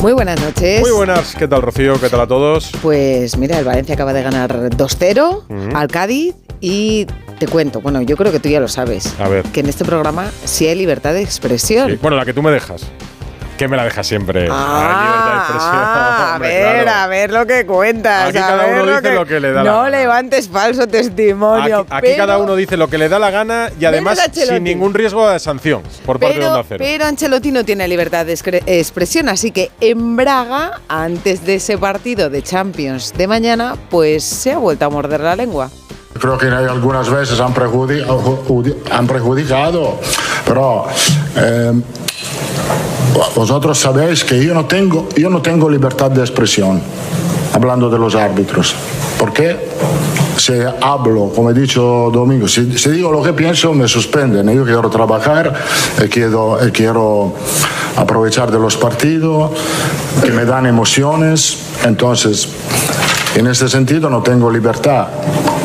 Muy buenas noches. Muy buenas, ¿qué tal Rocío? ¿Qué tal a todos? Pues mira, el Valencia acaba de ganar 2-0 al Cádiz y te cuento, bueno, yo creo que tú ya lo sabes, A ver. que en este programa sí hay libertad de expresión. Sí, Bueno, la que tú me dejas. Que me la dejas siempre. Ah, La libertad de expresión, ah, a ver, claro. a ver lo que cuentas. Aquí a cada ver uno dice lo que le da la No gana. levantes falso testimonio. Aquí, aquí pero- cada uno dice lo que le da la gana y además sin ningún riesgo de sanción por parte de Pero, Onda Cero. pero Ancelotti no tiene libertad de excre- expresión, así que en Braga, antes de ese partido de Champions de mañana, pues se ha vuelto a morder la lengua. Creo que algunas veces han perjudicado, pero eh, vosotros sabéis que yo no, tengo, yo no tengo libertad de expresión hablando de los árbitros. ¿Por qué? Si hablo, como he dicho Domingo, si, si digo lo que pienso, me suspenden. Yo quiero trabajar, eh, quiero, eh, quiero aprovechar de los partidos, que me dan emociones. Entonces, en este sentido no tengo libertad.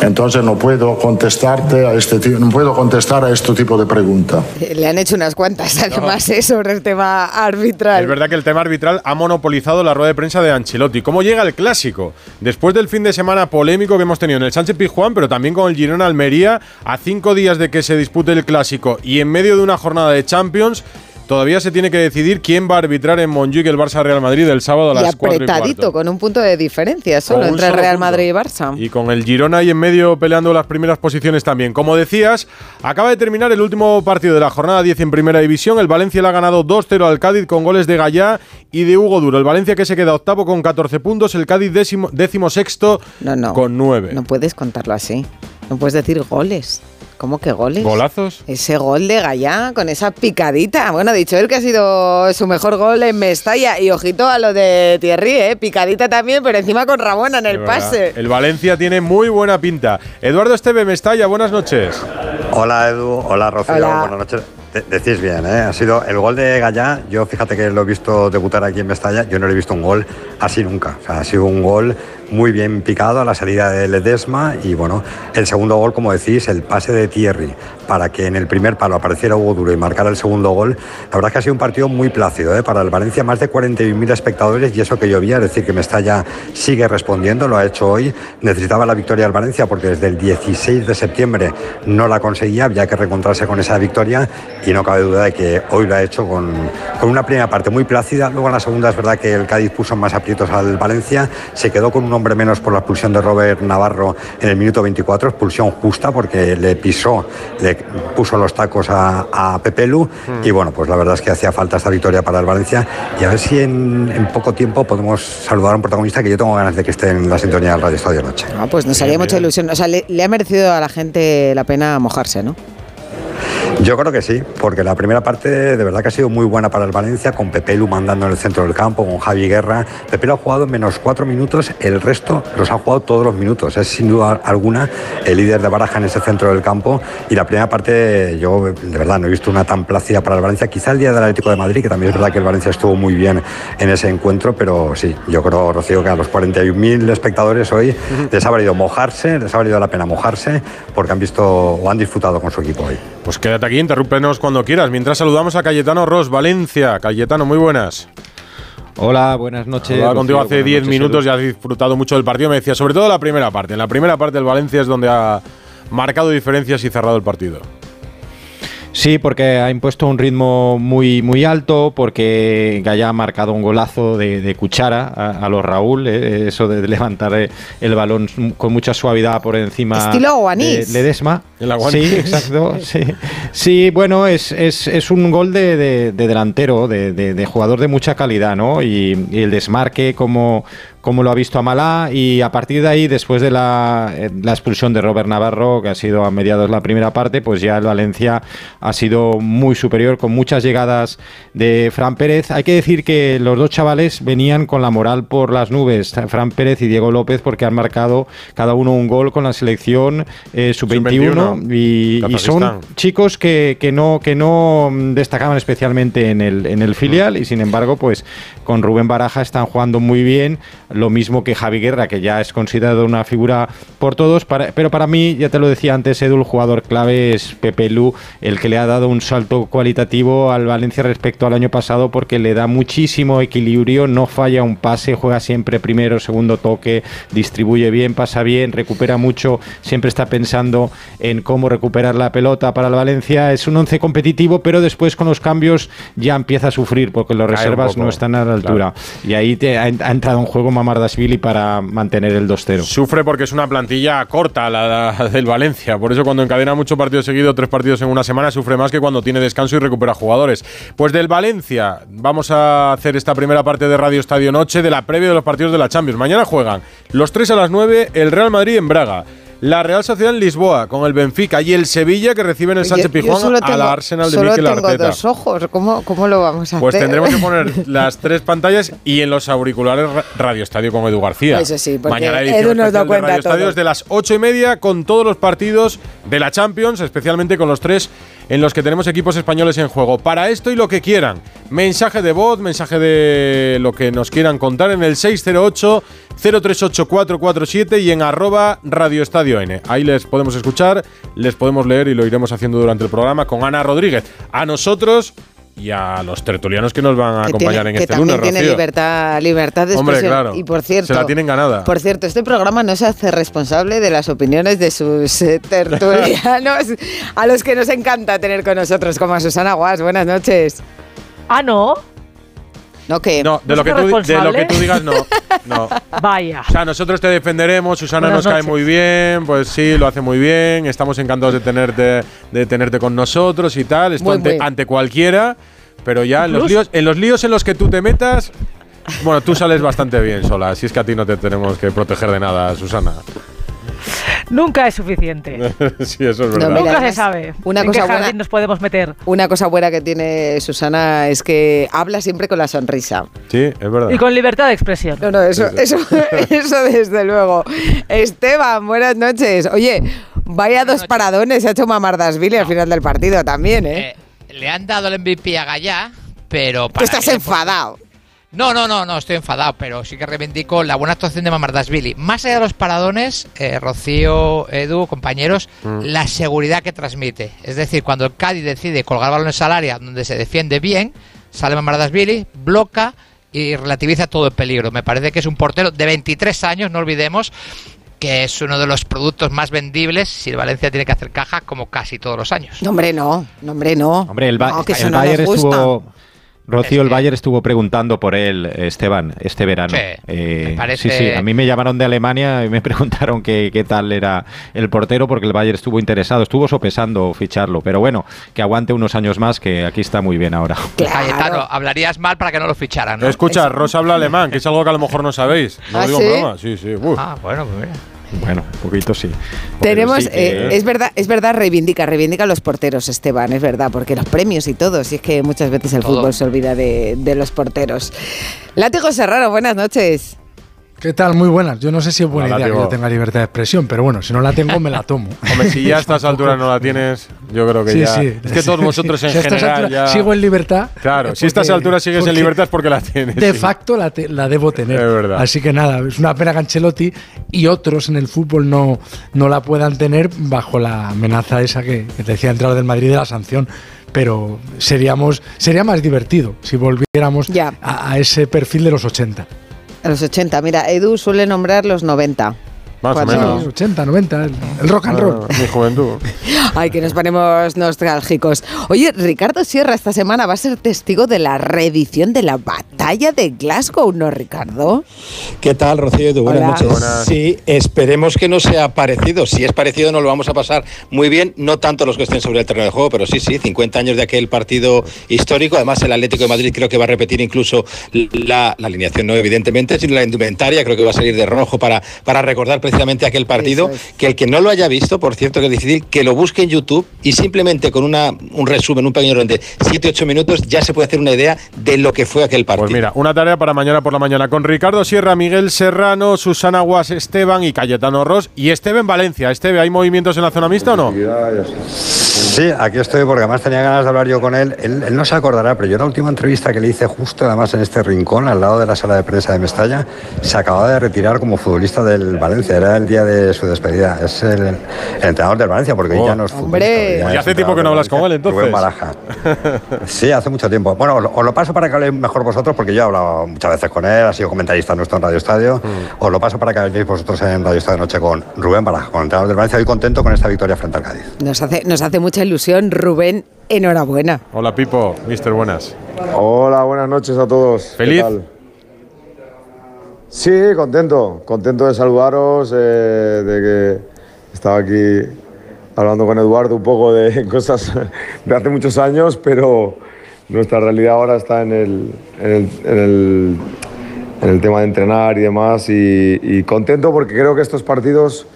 Entonces no puedo contestarte a este tipo, no puedo contestar a este tipo de pregunta. Le han hecho unas cuantas, además, eh, sobre el tema arbitral. Es verdad que el tema arbitral ha monopolizado la rueda de prensa de Ancelotti. ¿Cómo llega el clásico? Después del fin de semana polémico que hemos tenido en el Sánchez Pizjuán, pero también con el Girona Almería, a cinco días de que se dispute el clásico y en medio de una jornada de Champions, todavía se tiene que decidir quién va a arbitrar en Montjuic el Barça Real Madrid el sábado a y las 4 y apretadito, cuarto. con un punto de diferencia solo entre Real punto. Madrid y Barça. Y con el Girona ahí en medio peleando las primeras posiciones también. Como decías, acaba de terminar el último partido de la jornada 10 en Primera División. El Valencia le ha ganado 2-0 al Cádiz con goles de Gallá y de Hugo Duro. El Valencia que se queda octavo con 14 puntos, el Cádiz décimo, décimo sexto no, no. con 9. No puedes contarlo así. No puedes decir goles. ¿Cómo que goles? ¿Golazos? Ese gol de Gallá con esa picadita. Bueno, ha dicho él que ha sido su mejor gol en Mestalla. Y ojito a lo de Thierry, ¿eh? Picadita también, pero encima con Rabona en el pase. El Valencia tiene muy buena pinta. Eduardo Esteve Mestalla, buenas noches. Hola Edu, hola Rocío, Hola. buenas noches. De- decís bien, ¿eh? Ha sido el gol de Gallá. Yo fíjate que lo he visto debutar aquí en Mestalla. Yo no le he visto un gol así nunca. Ha sido un gol muy bien picado a la salida de Ledesma. Y bueno, el segundo gol, como decís, el pase de Thierry para que en el primer palo apareciera Hugo Duro y marcara el segundo gol. La verdad que ha sido un partido muy plácido, ¿eh? Para el Valencia, más de 41.000 espectadores y eso que llovía, es decir, que Mestalla sigue respondiendo, lo ha hecho hoy. Necesitaba la victoria del Valencia porque desde el 16 de septiembre no la conseguía, había que reencontrarse con esa victoria y no cabe duda de que hoy lo ha hecho con, con una primera parte muy plácida. Luego en la segunda es verdad que el Cádiz puso más aprietos al Valencia, se quedó con un hombre menos por la expulsión de Robert Navarro en el minuto 24, expulsión justa porque le pisó, le puso los tacos a, a Pepelu y bueno, pues la verdad es que hacía falta esta victoria para el Valencia y a ver si en, en poco tiempo podemos saludar a un protagonista que yo tengo ganas de que esté en la sintonía del Radio Estadio Noche. Ah, pues nos haría mucha ilusión. O sea, le, le ha merecido a la gente la pena mojarse, ¿no? Yo creo que sí, porque la primera parte de verdad que ha sido muy buena para el Valencia, con Pepelu mandando en el centro del campo, con Javi Guerra. Pepelu ha jugado menos cuatro minutos, el resto los ha jugado todos los minutos. Es sin duda alguna el líder de baraja en ese centro del campo. Y la primera parte, yo de verdad no he visto una tan plácida para el Valencia. Quizá el día del Atlético de Madrid, que también es verdad que el Valencia estuvo muy bien en ese encuentro, pero sí, yo creo, Rocío, que a los 41.000 espectadores hoy les ha valido mojarse, les ha valido la pena mojarse, porque han visto o han disfrutado con su equipo hoy. Pues quédate aquí, interrúmpenos cuando quieras. Mientras saludamos a Cayetano Ross, Valencia. Cayetano, muy buenas. Hola, buenas noches. Hablaba contigo hace buenas 10 noches, minutos y has disfrutado mucho del partido. Me decía, sobre todo la primera parte. En la primera parte el Valencia es donde ha marcado diferencias y cerrado el partido. Sí, porque ha impuesto un ritmo muy, muy alto, porque Gaya ha marcado un golazo de, de cuchara a, a los Raúl, eh, eso de levantar eh, el balón con mucha suavidad por encima Estilo de Ledesma. El Aguanís. Sí, exacto. Sí, Sí, bueno, es, es, es un gol de, de- de delantero, de, de- de jugador de mucha calidad, ¿no? Y, y el desmarque, como, cómo lo ha visto Amalá y a partir de ahí, después de la, eh, la expulsión de Robert Navarro, que ha sido a mediados la primera parte, pues ya el Valencia ha sido muy superior con muchas llegadas de Fran Pérez. Hay que decir que los dos chavales venían con la moral por las nubes, Fran Pérez y Diego López, porque han marcado cada uno un gol con la selección eh, sub-21 y, y son chicos que, que no que no destacaban especialmente en el, en el filial y sin embargo pues con Rubén Baraja están jugando muy bien lo mismo que Javi Guerra que ya es considerado una figura por todos para- pero para mí ya te lo decía antes Edu el jugador clave es Pepe Lu el que le ha dado un salto cualitativo al Valencia respecto al año pasado porque le da muchísimo equilibrio no falla un pase juega siempre primero segundo toque distribuye bien pasa bien recupera mucho siempre está pensando en cómo recuperar la pelota para el Valencia. Es un once competitivo, pero después con los cambios ya empieza a sufrir porque los Cae un reservas poco, no están a la altura. Y ahí te ha, ha entrado en juego Mamardashvili para mantener el 2-0. Sufre porque es una plantilla corta la, la del Valencia. Por eso cuando encadena muchos partidos seguidos, tres partidos en una semana, sufre más que cuando tiene descanso y recupera jugadores. Pues del Valencia vamos a hacer esta primera parte de Radio Estadio Noche de la previa de los partidos de la Champions. Mañana juegan los tres a las 9 el Real Madrid en Braga. La Real Sociedad en Lisboa con el Benfica y el Sevilla que reciben el Sánchez Pizjuán solo a la tengo- Arsenal de solo Mikel tengo Arteta. dos ojos. ¿Cómo, ¿Cómo lo vamos a Pues hacer? tendremos que poner las tres pantallas y en los auriculares ra- Radio Estadio con Edu García. Eso sí, porque Mañana edición Edu nos de cuenta Radio Estadio todo. desde las ocho y media con todos los partidos de la Champions, especialmente con los tres en los que tenemos equipos españoles en juego. Para esto y lo que quieran. Mensaje de voz, mensaje de lo que nos quieran contar en el 608 038 447 y en arroba Radio Estadio N. Ahí les podemos escuchar, les podemos leer y lo iremos haciendo durante el programa con Ana Rodríguez. A nosotros y a los tertulianos que nos van a que acompañar tiene- en que este también lunes, tiene Rocío. libertad, libertad de Hombre, expresión. claro. Y por cierto, Se la tienen ganada. Por cierto, este programa no se hace responsable de las opiniones de sus eh, tertulianos, a los que nos encanta tener con nosotros, como a Susana Guas. Buenas noches. Ah, no. No que No, de ¿No lo, que tú, de lo que tú digas, no. no. Vaya. O sea, nosotros te defenderemos, Susana Buenas nos cae noches. muy bien, pues sí, lo hace muy bien, estamos encantados de tenerte, de tenerte con nosotros y tal, esto Muy, ante, muy. ante cualquiera, pero ya en los, líos, en los líos en los que tú te metas, bueno, tú sales bastante bien sola, así es que a ti no te tenemos que proteger de nada, Susana. Nunca es suficiente. sí, eso es No, verdad. mira, Nunca se sabe. una en cosa qué buena- jardín nos podemos meter. una cosa buena que tiene Susana es que habla siempre con la sonrisa. Sí, es verdad. Y con libertad de expresión. No, no, eso, eso, eso desde luego. Esteban, buenas noches. Oye, vaya dos paradones se ha hecho Mamardasvili al final del partido también, ¿eh? Eh, le han dado el MVP a Gallá, pero Tú para estás que- enfadado. No, no, no, no, estoy enfadado, pero sí que reivindico la buena actuación de Mamardashvili. Más allá de los paradones, eh, Rocío, Edu, compañeros, la seguridad que transmite. Es decir, cuando el Cádiz decide colgar balones al área donde se defiende bien, sale Mamardashvili, bloca y relativiza todo el peligro. Me parece que es un portero de 23 años, no olvidemos, que es uno de los productos más vendibles si el Valencia tiene que hacer caja como casi todos los años. No, hombre, no. No, hombre, no. Hombre, el, Ba- No, que eso el no Bayern estuvo. Rocío, el Bayern estuvo preguntando por él, Esteban, este verano. Sí, Eh, parece- sí, sí, a mí me llamaron de Alemania y me preguntaron qué, qué tal era el portero porque el Bayern estuvo interesado, estuvo sopesando ficharlo, pero bueno, que aguante unos años más, que aquí está muy bien ahora. Cayetano, Claro. hablarías mal para que no lo ficharan, ¿no? Escucha, Rosa habla alemán, que es algo que a lo mejor no sabéis. No ¿Ah, digo sí? broma, sí, sí. uf. Ah, bueno, pues mira. Bueno, un poquito sí. Tenemos, sí que- eh, es verdad, es verdad, reivindica, reivindica a los porteros, Esteban, es verdad, porque los premios y todo, si es que muchas veces el Todo. fútbol se olvida de, de los porteros. Látigo Serrano, buenas noches. ¿Qué tal? Muy buenas. Yo no sé si es buena Hola, idea que yo tenga libertad de expresión, pero bueno, si no la tengo, me la tomo. Hombre, si ya a estas alturas no la tienes, yo creo que Sí, ya. sí. Es que todos vosotros en Si a estas general alturas ya. Sigo en libertad. Claro, eh, si a estas alturas sigues en libertad es porque la tienes. De sí. facto la, te- la debo tener. Es verdad. Así que nada, es una pena que Ancelotti y otros en el fútbol no, no la puedan tener bajo la amenaza esa que, que te decía entrar del Madrid de la sanción. Pero seríamos, sería más divertido si volviéramos a ese perfil de los 80. A los 80, mira, Edu suele nombrar los 90. Más o menos. 80, 90, el, el rock and roll. Ah, mi juventud. Ay, que nos ponemos nostálgicos. Oye, Ricardo Sierra esta semana va a ser testigo de la reedición de la BAT. talla de Glasgow, ¿no, Ricardo? ¿Qué tal, Rocío? Edu? Buenas Hola. noches. Buenas. Sí, esperemos que no sea parecido. Si es parecido, nos lo vamos a pasar muy bien. No tanto los que estén sobre el terreno de juego, pero sí, sí, 50 años de aquel partido histórico. Además, el Atlético de Madrid creo que va a repetir incluso la, la alineación, no evidentemente, sino la indumentaria. Creo que va a salir de rojo para, para recordar precisamente aquel partido. Es. Que el que no lo haya visto, por cierto, que es difícil, que lo busque en YouTube y simplemente con una, un resumen, un pequeño resumen de 7-8 minutos, ya se puede hacer una idea de lo que fue aquel partido. Pues mira, una tarea para mañana por la mañana con Ricardo Sierra, Miguel Serrano, Susana Guas, Esteban y Cayetano Ross. Y Esteban Valencia. Esteve, ¿hay movimientos en la zona mixta o no? Sí, aquí estoy porque además tenía ganas de hablar yo con él. él. él no se acordará, pero yo la última entrevista que le hice justo además en este rincón, al lado de la sala de prensa de Mestalla, se acababa de retirar como futbolista del Valencia. Era el día de su despedida. Es el, el entrenador del Valencia porque Oh. ya no es Hombre. futbolista, ya Y es hace tiempo que no hablas con él, entonces. Rubén Baraja. Sí, hace mucho tiempo. Bueno, os lo- os lo paso para que habléis mejor vosotros porque yo he hablado muchas veces con él, ha sido comentarista nuestro en Radio Estadio. Os lo paso para que habléis vosotros en Radio Estadio Noche con Rubén Baraja, con el entrenador del Valencia. Hoy contento con esta victoria frente al Cádiz. Nos hace, nos hace mucha ilusión, Rubén. Enhorabuena. Hola, Pipo. Mister, buenas. Hola, buenas noches a todos. ¿Qué ¿Feliz? Sí, contento, contento de saludaros, eh, de que estaba aquí hablando con Eduardo un poco de cosas de hace muchos años, pero nuestra realidad ahora está en el, en el, en el- tema de entrenar y demás, y, y contento porque creo que estos partidos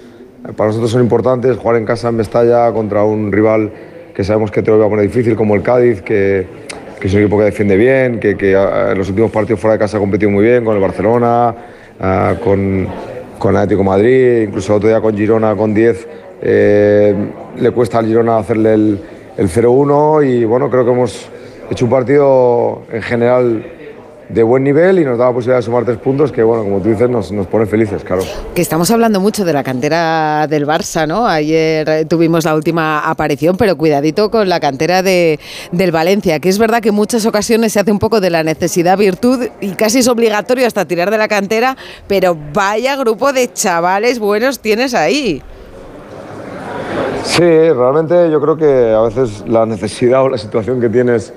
eh, para nosotros son importantes, jugar en casa en Mestalla contra un rival que sabemos que te lo va a poner difícil, como el Cádiz, que, que es un equipo que defiende bien, que, que ah, en los últimos partidos fuera de casa ha competido muy bien, con el Barcelona, ah, con, con Atlético Madrid, incluso el otro día con Girona, con 10, eh, le cuesta al Girona hacerle el, el 0-1 y bueno, creo que hemos hecho un partido en general de buen nivel y nos da la posibilidad de sumar tres puntos que, bueno, como tú dices, nos, nos pone felices, claro. Que estamos hablando mucho de la cantera del Barça, ¿no? Ayer tuvimos la última aparición, pero cuidadito con la cantera de, del Valencia, que es verdad que en muchas ocasiones se hace un poco de la necesidad virtud y casi es obligatorio hasta tirar de la cantera, pero vaya grupo de chavales buenos tienes ahí. Sí, realmente yo creo que a veces la necesidad o la situación que tienes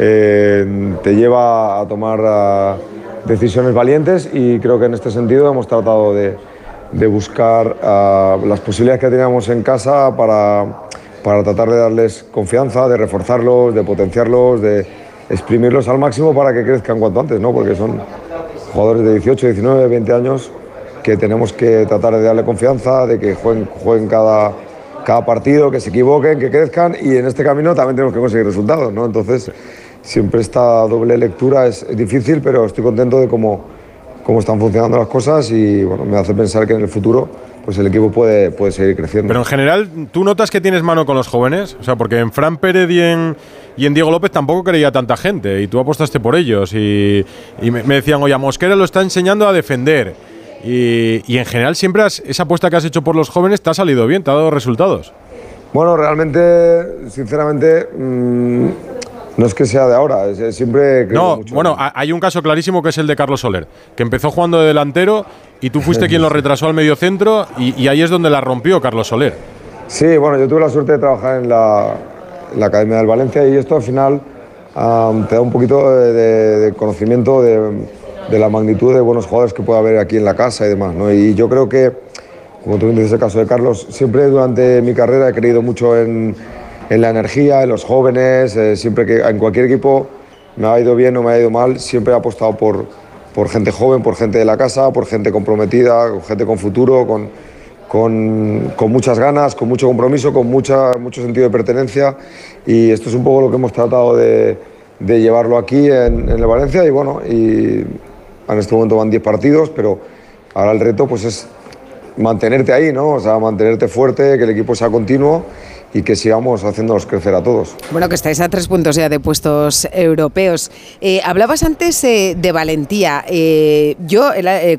eh, te lleva a tomar ah, decisiones valientes y creo que en este sentido hemos tratado de, buscar ah, las posibilidades que teníamos en casa para, para tratar de darles confianza, de reforzarlos, de potenciarlos, de exprimirlos al máximo para que crezcan cuanto antes, ¿no? porque son jugadores de 18, 19, 20 años que tenemos que tratar de darle confianza, de que jueguen, cada partido, que se equivoquen, que crezcan y en este camino también tenemos que conseguir resultados. ¿no? Entonces, siempre esta doble lectura es, es difícil, pero estoy contento de cómo, cómo están funcionando las cosas y bueno, me hace pensar que en el futuro pues el equipo puede, puede seguir creciendo. Pero en general, ¿tú notas que tienes mano con los jóvenes? O sea, porque en Fran Pérez y en, y en Diego López tampoco creía tanta gente y tú apostaste por ellos y, y me, me decían, oye, a Mosquera lo está enseñando a defender. Y, y en general siempre has- esa apuesta que has hecho por los jóvenes te ha salido bien, te ha dado resultados. Bueno, realmente, sinceramente, mm, no es que sea de ahora, siempre... creo No, mucho. bueno, ha- hay un caso clarísimo que es el de Carlos Soler, que empezó jugando de delantero y tú fuiste quien lo retrasó al medio centro y, y ahí es donde la rompió Carlos Soler. Sí, bueno, yo tuve la suerte de trabajar en la, en la Academia del Valencia y esto al final te da un poquito de, de- de conocimiento de, de la magnitud de buenos jugadores que puede haber aquí en la casa y demás. ¿no? Y yo creo que, como tú dices el caso de Carlos, siempre durante mi carrera he creído mucho en, en la energía, en los jóvenes, eh, siempre que en cualquier equipo me ha ido bien o me ha ido mal, siempre he apostado por, por gente joven, por gente de la casa, por gente comprometida, gente con futuro, con, con, con muchas ganas, con mucho compromiso, con mucha, mucho sentido de pertenencia. Y esto es un poco lo que hemos tratado de, de llevarlo aquí en, en Valencia. Y bueno, y en este momento van 10 partidos, pero ahora el reto pues es mantenerte ahí, ¿no? O sea, mantenerte fuerte, que el equipo sea continuo y que sigamos haciéndonos crecer a todos. Bueno, que estáis a tres puntos ya de puestos europeos. Eh, hablabas antes eh, de valentía. Eh, yo,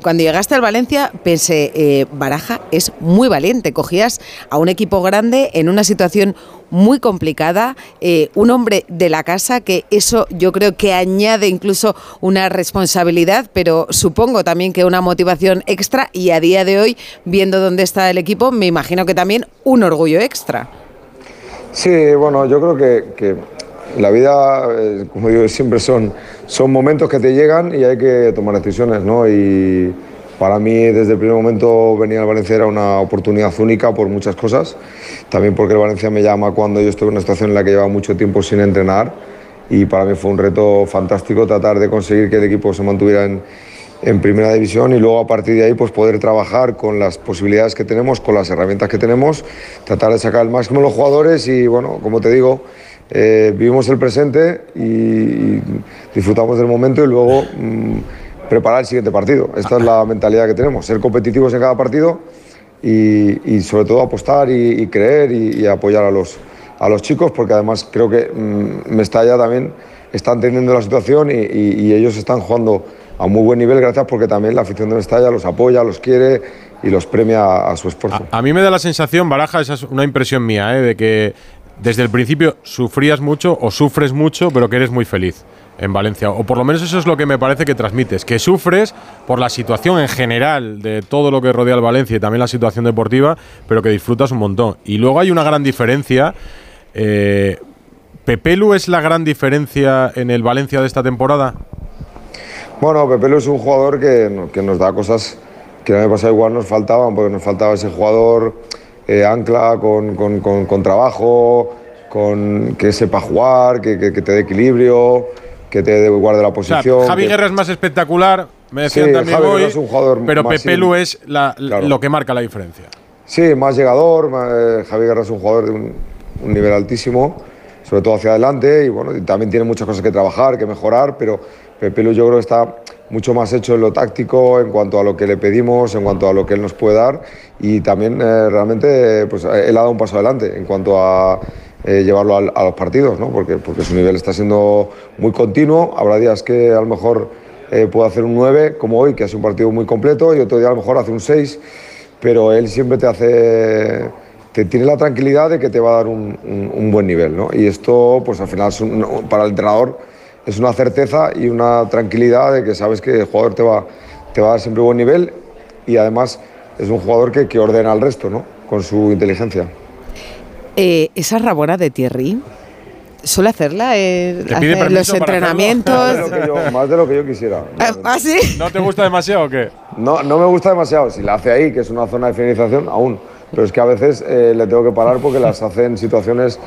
cuando llegaste al Valencia, pensé, Baraja es muy valiente. Cogías a un equipo grande en una situación muy complicada, un hombre de la casa, que eso yo creo que añade incluso una responsabilidad, pero supongo también que una motivación extra y a día de hoy, viendo dónde está el equipo, me imagino que también un orgullo extra. Sí, bueno, yo creo que, que la vida, eh, como digo siempre, son, son momentos que te llegan y hay que tomar decisiones, ¿no? Y para mí, desde el primer momento, venir al Valencia era una oportunidad única por muchas cosas. También porque el Valencia me llama cuando yo estoy en una situación en la que lleva mucho tiempo sin entrenar y para mí fue un reto fantástico tratar de conseguir que el equipo se mantuviera en, en primera división y luego a partir de ahí pues poder trabajar con las posibilidades que tenemos, con las herramientas que tenemos, tratar de sacar el máximo de los jugadores y bueno, como te digo, eh, vivimos el presente y, disfrutamos del momento y luego mm, preparar el siguiente partido. Esta es la mentalidad que tenemos, ser competitivos en cada partido y, y sobre todo apostar y, y creer y, y apoyar a los, a los chicos porque además creo que mm, Mestalla también está entendiendo la situación y ellos están jugando a muy buen nivel gracias porque también la afición de Mestalla los apoya, los quiere y los premia a, a su esfuerzo. A mí me da la sensación, Baraja, esa es una impresión mía, ¿eh? de que desde el principio sufrías mucho o sufres mucho, pero que eres muy feliz en Valencia. O por lo menos eso es lo que me parece que transmites, que sufres por la situación en general de todo lo que rodea al Valencia y también la situación deportiva, pero que disfrutas un montón. Y luego hay una gran diferencia. Eh, ¿Pepelu es la gran diferencia en el Valencia de esta temporada? Bueno, Pepelo es un jugador que, que nos da cosas que el año pasado igual nos faltaban, porque nos faltaba ese jugador eh, ancla con, con- con- con trabajo, con, que sepa jugar, que, que- que te dé equilibrio, que te guarde la O sea, posición. Javi Guerra es más espectacular, me decían Sí, también Javi hoy, es un jugador pero más Pepelu in- es la- lo que marca la diferencia. Sí, más llegador. eh, Javi Guerra es un jugador de un, un nivel altísimo, sobre todo hacia adelante. Y bueno, y también tiene muchas cosas que trabajar, que mejorar, pero Pepe Lu yo creo que está mucho más hecho en lo táctico, en cuanto a lo que le pedimos, en cuanto a lo que él nos puede dar. Y también eh, realmente pues, él ha dado un paso adelante en cuanto a eh, llevarlo a los partidos, ¿no? porque, porque su nivel está siendo muy continuo. Habrá días que a lo mejor eh, puede hacer un 9, como hoy, que ha sido un partido muy completo, y otro día a lo mejor hace un 6 pero él siempre te hace te tiene la tranquilidad de que te va a dar un, buen nivel ¿no? y esto pues al final para el entrenador es una certeza y una tranquilidad de que sabes que el jugador te va, te va a dar siempre buen nivel y además es un jugador que, que ordena al resto ¿no? con su inteligencia Eh, esa rabona de Thierry, ¿suele hacerla? eh, ¿Te pide hacer permiso los entrenamientos. más de, lo que yo, más de lo que yo quisiera ¿Ah, sí? ¿No te gusta demasiado o qué? No, no me gusta demasiado. Si la hace ahí, que es una zona de finalización, aún. Pero es que a veces eh, le tengo que parar porque las hace en situaciones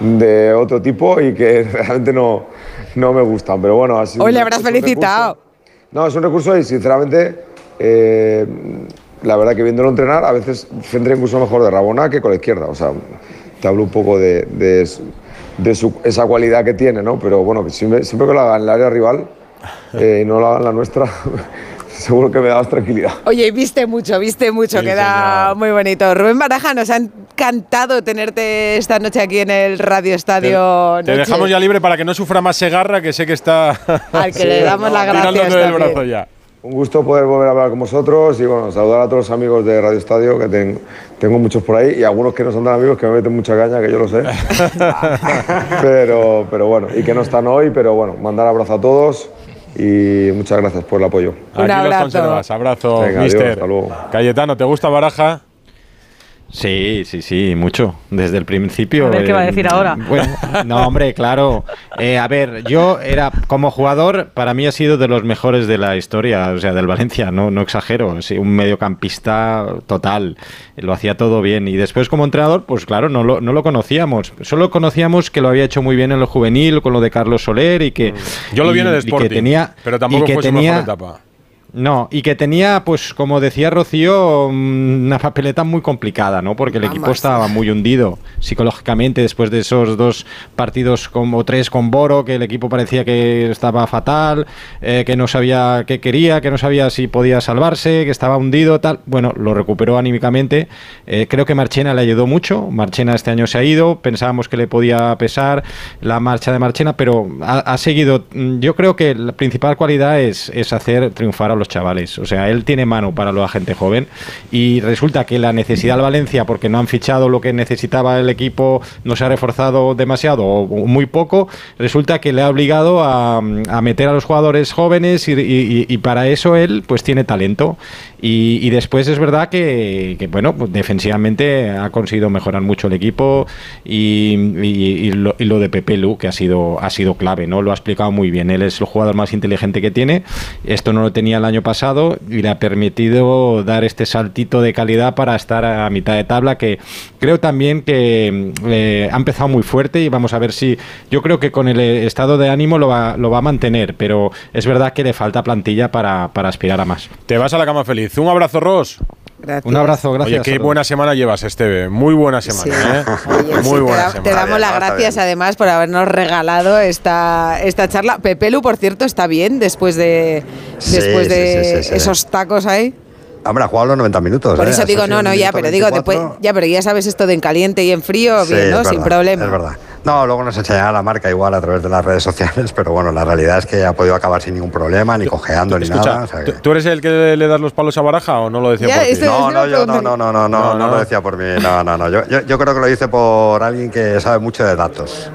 de otro tipo y que realmente no, no me gustan. Pero bueno, así. Hoy le habrás felicitado. No, es un recurso y sinceramente, eh, la verdad que viéndolo entrenar, a veces centra incluso mejor de Rabona que con la izquierda. O sea, te hablo un poco de, de su- de su- esa cualidad que tiene, ¿no? Pero bueno, siempre, siempre que lo haga en el área rival eh, y no lo haga en la nuestra, seguro que me da más tranquilidad. Oye, viste mucho, viste mucho, Sí, queda señor. muy bonito. Rubén Baraja, nos ha encantado tenerte esta noche aquí en el Radio Te, Estadio. te Noche. dejamos ya libre para que no sufra más Segarra, que sé que está Al que le damos las gracias del brazo ya. Un gusto poder volver a hablar con vosotros y bueno, saludar a todos los amigos de Radio Estadio, que ten- tengo muchos por ahí y algunos que no son tan amigos que me meten mucha caña, que yo lo sé. pero, pero bueno, y que no están hoy, pero bueno, mandar abrazo a todos y muchas gracias por el apoyo. Un Aquí los abrazo. conservas. Abrazo, Venga, adiós, mister. hasta luego. Cayetano, ¿te gusta Baraja? Sí, sí, sí, mucho. Desde el principio. A ver qué va a decir ahora. Bueno, no, hombre, claro. Eh, a ver, yo era, como jugador, para mí ha sido de los mejores de la historia, o sea, del Valencia, no, no exagero. Sí, un mediocampista total. Lo hacía todo bien. Y después, como entrenador, pues claro, no lo, no lo conocíamos. Solo conocíamos que lo había hecho muy bien en lo juvenil, con lo de Carlos Soler y que. Yo lo vi en el y- y que Sporting, tenía, pero tampoco y que fue su tenía- mejor etapa. No, y que tenía, pues como decía Rocío, mm, una papeleta muy complicada, ¿no? Porque el equipo Vamos. estaba muy hundido psicológicamente después de esos dos partidos como tres con Boro, que el equipo parecía que estaba fatal, eh, que no sabía qué quería, que no sabía si podía salvarse, que estaba hundido, tal. Bueno, lo recuperó anímicamente. Eh, creo que Marchena le ayudó mucho. Marchena este año se ha ido, pensábamos que le podía pesar la marcha de Marchena, pero ha, ha seguido. Mm, Yo creo que la principal cualidad es, es hacer triunfar a los chavales. O sea, él tiene mano para la gente joven y resulta que la necesidad del Valencia, porque no han fichado lo que necesitaba el equipo, no se ha reforzado demasiado o muy poco, resulta que le ha obligado a, a meter a los jugadores jóvenes y- y para eso él pues tiene talento Y, y después es verdad que, que, bueno, pues defensivamente ha conseguido mejorar mucho el equipo y, lo, y lo de Pepe Lu, que ha sido, ha sido clave, ¿no? Lo ha explicado muy bien. Él es el jugador más inteligente que tiene. Esto no lo tenía el año pasado y le ha permitido dar este saltito de calidad para estar a mitad de tabla, que creo también que mm, eh, ha empezado muy fuerte y vamos a ver si. Yo creo que con el eh, estado de ánimo lo va, lo va a mantener, pero es verdad que le falta plantilla para, para aspirar a más. Te vas a la cama feliz. Un abrazo, Ross. Gracias. Un abrazo, gracias. Oye, qué buena semana llevas, Esteve. Muy buena semana, Sí. ¿eh? Oye, sí, Muy te, buena da- semana. te damos las gracias además por habernos regalado esta, esta charla. Pepelu, por cierto, está bien después de, Sí, después sí, de sí, sí, sí. esos tacos ahí. Hombre, ha jugado los 90 minutos. Por ¿eh? eso digo, no, no, ya, pero digo, 24. después, ya, pero ya sabes esto de en caliente y en frío, Sí, bien, ¿no? Sin problema. Es verdad. No, luego nos enseñará la marca igual a través de las redes sociales, pero bueno, la realidad es que ha podido acabar sin ningún problema, ni cojeando, ni Escucha, nada. o sea que- ¿tú- ¿tú eres el que le das los palos a Baraja o no lo decía Ya, por ti? esto- No, es no, una yo no, no, no, no, no, No, no no. lo decía por mí, no, no, no. Yo, yo, yo creo que lo hice por alguien que sabe mucho de datos.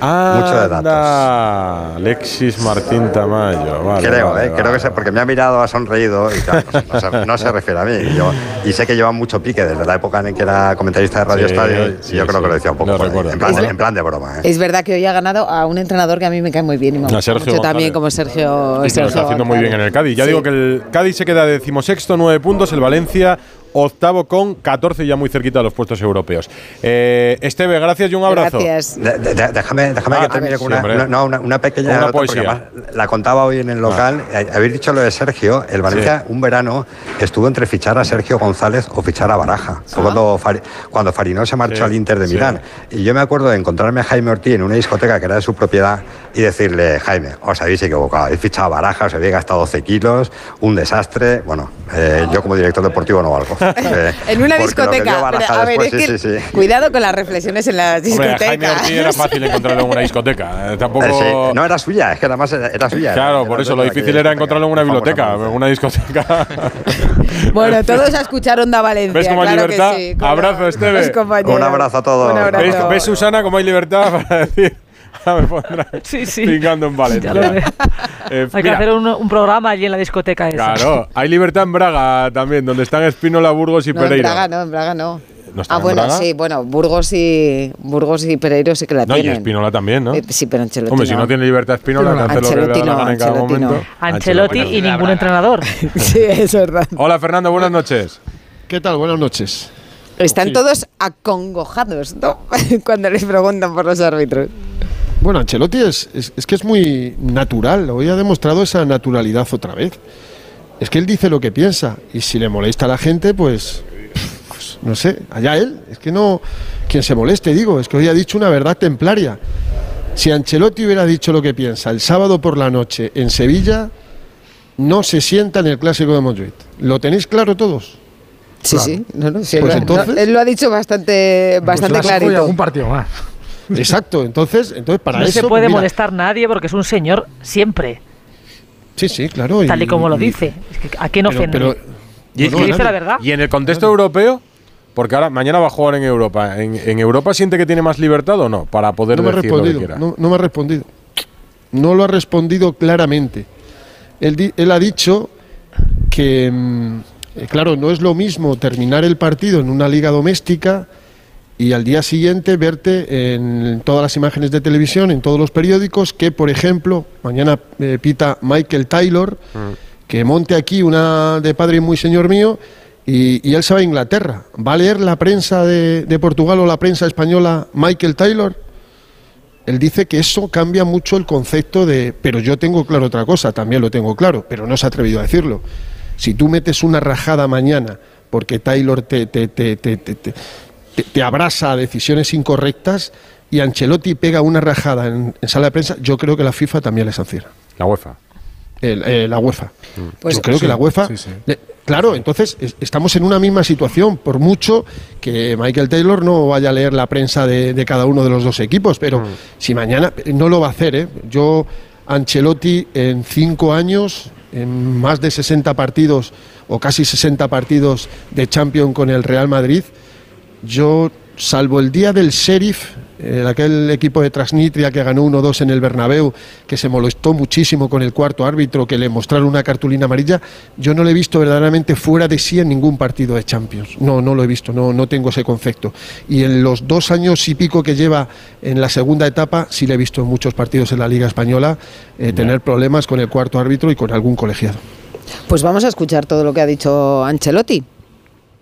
Mucho de datos. Anda, Alexis Martín Tamayo. Vale, creo, vale, eh, creo vale. que se, porque me ha mirado, ha sonreído y claro, no, se- no se, no refiere a mí. Y, yo- y sé que lleva mucho pique desde la época en que era comentarista de Radio Sí, Estadio sí, y yo creo sí. que lo decía un poco Lo por ahí, en, plan de, en plan de broma. eh. Es verdad que hoy ha ganado a un entrenador que a mí me cae muy bien y me A gusta Sergio mucho también como Sergio. Y que lo está Sergio haciendo muy bien en el Cádiz. Ya Sí. digo que el Cádiz se queda decimosexto, nueve puntos. El Valencia, octavo con 14, ya muy cerquita de los puestos europeos. Eh, Esteve, gracias y un abrazo. Gracias. De- de- de- déjame déjame Ah, que termine con una, una- no, una, una pequeña Una nota, poesía. la contaba hoy en el local. Eh, Habéis dicho lo de Sergio. El Valencia, un verano, estuvo entre fichar a Sergio González o fichar a Baraja. Fue cuando, cuando Farinó se marchó Sí, al Inter de sí. Milán. Y yo me acuerdo de encontrarme a Jaime Ortiz en una discoteca que era de su propiedad y decirle, Jaime, os habéis equivocado. Habéis fichado a Baraja, os habéis gastado 12 kilos, un desastre. Bueno, eh, yo como director deportivo no valgo. En una discoteca. Pero, a ver, después, es sí, que sí, sí. cuidado con las reflexiones en las Hombre, discotecas. Jaime Ortiz era fácil encontrarlo en una discoteca. Eh, tampoco. Eh, sí. No era suya, es que además era, era suya. Claro, Era- por eso lo difícil era encontrarlo en una biblioteca, en una discoteca. Bueno, todos a escuchar Onda Valencia. ¿Ves cómo hay claro libertad? Sí, Abrazo, Esteve. Un abrazo a todos. Un abrazo. ¿Ves, ves, Susana, cómo hay libertad para decir? Ahora me pondrá Sí, sí. pingando en Valencia. Ya lo veo. Eh, Hay que mira, hacer un, un programa allí en la discoteca esa. Claro, hay libertad en Braga también, donde están Espínola, Burgos y No, en Pereira. Braga no, en Braga no. ¿No ah, en bueno, Braga? sí, bueno, Burgos y Burgos y Pereiro sí que la No, y tienen. Espínola también, ¿no? Eh, sí, pero Ancelotti Hombre, si no tiene libertad Espínola, que hace lo que le da Ancelotti la no, gana en cada Ancelotti no. momento. Ancelotti y ningún entrenador. sí, es verdad. Hola, Fernando, buenas noches. ¿Qué tal? Buenas noches. Están Sí. todos acongojados, ¿no? Cuando les preguntan por los árbitros. Bueno, Ancelotti es, es, es que es muy natural. Hoy ha demostrado esa naturalidad otra vez. Es que él dice lo que piensa. Y si le molesta a la gente, pues, pues no sé, allá él. Es que no. Quien se moleste, digo, es que hoy ha dicho una verdad templaria. Si Ancelotti hubiera dicho lo que piensa el sábado por la noche en Sevilla, no se sienta en el clásico de Montjuic. ¿Lo tenéis claro todos? Sí, Claro. sí. No, no, sí, Pues él, él lo ha dicho bastante, bastante Clásico y clarito. algún partido más. Exacto. Entonces, entonces para no eso. se pues puede mira, molestar nadie porque es un señor siempre, Sí, sí, claro. tal y como lo y- dice. Es que, ¿A quién pero- ofende? pero- Y, que y- dice la verdad. y en el contexto europeo, porque ahora mañana va a jugar en Europa. ¿En, en Europa siente que tiene más libertad o no? Para poder no me ha decir lo que quiera. No, no me ha respondido. No lo ha respondido claramente. Él, di- él ha dicho que, mm, eh, claro, no es lo mismo terminar el partido en una liga doméstica y al día siguiente verte en todas las imágenes de televisión, en todos los periódicos, que, por ejemplo, mañana eh, pita Michael Taylor, que monte aquí una de padre y muy señor mío, y, y él se va a Inglaterra. ¿Va a leer la prensa de, de Portugal o la prensa española Michael Taylor? Él dice que eso cambia mucho el concepto de, pero yo tengo claro otra cosa, también lo tengo claro, pero no se ha atrevido a decirlo. Si tú metes una rajada mañana porque Taylor te, te, te, te, te, te- abrasa a decisiones incorrectas y Ancelotti pega una rajada en, en sala de prensa, yo creo que la FIFA también le sanciona. La UEFA. El- eh, la UEFA. Pues yo creo sí, que la UEFA. sí, sí. le- claro, entonces es- estamos en una misma situación, por mucho que Michael Taylor no vaya a leer la prensa de, de cada uno de los dos equipos, pero si mañana no lo va a hacer, ¿eh? yo Ancelotti en cinco años, en más de 60 partidos o casi 60 partidos de Champions con el Real Madrid, yo salvo el día del sheriff eh, aquel equipo de Transnistria que ganó 1-2 en el Bernabéu, que se molestó muchísimo con el cuarto árbitro, que le mostraron una cartulina amarilla, yo no lo he visto verdaderamente fuera de sí en ningún partido de Champions. No, no lo he visto, no, no tengo ese concepto. Y en los dos años y pico que lleva en la segunda etapa, sí le he visto en muchos partidos en la Liga Española eh, tener problemas con el cuarto árbitro y con algún colegiado. Pues vamos a escuchar todo lo que ha dicho Ancelotti.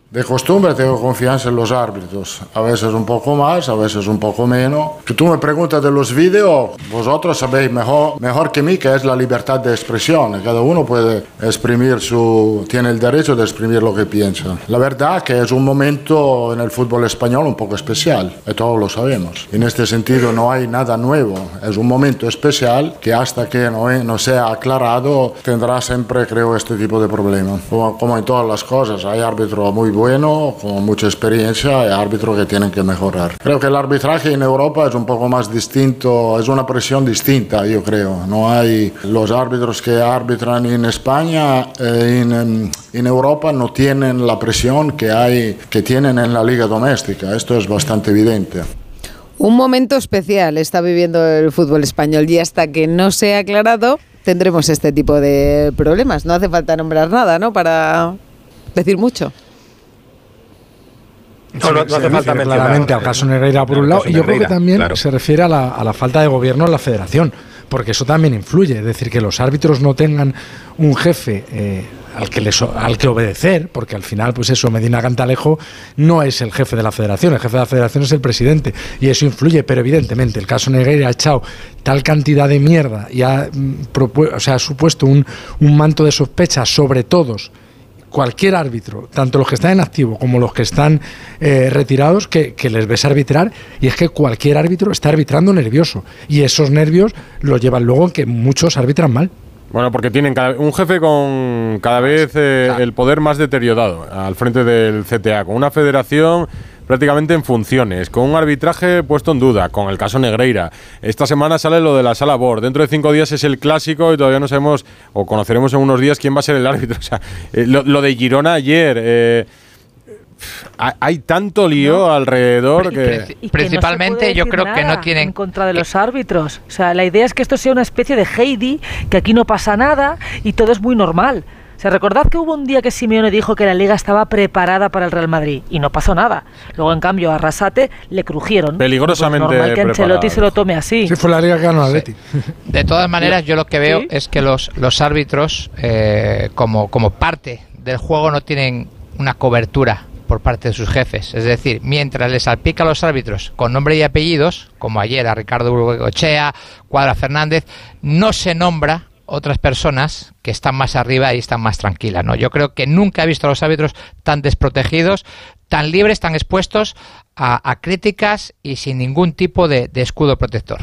De costumbre tengo confianza en los árbitros, a veces un poco más, a veces un poco menos. Si tú me preguntas de los vídeos, vosotros sabéis mejor, mejor que mí que es la libertad de expresión. Cada uno puede exprimir su, tiene el derecho de exprimir lo que piensa. La verdad que es un momento en el fútbol español un poco especial, y todos lo sabemos. En este sentido no hay nada nuevo, es un momento especial que hasta que no, no sea aclarado tendrá siempre, creo, este tipo de problemas. Como, como en todas las cosas, hay árbitros muy bueno, con mucha experiencia y árbitros que tienen que mejorar. Creo que el arbitraje en Europa es un poco más distinto, es una presión distinta, yo creo. No hay los árbitros que arbitran en España, eh, en, en, Europa no tienen la presión que hay, que tienen en la liga doméstica. Esto es bastante evidente. Un momento especial está viviendo el fútbol español y hasta que no sea aclarado tendremos este tipo de problemas. No hace falta nombrar nada, ¿no? Para decir mucho. No, no, no hace falta claramente al caso Negreira por un lado y yo creo que también se refiere a la, a la, falta de gobierno en la federación, porque eso también influye, es decir, que los árbitros no tengan un jefe eh, al, que les, al que obedecer, porque al final, pues eso, Medina Cantalejo no es el jefe de la federación, el jefe de la federación es el presidente y eso influye, pero evidentemente el caso Negreira ha echado tal cantidad de mierda y ha, o sea, ha supuesto un, un manto de sospecha sobre todos cualquier árbitro, tanto los que están en activo como los que están eh, retirados, que, que, les ves arbitrar, y es que cualquier árbitro está arbitrando nervioso, y esos nervios los llevan luego en que muchos arbitran mal. Bueno, porque tienen cada, un jefe con cada vez eh, el poder más deteriorado al frente del CTA, con una federación prácticamente en funciones, con un arbitraje puesto en duda, con el caso Negreira. Esta semana sale lo de la sala BOR. Dentro de cinco días es el clásico y todavía no sabemos, o conoceremos en unos días quién va a ser el árbitro. O sea, eh, lo, lo, de Girona ayer. Eh, hay tanto lío no, alrededor que, y principalmente no yo creo que no tienen en contra de los árbitros o sea la idea es que esto sea una especie de Heidi que aquí no pasa nada y todo es muy normal o sea, recordad que hubo un día que Simeone dijo que la liga estaba preparada para el Real Madrid y no pasó nada. Luego, en cambio, a Arrasate le crujieron. Peligrosamente. Pues normal que Ancelotti se lo tome así. Sí, fue la liga que ganó Atleti. Sí. De todas maneras, yo lo que veo ¿Sí? es que los, los árbitros, eh, como, como parte del juego, no tienen una cobertura por parte de sus jefes. Es decir, mientras les salpica a los árbitros con nombre y apellidos, como ayer a Ricardo Urgochea, Cuadra Fernández, no se nombra otras personas que están más arriba y están más tranquilas. ¿no? Yo creo que nunca he visto a los árbitros tan desprotegidos, tan libres, tan expuestos a, a críticas y sin ningún tipo de, de, escudo protector.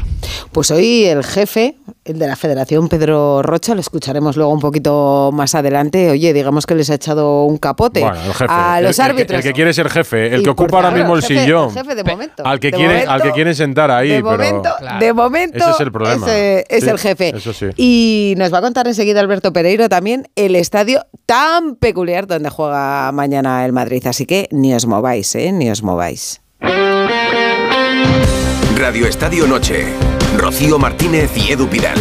Pues hoy el jefe, el de la Federación, Pedro Rocha, lo escucharemos luego un poquito más adelante. Oye, digamos que les ha echado un capote bueno, jefe, a los el, árbitros. El, que quiere ser jefe, el que ocupa ahora mismo el jefe, sillón. El jefe de momento. Al que, de quiere, momento, al que quieren sentar ahí. De pero, momento, claro. de momento ese es el problema. Ese es sí, el jefe. Eso sí. Y nos va a contar enseguida Alberto Pereiro también el estadio tan peculiar donde juega mañana el Madrid. Así que ni os mováis, ¿eh? Ni os mováis. Radio Estadio Noche. Rocío Martínez y Edu Pidal.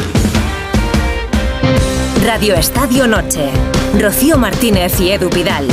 Radio Estadio Noche. Rocío Martínez y Edu Pidal.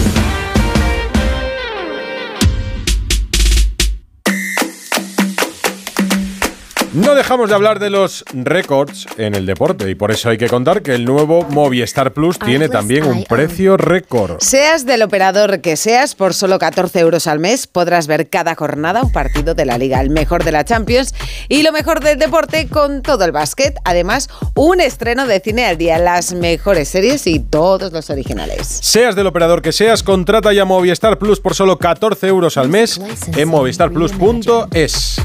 No dejamos de hablar de los récords en el deporte y por eso hay que contar que el nuevo Movistar Plus tiene también un precio récord. Seas del operador que seas, por solo 14 euros al mes podrás ver cada jornada un partido de la Liga, el mejor de la Champions y lo mejor del deporte con todo el básquet. Además, un estreno de cine al día, las mejores series y todos los originales. Seas del operador que seas, contrata ya Movistar Plus por solo 14 euros al mes en movistarplus.es.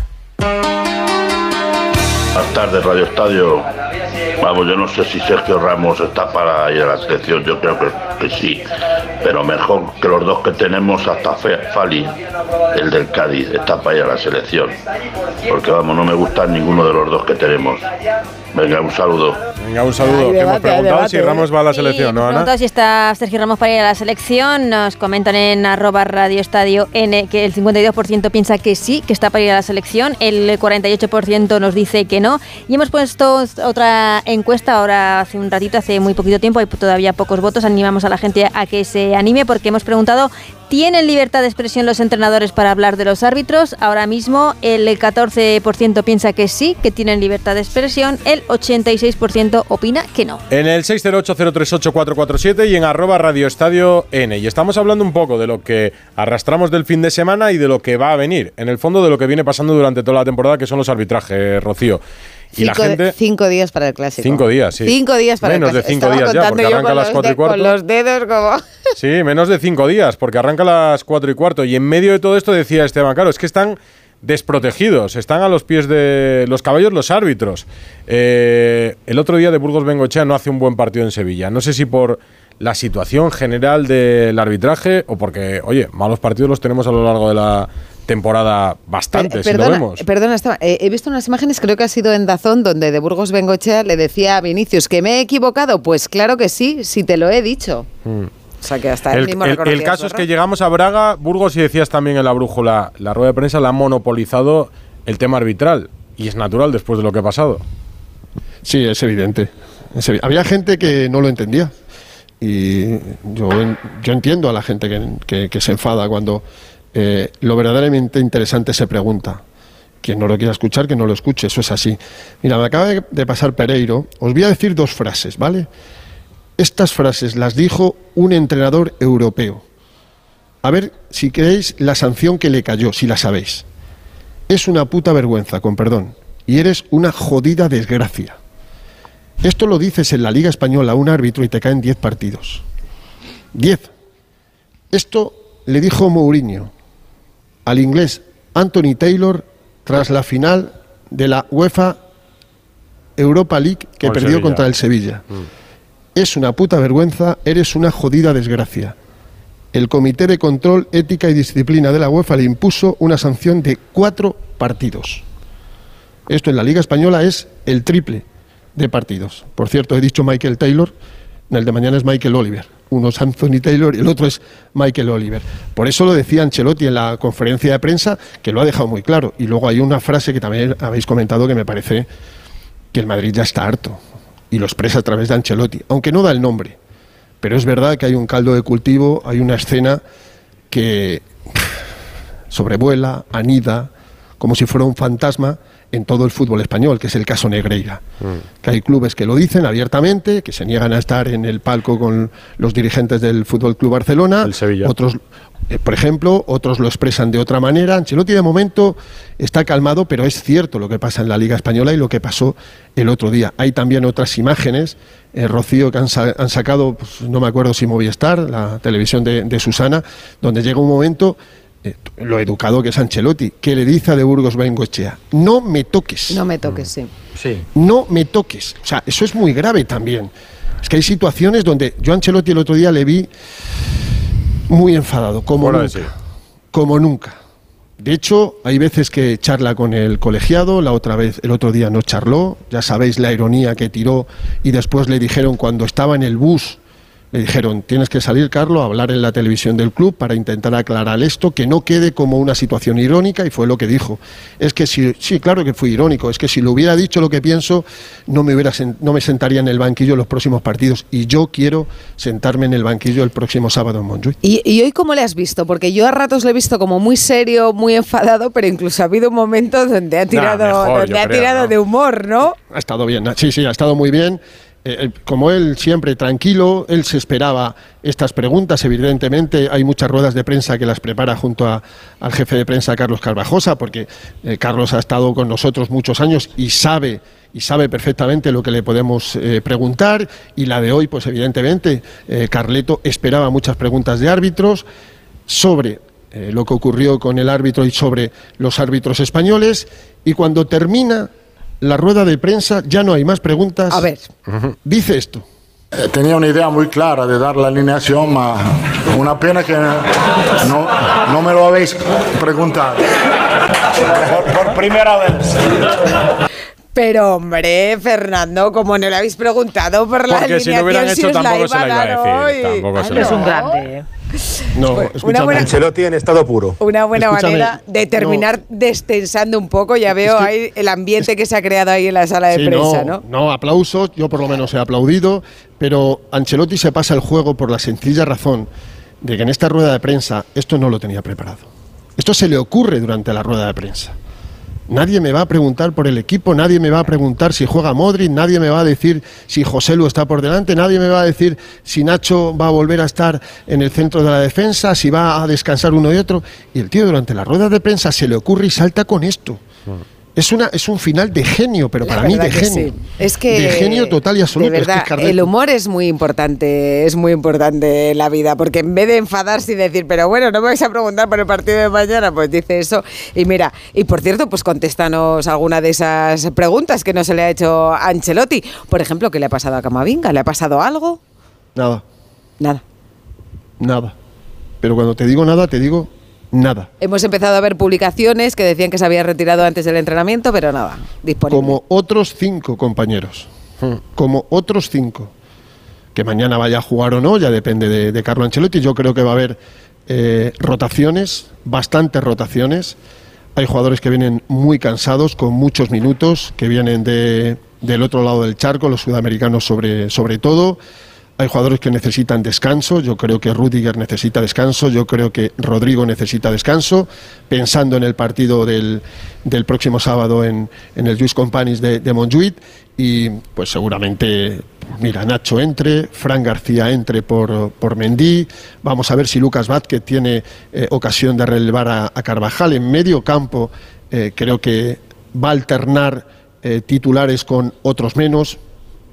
Buenas tardes, Radio Estadio. Vamos, yo no sé si Sergio Ramos está para ir a la selección. Yo creo que sí, pero mejor que los dos que tenemos hasta Fe- Fali, el del Cádiz, está para ir a la selección. Porque vamos, no me gustan ninguno de los dos que tenemos. Venga, un saludo. Venga, un saludo. Hemos debate, preguntado si Ramos va a la selección, ¿no, Ana? Si está Sergio Ramos para ir a la selección. Nos comentan en arroba radio estadio N que el 52% piensa que sí, que está para ir a la selección. El 48% nos dice que no. Y hemos puesto otra encuesta ahora hace un ratito, hace muy poquito tiempo, hay todavía pocos votos. Animamos a la gente a que se anime porque hemos preguntado, ¿tienen libertad de expresión los entrenadores para hablar de los árbitros? Ahora mismo el 14% piensa que sí, que tienen libertad de expresión. El 86% opina que no. En el 608-038-447 y en arroba Radio Estadio N. Y estamos hablando un poco de lo que arrastramos del fin de semana y de lo que va a venir. En el fondo de lo que viene pasando durante toda la temporada, que son los arbitrajes, Rocío. Y la Cinco, de- gente... cinco días para el clásico. Cinco días, sí. Cinco días para Menos el de clásico. cinco Estaba días ya, porque arranca a las cuatro y de- cuarto. Con los dedos como... Sí, menos de cinco días, porque arranca a las cuatro y cuarto. Y en medio de todo esto decía Esteban, claro, es que están desprotegidos, están a los pies de los caballos los árbitros. Eh, el otro día de Burgos Bengochea no hace un buen partido en Sevilla. No sé si por la situación general del arbitraje o porque, oye, malos partidos los tenemos a lo largo de la temporada bastante, si lo perdona, vemos. perdona, eh, he visto unas imágenes, creo que ha sido en Dazón, donde de Burgos Bengochea le decía a Vinicius que me he equivocado. Pues claro que sí, si te lo he dicho. Mm. O sea que hasta él El, mismo el- el caso es que llegamos a Braga, Burgos y decías también en la brújula, la rueda de prensa la ha monopolizado el tema arbitral. Y es natural después de lo que ha pasado. Sí, es evidente. Es evi- Había gente que no lo entendía. Y yo, yo entiendo a la gente que, que- que se enfada cuando eh, lo verdaderamente interesante se pregunta. Quien no lo quiera escuchar, que no lo escuche, eso es así. Mira, me acaba de, pasar Pereiro. Os voy a decir dos frases, ¿vale? Estas frases las dijo un entrenador europeo. A ver si creéis la sanción que le cayó, si la sabéis. Es una puta vergüenza, con perdón. Y eres una jodida desgracia. Esto lo dices en la Liga Española a un árbitro y te caen 10 partidos. 10. Esto le dijo Mourinho al inglés Anthony Taylor tras la final de la UEFA Europa League que Con perdió Sevilla. contra el Sevilla. Es una puta vergüenza, eres una jodida desgracia. El Comité de Control, Ética y Disciplina de la UEFA le impuso una sanción de cuatro partidos. Esto en la Liga Española es el triple de partidos. Por cierto, he dicho Michael Taylor, el de mañana es Michael Oliver. Uno es Anthony Taylor y el otro es Michael Oliver. Por eso lo decía Ancelotti en la conferencia de prensa, que lo ha dejado muy claro. Y luego hay una frase que también habéis comentado que me parece que el Madrid ya está harto. Y lo expresa a través de Ancelotti, aunque no da el nombre. Pero es verdad que hay un caldo de cultivo, hay una escena que sobrevuela, anida, como si fuera un fantasma en todo el fútbol español, que es el caso Negreira. Que hay clubes que lo dicen abiertamente, que se niegan a estar en el palco con los dirigentes del Fútbol Club Barcelona. Otros, eh, por ejemplo, otros lo expresan de otra manera. Ancelotti de momento está calmado, pero es cierto lo que pasa en la Liga Española y lo que pasó el otro día. Hay también otras imágenes, eh, Rocío, que han, sa- han sacado, pues, no me acuerdo si Movistar, la televisión de, de Susana, donde llega un momento lo educado que es Ancelotti, que le dice a de Burgos Bengochea, no me toques. No me toques, sí. Sí. No me toques. O sea, eso es muy grave también. Es que hay situaciones donde yo a Ancelotti el otro día le vi muy enfadado, como nunca. sí. Como nunca. De hecho, hay veces que charla con el colegiado, la otra vez, el otro día no charló, ya sabéis la ironía que tiró y después le dijeron cuando estaba en el bus, le dijeron, tienes que salir, Carlos, a hablar en la televisión del club para intentar aclarar esto, que no quede como una situación irónica, y fue lo que dijo. Es que si, sí, claro que fui irónico, es que si lo hubiera dicho lo que pienso, no me, hubiera, no me sentaría en el banquillo en los próximos partidos, y yo quiero sentarme en el banquillo el próximo sábado en Montjuic. ¿Y, y hoy cómo le has visto? Porque yo a ratos le he visto como muy serio, muy enfadado, pero incluso ha habido un momento donde ha tirado, mejor, donde ha creo, tirado ¿no? de humor, ¿no? Ha estado bien, sí, sí, ha estado muy bien. Eh, eh, como él siempre tranquilo, él se esperaba estas preguntas. Evidentemente, hay muchas ruedas de prensa que las prepara junto a- al jefe de prensa Carlos Carvajosa, porque eh, Carlos ha estado con nosotros muchos años y sabe y sabe perfectamente lo que le podemos preguntar. Y la de hoy, pues evidentemente, Carleto esperaba muchas preguntas de árbitros sobre lo que ocurrió con el árbitro y sobre los árbitros españoles. Y cuando termina la rueda de prensa, ya no hay más preguntas. A ver. Dice esto. Eh, Tenía una idea muy clara de dar la alineación, ma una pena que no, no me lo habéis preguntado. Por, por primera vez. Pero hombre, Fernando, como no le habéis preguntado por la Porque si alineación, hubieran hecho os la tampoco se la iba a dar decir. hoy. Tampoco se Es un grande. No, Una escúchame. buena- Ancelotti en estado puro. Una buena Escúchame, manera de terminar destensando un poco. Ya veo ahí el ambiente que se ha creado ahí en la sala de Sí, prensa, no, ¿no? no, aplausos, yo por lo menos he aplaudido, pero Ancelotti se pasa el juego por la sencilla razón de que en esta rueda de prensa esto no lo tenía preparado. Esto se le ocurre durante la rueda de prensa. Nadie me va a preguntar por el equipo, nadie me va a preguntar si juega Modric, nadie me va a decir si José Lu está por delante, nadie me va a decir si Nacho va a volver a estar en el centro de la defensa, si va a descansar uno y otro. Y el tío durante la rueda de prensa se le ocurre y salta con esto. Es, una, es un final de genio, pero para mí de genio. sí. Es que de genio total y absoluto. De Es que verdad, el humor es muy importante, es muy importante en la vida, porque en vez de enfadarse y decir, pero bueno, no me vais a preguntar por el partido de mañana, pues dice eso. Y mira, y por cierto, pues contéstanos alguna de esas preguntas que no se le ha hecho a Ancelotti. Por ejemplo, ¿qué le ha pasado a Camavinga? ¿Le ha pasado algo? Nada, Nada. nada. Pero cuando te digo nada, te digo nada. Hemos empezado a ver publicaciones que decían que se había retirado antes del entrenamiento, pero nada, disponible. Como otros cinco compañeros. Como otros cinco. Que mañana vaya a jugar o no, ya depende de, de Carlo Ancelotti. Yo creo que va a haber eh, rotaciones, bastantes rotaciones. Hay jugadores que vienen muy cansados, con muchos minutos, que vienen de, del otro lado del charco, los sudamericanos sobre, sobre todo. Hay jugadores que necesitan descanso. Yo creo que Rudiger necesita descanso. Yo creo que Rodrigo necesita descanso. Pensando en el partido del, del próximo sábado en, en el Juice Companies de, de Montjuic. Y pues seguramente, mira, Nacho entre, Fran García entre por, por Mendy. Vamos a ver si Lucas Vázquez tiene eh, ocasión de relevar a, a Carvajal en medio campo. eh, creo que va a alternar eh, titulares con otros menos.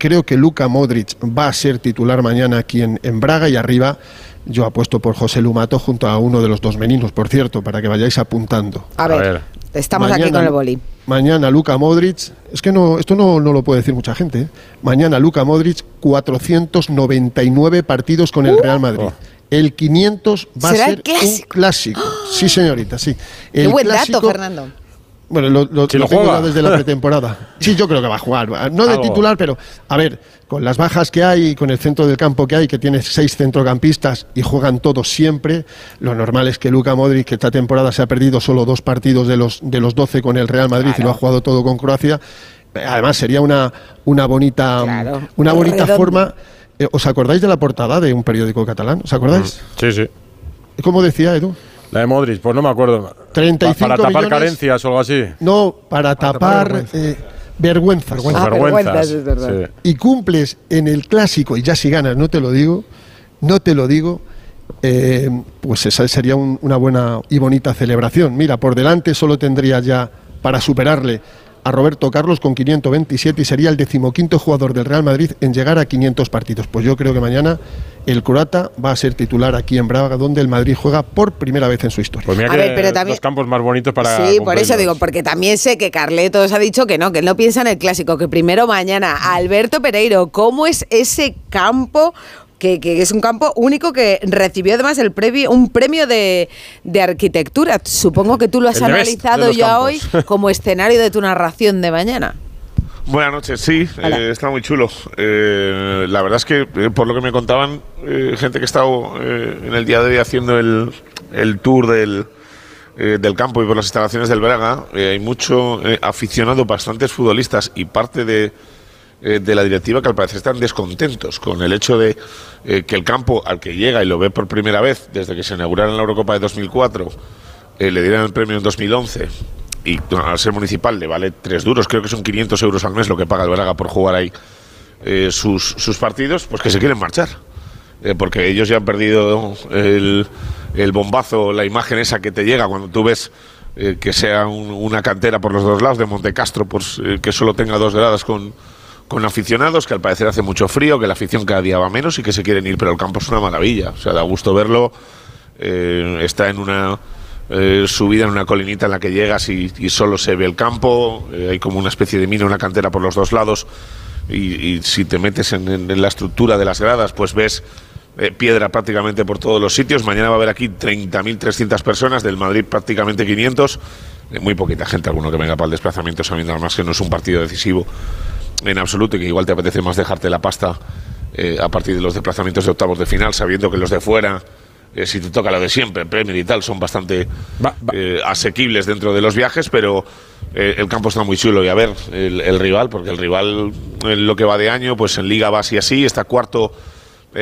Creo que Luka Modric va a ser titular mañana aquí en, en Braga y arriba yo apuesto por José Lumato junto a uno de los dos meninos, por cierto, para que vayáis apuntando. A ver, estamos aquí con el boli. Mañana Luka Modric, es que no, esto no, no lo puede decir mucha gente. ¿eh? Mañana Luka Modric, 499 partidos con el Real Madrid. El 500 va a ¿Será el ser clásico? un clásico. Sí, señorita, sí. Qué El buen clásico- dato, Fernando. Bueno, lo, lo- Si lo lo tengo juega. desde la pretemporada. Sí, yo creo que va a jugar. No de Algo. titular, pero a ver, con las bajas que hay, con el centro del campo que hay, que tiene seis centrocampistas y juegan todos siempre, lo normal es que Luka Modric, que esta temporada se ha perdido solo dos partidos de los, de los 12 con el Real Madrid y lo ha jugado todo con Croacia, además sería una, una bonita, Claro. una bonita Redondo. forma. Eh, ¿Os acordáis de la portada de un periódico catalán? ¿Os acordáis? Sí, sí. ¿Cómo decía Edu? La de Modric, pues no me acuerdo. 35 Pa- Para tapar millones. carencias o algo así. No, para tapar eh, vergüenzas. Ah, vergüenzas, es verdad. sí. y cumples en el clásico, y ya si ganas, no te lo digo, no te lo digo, eh, pues esa sería un- una buena y bonita celebración. Mira, por delante solo tendría ya para superarle a Roberto Carlos con 527 y sería el decimoquinto jugador del Real Madrid en llegar a 500 partidos. Pues yo creo que mañana el croata va a ser titular aquí en Braga, donde el Madrid juega por primera vez en su historia. Pues mira A que ver, pero también- los campos más bonitos para. Sí, por eso digo, porque también sé que Carletos ha dicho que no, que él no piensa en el clásico, que primero mañana. Alberto Pereiro, ¿cómo es ese campo? Que, que es un campo único que recibió además el previo, un premio de, de arquitectura. Supongo que tú lo has El analizado ya hoy como escenario de tu narración de mañana. Buenas noches, sí, eh, está muy chulo. Eh, la verdad es que, eh, por lo que me contaban, eh, gente que ha estado eh, en el día de hoy haciendo el, el tour del, eh, del campo y por las instalaciones del Braga, eh, hay mucho eh, aficionado, bastantes futbolistas y parte de, eh, de la directiva que al parecer están descontentos con el hecho de eh, que el campo al que llega y lo ve por primera vez desde que se inaugurara en la Eurocopa de 2004, eh, le dieran el premio en 2011 y al ser municipal le vale tres duros, creo que son 500 euros al mes lo que paga el Braga por jugar ahí sus, sus partidos, pues que se quieren marchar. Porque ellos ya han perdido el, el bombazo, la imagen esa que te llega cuando tú ves que sea un- una cantera por los dos lados de Montecastro, pues, eh, que solo tenga dos gradas con, con aficionados, que al parecer hace mucho frío, que la afición cada día va menos y que se quieren ir, pero el campo es una maravilla, o sea, da gusto verlo, eh, está en una eh, subida en una colinita en la que llegas y, y solo se ve el campo, eh, hay como una especie de mina, una cantera por los dos lados. Y, si te metes en, en- la estructura de las gradas, pues ves eh, piedra prácticamente por todos los sitios. Mañana va a haber aquí 30.300 personas, del Madrid prácticamente 500. Eh, muy poquita gente, alguno que venga para el desplazamiento, sabiendo además que no es un partido decisivo en absoluto y que igual te apetece más dejarte la pasta eh, a partir de los desplazamientos de octavos de final, sabiendo que los de fuera, eh, si te toca lo de siempre, Premier y tal, son bastante eh, asequibles dentro de los viajes, pero el campo está muy chulo y a ver el, el rival, porque el rival en lo que va de año, pues en Liga va así así, está cuarto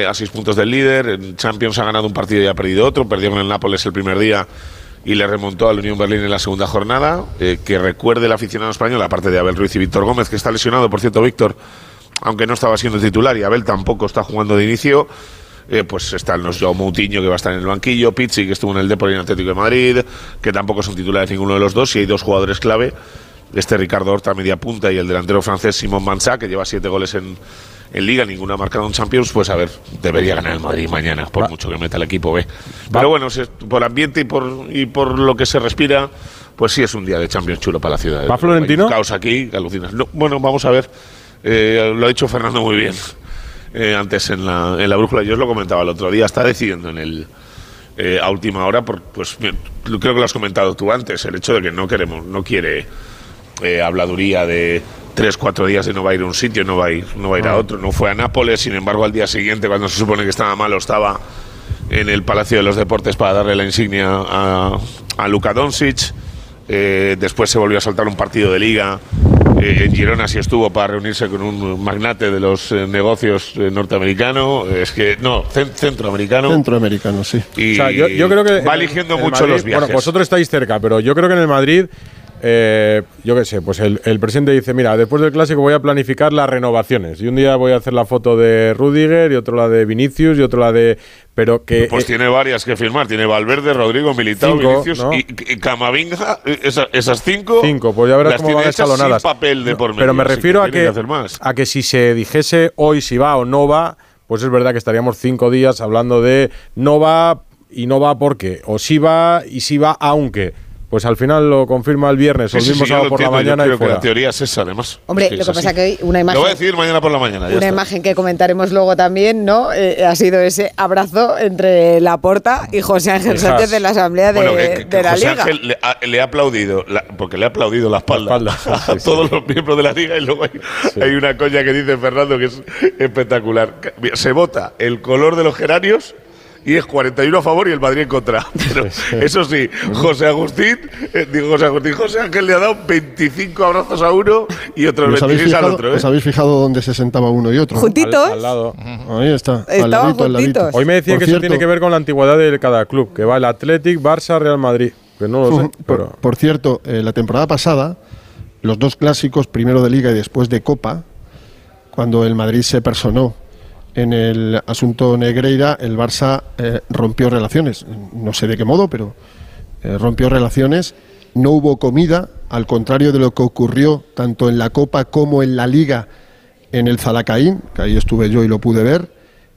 a seis puntos del líder, en Champions ha ganado un partido y ha perdido otro, perdió con el Nápoles el primer día y le remontó al Unión Berlín en la segunda jornada. eh, que recuerde el aficionado español, aparte de Abel Ruiz y Víctor Gómez, que está lesionado, por cierto, Víctor, aunque no estaba siendo titular, y Abel tampoco está jugando de inicio. eh, pues están los Joao Moutinho, que va a estar en el banquillo, Pizzi, que estuvo en el Depor y en Atlético de Madrid, que tampoco son titulares ninguno de los dos, y hay dos jugadores clave, este Ricardo Horta, media punta, y el delantero francés Simón Mansá, que lleva siete goles en, en Liga, ninguno ha marcado en Champions, pues a ver, debería ganar el Madrid mañana, por mucho que meta el equipo B. Pero bueno, por ambiente y por, y por lo que se respira, pues sí es un día de Champions chulo para la ciudad. ¿Va Florentino? Hay caos aquí, alucinas. No, bueno, vamos a ver. Eh, lo ha dicho Fernando muy bien eh, antes en la, en la brújula. Yo os lo comentaba el otro día. Está decidiendo en el eh, a última hora, por, pues creo que lo has comentado tú antes, el hecho de que no queremos, no quiere eh, habladuría de tres, cuatro días de no va a ir a un sitio, no va a ir, no va a ir a otro. No fue a Nápoles, sin embargo, al día siguiente, cuando se supone que estaba malo, estaba en el Palacio de los Deportes para darle la insignia a, a Luka Doncic. Eh, después se volvió a saltar un partido de liga. Eh, en Girona sí estuvo para reunirse con un magnate de los eh, negocios norteamericano. Es que, no, cen- centroamericano. Centroamericano, sí. Y O sea, yo, yo creo que va el- eligiendo el mucho Madrid- los viajes. Bueno, vosotros estáis cerca, pero yo creo que en el Madrid, eh, yo qué sé, pues el, el presidente dice, mira, después del clásico voy a planificar las renovaciones. Y un día voy a hacer la foto de Rudiger y otro la de Vinicius y otro la de... Pero que... Pues eh, tiene varias que firmar. Tiene Valverde, Rodrigo, Militao, Cinco, Vinicius ¿no? y, y Camavinga. eh, esa- esas cinco. Cinco, pues ya verás las cómo van escalonadas. Papel de por medio, Pero me refiero a que, a que si se dijese hoy si va o no va, pues es verdad que estaríamos cinco días hablando de no va y no va porque, o si va y si va aunque. Pues al final lo confirma el viernes o el Sí, sí, mismo sí, yo sábado por la entiendo, yo mañana y creo que fuera. la teoría es esa, además. Hombre, Es lo que así. pasa que hoy una Lo voy a imagen, decir mañana por la mañana. ya una está. imagen que comentaremos luego también, ¿no? Eh, ha sido ese abrazo entre Laporta y José Ángel Hijas. Sánchez en la asamblea de, Bueno, que- que- que de la José Liga. Ángel le ha, le ha aplaudido, la- porque le ha aplaudido la espalda, a todos los miembros de la liga y luego hay, hay una coña que dice Fernando que es espectacular. Se vota el color de los geranios y es 41 a favor y el Madrid en contra. Pero eso sí, José Agustín, eh, digo José Agustín, José Ángel le ha dado 25 abrazos a uno y otros ¿Os habéis, 26 al otro. ¿eh? os habéis fijado dónde se sentaba uno y otro? Juntitos. Al, al lado. Ahí está. al Estaban ladito, al ladito. Hoy me decían Por que cierto- eso tiene que ver con la antigüedad de cada club, que va el Athletic, Barça, Real Madrid. Que no lo sé, pero... por, por cierto, eh, la temporada pasada, los dos clásicos, primero de Liga y después de Copa, cuando el Madrid se personó en el asunto Negreira, el Barça eh, rompió relaciones. No sé de qué modo, pero eh, rompió relaciones. No hubo comida, al contrario de lo que ocurrió tanto en la Copa como en la Liga en el Zalacaín, que ahí estuve yo y lo pude ver.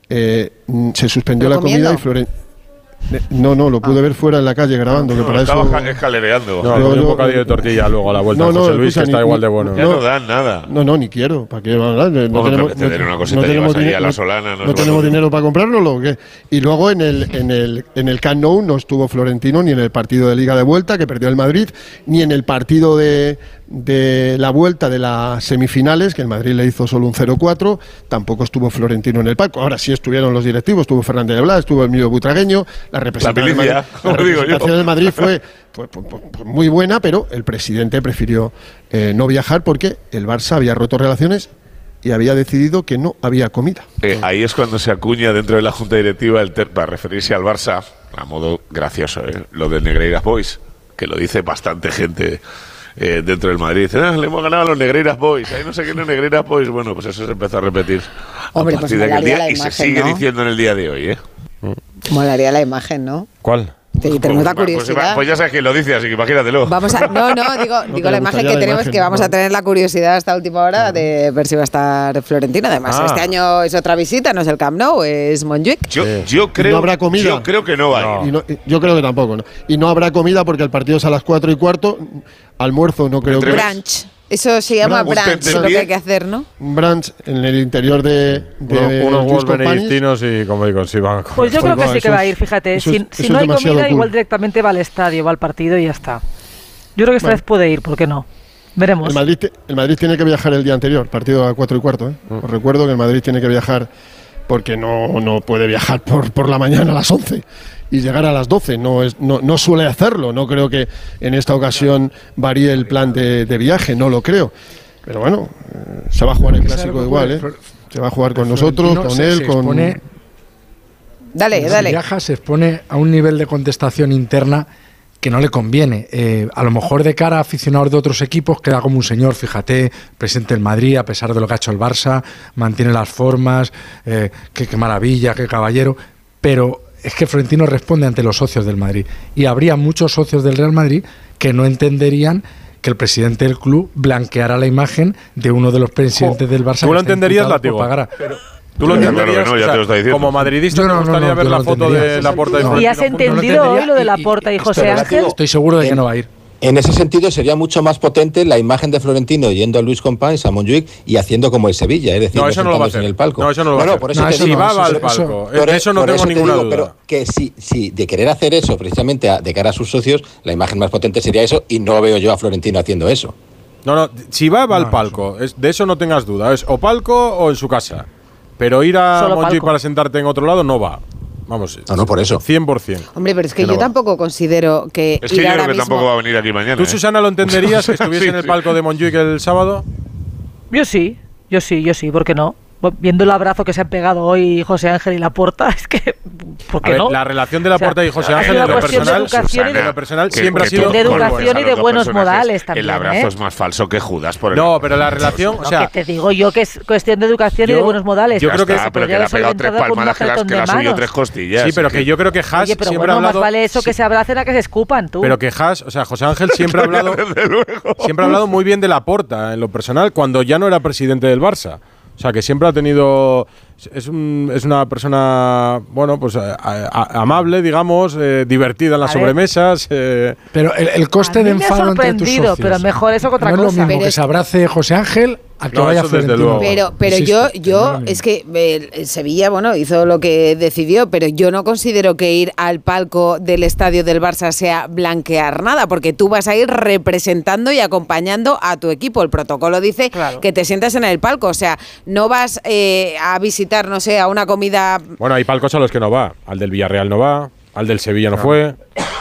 eh, mm, se suspendió ¿Pero la comida y Floren... Eh, No, no, lo pude ver fuera en la calle grabando, que No, para estaba eso... escalereando. No, Yo- un yo- bocadillo de tortilla luego a la vuelta. No, no, José Luis, escucha, que está ni- igual de bueno. Ya no, dan nada. No, no, ni quiero. ¿Para qué? No, no, no tenemos, no tenemos dinero, la Solana, no no es tenemos dinero para comprárnoslo. ¿o qué? Y luego en el, en, el, en el Camp Nou no estuvo Florentino ni en el partido de Liga de Vuelta, que perdió el Madrid, ni en el partido de, de la vuelta de las semifinales, que el Madrid le hizo solo un 0-4. Tampoco estuvo Florentino en el palco. Ahora sí estuvieron los directivos, estuvo Fernández de Blas, estuvo Emilio Butragueño, la representación, del milicia, Madrid, la representación del Madrid fue pues, pues, pues, pues, muy buena, pero el presidente prefirió eh, no viajar porque el Barça había roto relaciones y había decidido que no había comida. Eh, ahí es cuando se acuña dentro de la junta directiva el ter- para referirse al Barça, a modo gracioso, ¿eh? lo de Negreiras Boys, que lo dice bastante gente eh, dentro del Madrid. Dicen, ah, le hemos ganado a los Negreiras Boys, ahí no sé qué es Negreiras Boys. Bueno, pues eso se empezó a repetir Hombre, a pues partir de aquel día la y se sigue ¿no? diciendo en el día de hoy. ¿eh? Molaría la imagen, ¿no? ¿Cuál? Sí, tenemos la Pues, curiosidad. pues ya sabes quién lo dice, así que imagínatelo. Vamos a, no, no, digo, No, digo que la imagen que la tenemos imagen, que vamos no. a tener la curiosidad hasta última hora de ver si va a estar Florentino. Además, Ah. este año es otra visita, no es el Camp Nou, es Montjuic. Yo, yo creo, no habrá comida. Yo creo que no va a ir. Y no- y yo creo que tampoco. ¿no? Y no habrá comida porque el partido es a las 4 y cuarto. Almuerzo no creo que. Brunch. Eso se llama usted lo que hay que hacer, ¿no? Un brunch en el interior de, de Unos, benedictinos y, como digo, sí van a Pues yo creo que sí que va a ir, fíjate. eso Si, si no hay comida, cool. igual directamente va al estadio, va al partido y ya está. Yo creo que esta Bueno. vez puede ir, ¿por qué no? Veremos. El Madrid, el Madrid tiene que viajar el día anterior, partido a 4 y cuarto. ¿eh? Mm. Os recuerdo que el Madrid tiene que viajar porque no, no puede viajar por, por la mañana a las 11 y llegar a las 12. No, es, no, no suele hacerlo. No creo que en esta ocasión varíe el plan de, de viaje, no lo creo. Pero bueno, eh, se va a jugar el clásico igual. ¿eh? Se va a jugar con nosotros, con se- él, se con. Dale, si dale. viaja, se expone a un nivel de contestación interna que no le conviene. Eh, a lo mejor de cara a aficionados de otros equipos queda como un señor, fíjate, presente en Madrid, a pesar de lo que ha hecho el Barça, mantiene las formas, eh, qué, qué maravilla, qué caballero, pero es que Florentino responde ante los socios del Madrid. Y habría muchos socios del Real Madrid que no entenderían que el presidente del club blanqueara la imagen de uno de los presidentes del Barça. Tú lo entenderías, Látigo. Tú lo entenderías, no, ya o sea, te lo está diciendo. como madridista Yo no, no, gustaría no, ver la foto de la puerta de No. ¿Y Florentino has entendido hoy lo de la porta y José Ángel? Estoy seguro de que no va a ir. En ese sentido sería mucho más potente la imagen de Florentino yendo a Luis Companys, a Montjuic y haciendo como el Sevilla, es decir, No, eso no lo va a hacer. en el palco. No, eso no lo va a Bueno, hacer. por eso No, te eso digo, no, va al palco. por- De eso no por tengo te ninguna digo, duda. Pero que si, si de querer hacer eso precisamente a- de cara a sus socios, la imagen más potente sería eso y no veo yo a Florentino haciendo eso. No, no, si va, va al palco. Es, de eso no tengas duda. Es o palco o en su casa. Pero ir a Solo palco. para sentarte en otro lado no va. Vamos. No, no, por eso. 100%. Hombre, pero es que yo tampoco considero que Es que ir yo ahora creo que mismo... tampoco va a venir aquí mañana. ¿Tú, ¿eh? Susana, lo entenderías que estuviese Sí, en el palco de Montjuic el sábado? Yo sí, yo sí, yo sí, ¿por qué no? Viendo el abrazo que se han pegado hoy José Ángel y Laporta, es que, ¿por A qué ver, no? la relación de la O sea, Porta y José Ángel en lo de personal, educación y de- en lo personal Que- siempre ha que sido tú De educación y de buenos modales también, El abrazo ¿eh? es más falso que Judas por el No, pero la relación, o No, sea, que te digo yo que es cuestión de educación y Yo- de buenos modales. yo creo que- Ah, pero que le ha pegado tres palmadas que, las, apretón que le de ha subido tres costillas. sí, pero que yo creo que Haas Oye, pero siempre bueno, ha hablado más vale eso que se abracen a que se escupan, tú. Pero que Haas, o sea, José Ángel siempre ha hablado siempre ha hablado muy bien de la Porta en lo personal cuando ya no era presidente del Barça. O sea, que siempre ha tenido es, un- es una persona bueno, pues a- a- amable, digamos, eh, divertida en las A sobremesas, eh, Pero el, el coste de enfado entre tus socios. pero mejor eso que otra no es cosa. lo mismo Pero que se abrace José Ángel a que No, vaya desde luego. Pero, pero Insisto, yo, yo es que eh, Sevilla, bueno, hizo lo que decidió, pero yo no considero que ir al palco del estadio del Barça sea blanquear nada, porque tú vas a ir representando y acompañando a tu equipo. El protocolo dice que te sientas en el palco, o sea, no vas eh, a visitar, no sé, a una comida bueno, hay palcos a los que no va. Al del Villarreal no va, al del Sevilla no fue.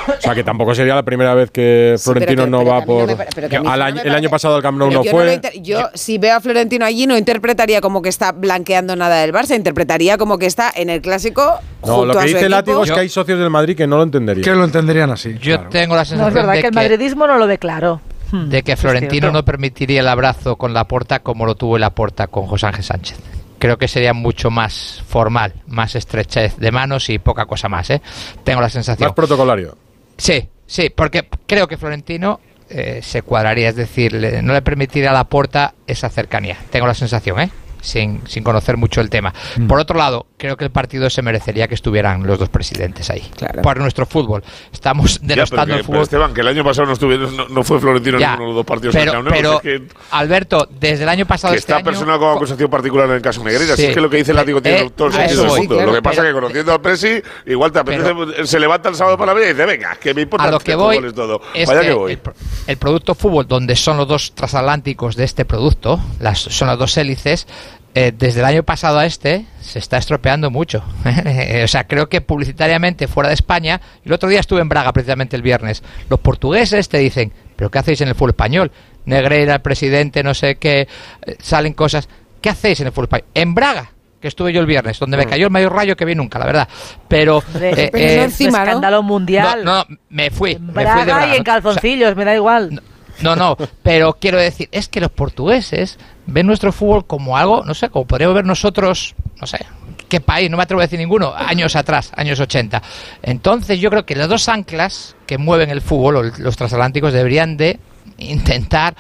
O sea, que tampoco sería la primera vez que Sí, pero Florentino que- no pero va a mí no por me pero que a al no año- el año pasado al Camp Nou no no fue. inter- yo, si veo a Florentino allí, no interpretaría como que está blanqueando nada del Barça, interpretaría como que está en el clásico. No, junto lo a que su dice equipo. Látigo es que hay socios del Madrid que no lo entenderían. Que lo entenderían así. Yo tengo la No, sensación es verdad de que el madridismo no lo ve claro. De que Florentino no permitiría el abrazo con la porta como lo tuvo la porta con José Ángel Sánchez. Creo que sería mucho más formal, más estrechez de manos y poca cosa más. ¿eh? Tengo la sensación. Más protocolario. Sí, sí, porque creo que Florentino eh, se cuadraría, es decir, le- no le permitiría a la porta esa cercanía. Tengo la sensación, ¿eh? Sin, sin conocer mucho el tema. Mm. Por otro lado, creo que el partido se merecería que estuvieran los dos presidentes ahí. Por nuestro fútbol. Estamos Ya, pero, denostando que- el pero fútbol. Esteban, que el año pasado no, estuvieron, no, no fue Florentino Ya, en ninguno de los dos partidos pero, Nou, pero, es que, Alberto, desde el año pasado que este está año- personado como acusación particular en el caso Negreira. Sí. Si es que lo que dice el Látigo tiene Eh, todo el sentido del mundo. claro, lo que pasa pero- es que conociendo al Presi, igual te apetece, se levanta el sábado para la vida y dice, venga, que me importa a lo que voy goles todo. es Vaya que que voy. El, el producto fútbol, donde son los dos transatlánticos de este producto, las, son las dos hélices, eh, desde el año pasado a este se está estropeando mucho. o sea, creo que publicitariamente fuera de España, y el otro día estuve en Braga precisamente el viernes, los portugueses te dicen, pero ¿qué hacéis en el fútbol español? Negreira, el presidente, no sé qué, eh, salen cosas. ¿Qué hacéis en el fútbol español? En Braga que estuve yo el viernes, donde me cayó el mayor rayo que vi nunca, la verdad. Pero, eh, eh, no encima, ¿no? escándalo mundial. No, no, me fui. me fui de Braga Braga. y en calzoncillos, me da igual. No, no, pero quiero decir, es que los portugueses ven nuestro fútbol como algo, no sé, como podríamos ver nosotros, no sé, qué país, no me atrevo a decir ninguno, años atrás, años 80. Entonces yo creo que las dos anclas que mueven el fútbol, los transatlánticos, deberían de intentar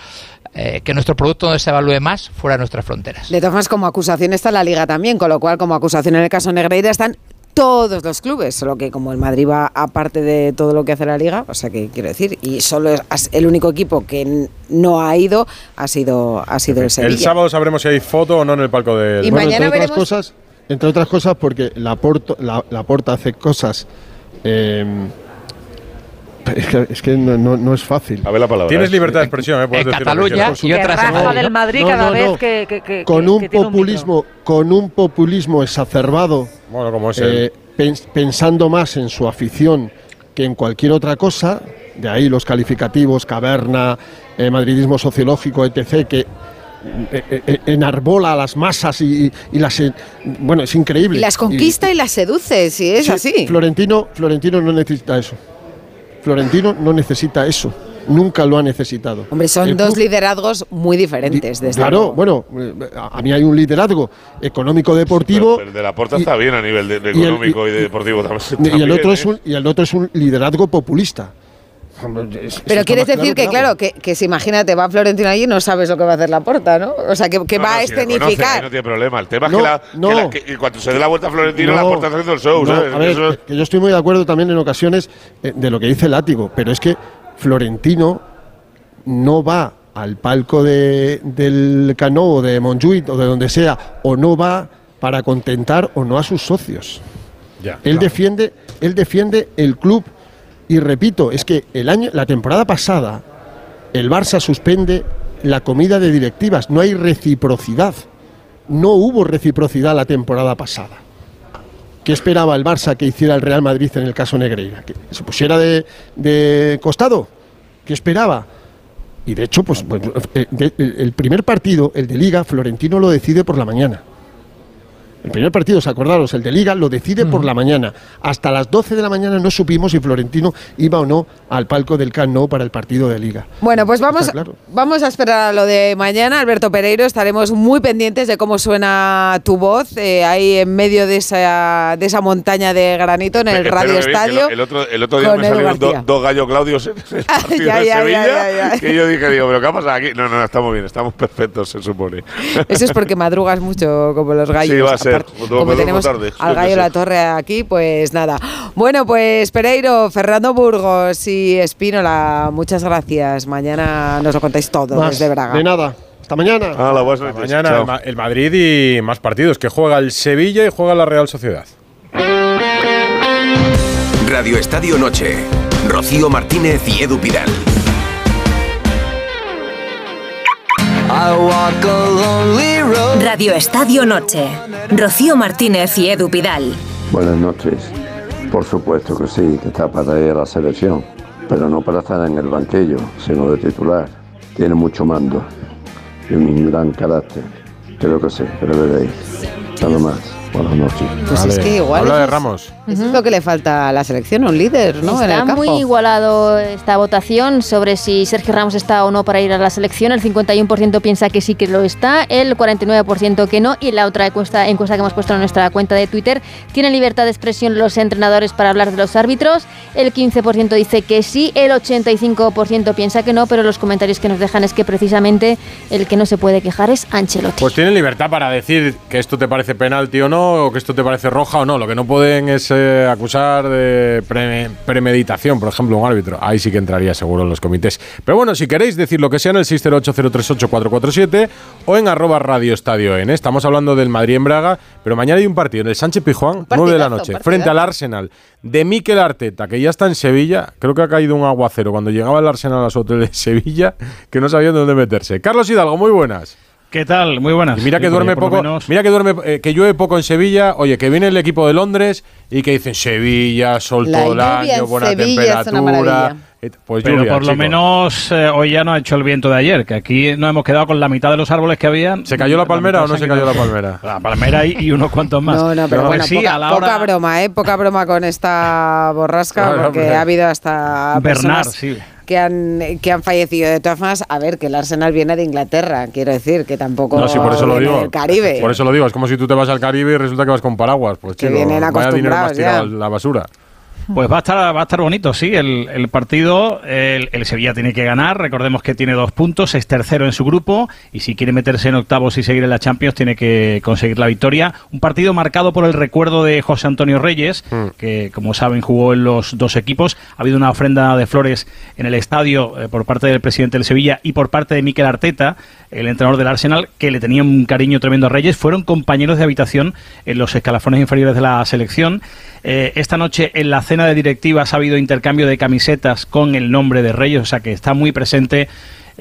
eh, que nuestro producto no se evalúe más fuera de nuestras fronteras. De todas formas, como acusación está la Liga también, con lo cual, como acusación en el caso Negreira están todos los clubes, solo que como el Madrid va aparte de todo lo que hace la liga, o sea que quiero decir, y solo es el único equipo que n- no ha ido ha sido ha sido el Sevilla. El sábado sabremos si hay foto o no en el palco del. Y Bueno, mañana entre otras veremos- cosas, entre otras cosas porque la Porta, la, la Porta hace cosas. eh, es que, es que no, no- no es fácil. A ver la palabra. Tienes libertad de expresión, ¿eh? Puedes decir lo que quieras. Que raja del Madrid No, cada no, vez no. que, que- que- con un que tiene un populismo, con un populismo exacerbado, Bueno, como es eh, pens- pensando más en su afición que en cualquier otra cosa, de ahí los calificativos, caverna, eh, madridismo sociológico, etc., que eh, eh, enarbola a las masas y, y las... eh, bueno, es increíble. Y las conquista y, las seduce, si es Sí, así. Florentino, Florentino no necesita eso. Florentino no necesita eso. Nunca lo ha necesitado. Hombre, son El dos club- liderazgos muy diferentes. Desde Claro, bueno, eh, a mí hay un liderazgo económico-deportivo el de la Porta y- está bien a nivel de, de y el- económico y, de deportivo también. y el otro ¿eh? es un y el otro es un liderazgo populista. Pero quieres decir que, claro, que, que si imagínate, va Florentino allí no sabes lo que va a hacer la porta, ¿no? O sea, que, que No, va no, a si conoce, escenificar. no tiene problema. El tema No, es que, la, no. que, la- que- que cuando se dé la vuelta a Florentino, la Porta está haciendo el show, no, ¿sabes? a ver, Eso es- que- yo estoy muy de acuerdo también en ocasiones eh, de lo que dice Látigo, pero es que Florentino no va al palco de, del Cano o de Montjuic o de donde sea, o no va para contentar o no a sus socios. Ya, Él claro. defiende, él defiende el club y repito, es que el año, la temporada pasada, el Barça suspende la comida de directivas, no hay reciprocidad. No hubo reciprocidad la temporada pasada. ¿Qué esperaba el Barça que hiciera el Real Madrid en el caso Negreira? ¿Que se pusiera de, de costado? ¿Qué esperaba? Y de hecho, pues, pues, eh, el primer partido, el de Liga, Florentino lo decide por la mañana. El primer partido, os acordaros, el de Liga, lo decide por la mañana. Hasta las 12 de la mañana no supimos si Florentino iba o no al palco del Camp Nou para el partido de Liga. Bueno, pues vamos, claro. vamos a esperar a lo de mañana. Alberto Pereiro, estaremos muy pendientes de cómo suena tu voz eh, ahí en medio de esa, de esa montaña de granito en el Radio Estadio. El, el otro, el otro día me salieron do- dos gallos Claudios en el partido Ya, de ya, ya, Sevilla. ya, ya. Que yo dije, digo, ¿pero qué ha pasado aquí? No, no, no, estamos bien, estamos perfectos, se supone. Eso es porque madrugas mucho como los gallos. Sí, va a ser. Como tenemos tarde, al gallo. La Torre aquí, pues nada. Bueno, pues Pereiro, Fernando Burgos y Espínola, muchas gracias. Mañana nos lo contáis todo Más, desde Braga. De nada. Hasta mañana. Ah, la noches. Mañana Chao. el, Ma- el Madrid y más partidos, que juega el Sevilla y juega la Real Sociedad. Radio Estadio Noche. Rocío Martínez y Edu Pidal. Radio Estadio Noche. Rocío Martínez y Edu Pidal. Buenas noches. Por supuesto que sí, que está para ir a la selección, pero no para estar en el banquillo, sino de titular. Tiene mucho mando y un gran carácter. Creo que sí, pero veréis. Nada más. Buenas noches. Pues es que igual Habla de es- Ramos. Es lo que le falta a la selección, un líder, ¿no? en Está el campo. muy igualado esta votación sobre si Sergio Ramos está o no para ir a la selección. El 51% piensa que sí que lo está, el 49% que no. Y la otra encuesta, encuesta que hemos puesto en nuestra cuenta de Twitter, ¿tienen libertad de expresión los entrenadores para hablar de los árbitros? El 15% dice que sí, el 85% piensa que no, pero los comentarios que nos dejan es que precisamente el que no se puede quejar es Ancelotti. Pues tienen libertad para decir que esto te parece penalti o no, o que esto te parece roja o no. Lo que no pueden es eh, acusar de pre- premeditación, por ejemplo, un árbitro. Ahí sí que entraría seguro en los comités. Pero bueno, si queréis decir lo que sea en el 608038447 o en arroba radio estadio N. Estamos hablando del Madrid en Braga, pero mañana hay un partido en el Sánchez Pijuán, 9 de la noche, partidazo. frente al Arsenal de Mikel Arteta, que ya está en Sevilla. Creo que ha caído un aguacero cuando llegaba el Arsenal a su hotel de Sevilla, que no sabían dónde meterse. Carlos Hidalgo, muy buenas. ¿Qué tal? Muy buenas. Y mira que Sí, duerme poco, menos- mira que duerme, eh, que llueve poco en Sevilla. Oye, que viene el equipo de Londres y que dicen Sevilla, sol La todo el año, en buena Sevilla es una temperatura. Pues Pero lluvia, por lo chico. menos eh, hoy ya no ha hecho el viento de ayer, que aquí nos hemos quedado con la mitad de los árboles que habían. ¿Se cayó la palmera o no se cayó la palmera? La palmera y, y unos cuantos más. No, no, pero bueno, sí, poca, a la poca hora. broma, ¿eh? Poca broma con esta borrasca, Claro, porque hombre. ha habido hasta Bernard, personas sí. Que han, que han fallecido. De todas formas, a ver, que el Arsenal viene de Inglaterra, quiero decir, que tampoco No, sí, por eso lo digo. del Caribe. Por eso lo digo. Es como si tú te vas al Caribe y resulta que vas con paraguas. Pues Que chico, vienen vaya dinero más acostumbrados tirado a la basura. Pues va a estar, va a estar bonito, sí. El, el partido, el, el Sevilla tiene que ganar. Recordemos que tiene dos puntos, es tercero en su grupo y si quiere meterse en octavos y seguir en la Champions tiene que conseguir la victoria. Un partido marcado por el recuerdo de José Antonio Reyes, que como saben jugó en los dos equipos. Ha habido una ofrenda de flores en el estadio eh, por parte del presidente del Sevilla y por parte de Mikel Arteta, el entrenador del Arsenal, que le tenía un cariño tremendo a Reyes. Fueron compañeros de habitación en los escalafones inferiores de la selección. Eh, esta noche en la cena de directivas ha habido intercambio de camisetas con el nombre de Reyes, o sea que está muy presente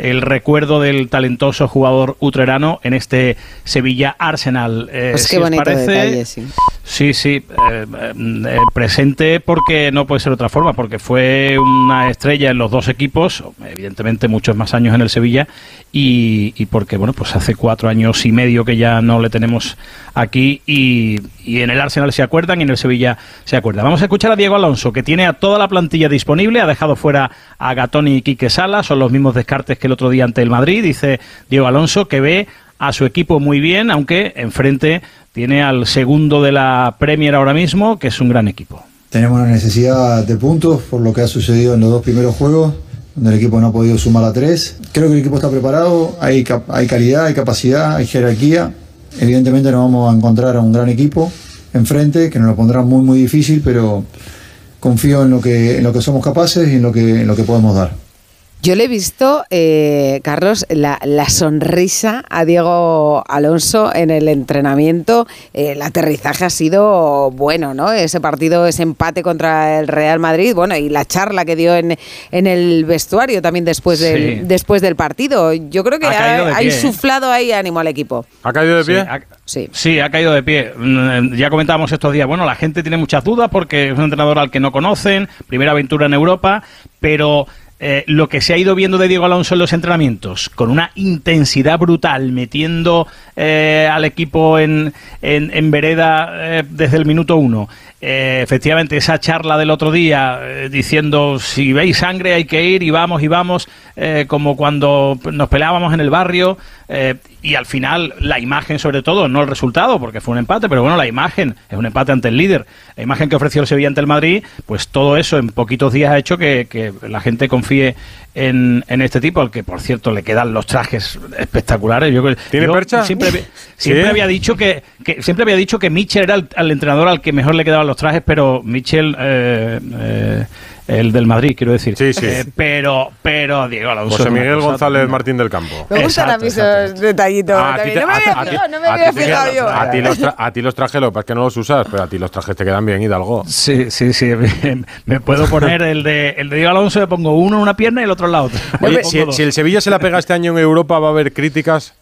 el recuerdo del talentoso jugador utrerano en este Sevilla Arsenal. Eh, Pues si qué os bonito parece- detalle, sí. Sí, sí, eh, eh, presente porque no puede ser de otra forma, porque fue una estrella en los dos equipos, evidentemente muchos más años en el Sevilla, y, y porque, bueno, pues hace cuatro años y medio que ya no le tenemos aquí, y, y en el Arsenal se acuerdan y en el Sevilla se acuerdan. Vamos a escuchar a Diego Alonso, que tiene a toda la plantilla disponible, ha dejado fuera a Gatoni y Quique Sala, son los mismos descartes que el otro día ante el Madrid, dice Diego Alonso, que ve a su equipo muy bien, aunque enfrente tiene al segundo de la Premier ahora mismo, que es un gran equipo. Tenemos una necesidad de puntos por lo que ha sucedido en los dos primeros juegos, donde el equipo no ha podido sumar a tres. Creo que el equipo está preparado, hay, calidad, hay capacidad, hay jerarquía. Evidentemente nos vamos a encontrar a un gran equipo enfrente, que nos lo pondrá muy muy difícil, pero confío en lo que, en lo que somos capaces y en lo que, en lo que podemos dar. Yo le he visto, eh, Carlos, la, la sonrisa a Diego Alonso en el entrenamiento. Eh, el aterrizaje ha sido bueno, ¿no? Ese partido, ese empate contra el Real Madrid, bueno, y la charla que dio en, en el vestuario también después del, Sí. después del partido. Yo creo que Ha ha, ha pie, ¿eh? insuflado ahí ánimo al equipo. ¿Ha caído de Sí, pie? ha- Sí. Sí, ha caído de pie. Mm, Ya comentábamos estos días, bueno, la gente tiene muchas dudas porque es un entrenador al que no conocen, primera aventura en Europa, pero eh, lo que se ha ido viendo de Diego Alonso en los entrenamientos, con una intensidad brutal, metiendo eh, al equipo en, en, en vereda eh, desde el minuto uno. Eh, efectivamente, esa charla del otro día eh, diciendo si veis sangre hay que ir y vamos y vamos, como cuando nos peleábamos en el barrio, eh, y al final la imagen sobre todo, no el resultado, porque fue un empate, pero bueno, la imagen es un empate ante el líder, la imagen que ofreció el Sevilla ante el Madrid, pues todo eso en poquitos días ha hecho que, que la gente confíe en, en este tipo, al que por cierto le quedan los trajes espectaculares. Yo, ¿Tiene yo percha? Siempre, había- siempre ¿Sí? había dicho que, que siempre había dicho que Mitchell era el, entrenador al que mejor le quedaban los trajes, pero Mitchell eh, eh, el del Madrid, quiero decir. Sí, sí. Eh, pero, pero Diego Alonso. José Miguel cosa González Martín del Campo. Me gustan a mí esos detallitos. Ah, a ti también. te- no me había fijado, no me había fijado yo. A ti los, tra- a ti los trajes, lo que pasa es que no los usas, pero a ti los trajes te quedan bien, Hidalgo. Sí, sí, sí. Me puedo poner el de, el de Diego Alonso, le pongo uno en una pierna y el otro en la otra. Oye, si, el Sevilla se la pega este año en Europa, ¿va a haber críticas?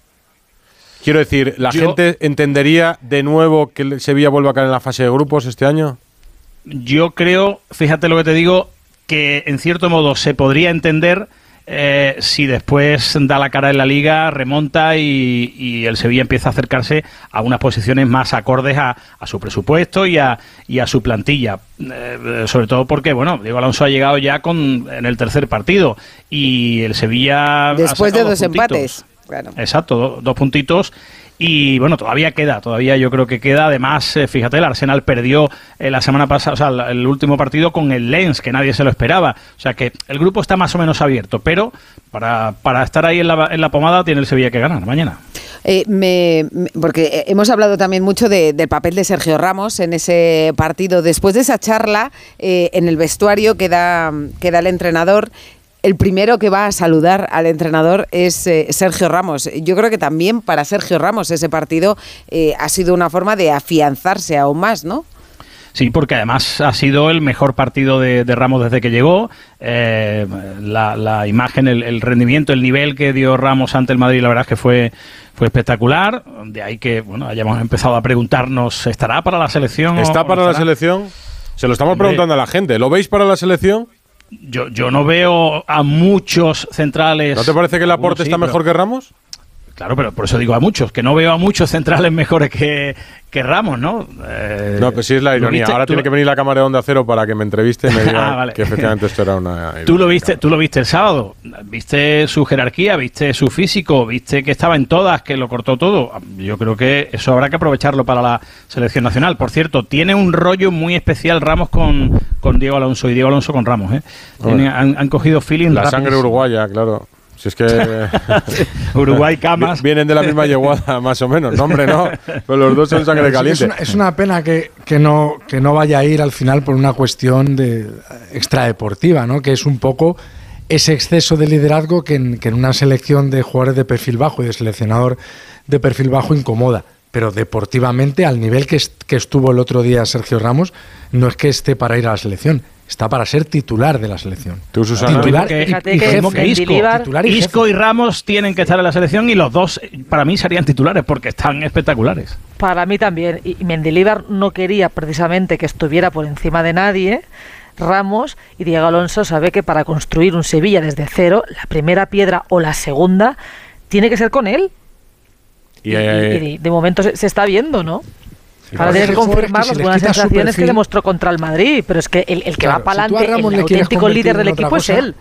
Quiero decir, ¿la Yo- gente entendería de nuevo que el Sevilla vuelva a caer en la fase de grupos este año? Yo creo, fíjate lo que te digo, que en cierto modo se podría entender eh, si después da la cara en la liga, remonta y, y el Sevilla empieza a acercarse a unas posiciones más acordes a, a su presupuesto y a, y a su plantilla. Eh, sobre todo porque, bueno, Diego Alonso ha llegado ya con en el tercer partido y el Sevilla... ha Después de dos empates. Claro. Exacto, do- dos puntitos. Y bueno, todavía queda, todavía yo creo que queda. Además, eh, fíjate, el Arsenal perdió eh, la semana pasada, o sea, el, el último partido con el Lens, que nadie se lo esperaba. O sea que el grupo está más o menos abierto, pero para, para estar ahí en la, en la pomada tiene el Sevilla que ganar mañana. Eh, me- me- porque hemos hablado también mucho de- del papel de Sergio Ramos en ese partido. Después de esa charla, en el vestuario queda, queda el entrenador. El primero que va a saludar al entrenador es eh, Sergio Ramos. Yo creo que también para Sergio Ramos ese partido eh, ha sido una forma de afianzarse aún más, ¿no? Sí, porque además ha sido el mejor partido de, de Ramos desde que llegó. Eh, la, la imagen, el, el rendimiento, el nivel que dio Ramos ante el Madrid, la verdad es que fue, fue espectacular. De ahí que bueno hayamos empezado a preguntarnos, ¿estará para la selección? o- ¿Está o no para la estará? selección? Se lo estamos preguntando a la gente. ¿Lo veis para la selección? Yo, yo no veo a muchos centrales. ¿No te parece que el aporte sí, está pero- mejor que Ramos? Claro, pero por eso digo a muchos, que no veo a muchos centrales mejores que, que Ramos, ¿no? Eh, No, pues sí es la ¿lo ironía. Ahora Tú- tiene que venir la cámara de Onda Cero para que me entreviste y me diga Ah, vale. que efectivamente esto era una Tú lo viste, tú lo viste el sábado, viste su jerarquía, viste su físico, viste que estaba en todas, que lo cortó todo. Yo creo que eso habrá que aprovecharlo para la selección nacional. Por cierto, tiene un rollo muy especial Ramos con, con Diego Alonso y Diego Alonso con Ramos. ¿eh? Tiene- han, han cogido feeling La rápido. sangre uruguaya, claro. Si es que. Uruguay, camas. Vienen de la misma yeguada, más o menos. No, hombre, no. Pero los dos son sangre caliente. Es una, es una pena que, que no, que no vaya a ir al final por una cuestión de extradeportiva, ¿no? Que es un poco ese exceso de liderazgo que en, que en una selección de jugadores de perfil bajo y de seleccionador de perfil bajo incomoda. Pero deportivamente, al nivel que, est- que estuvo el otro día Sergio Ramos, no es que esté para ir a la selección, está para ser titular de la selección. Tú, Titular que, y- que que Isco, Titular y Isco y Ramos tienen que estar en la selección y los dos para mí serían titulares porque están espectaculares. Para mí también. Y y Mendilibar no quería precisamente que estuviera por encima de nadie. Ramos y Diego Alonso sabe que para construir un Sevilla desde cero, la primera piedra o la segunda tiene que ser con él. Y, Y, eh, y de momento se, se está viendo, ¿no? Ahora pasa tiene que confirmar si las buenas sensaciones que demostró contra el Madrid, pero es que el, el que Claro, va para si adelante, Ramos el auténtico líder del equipo es él.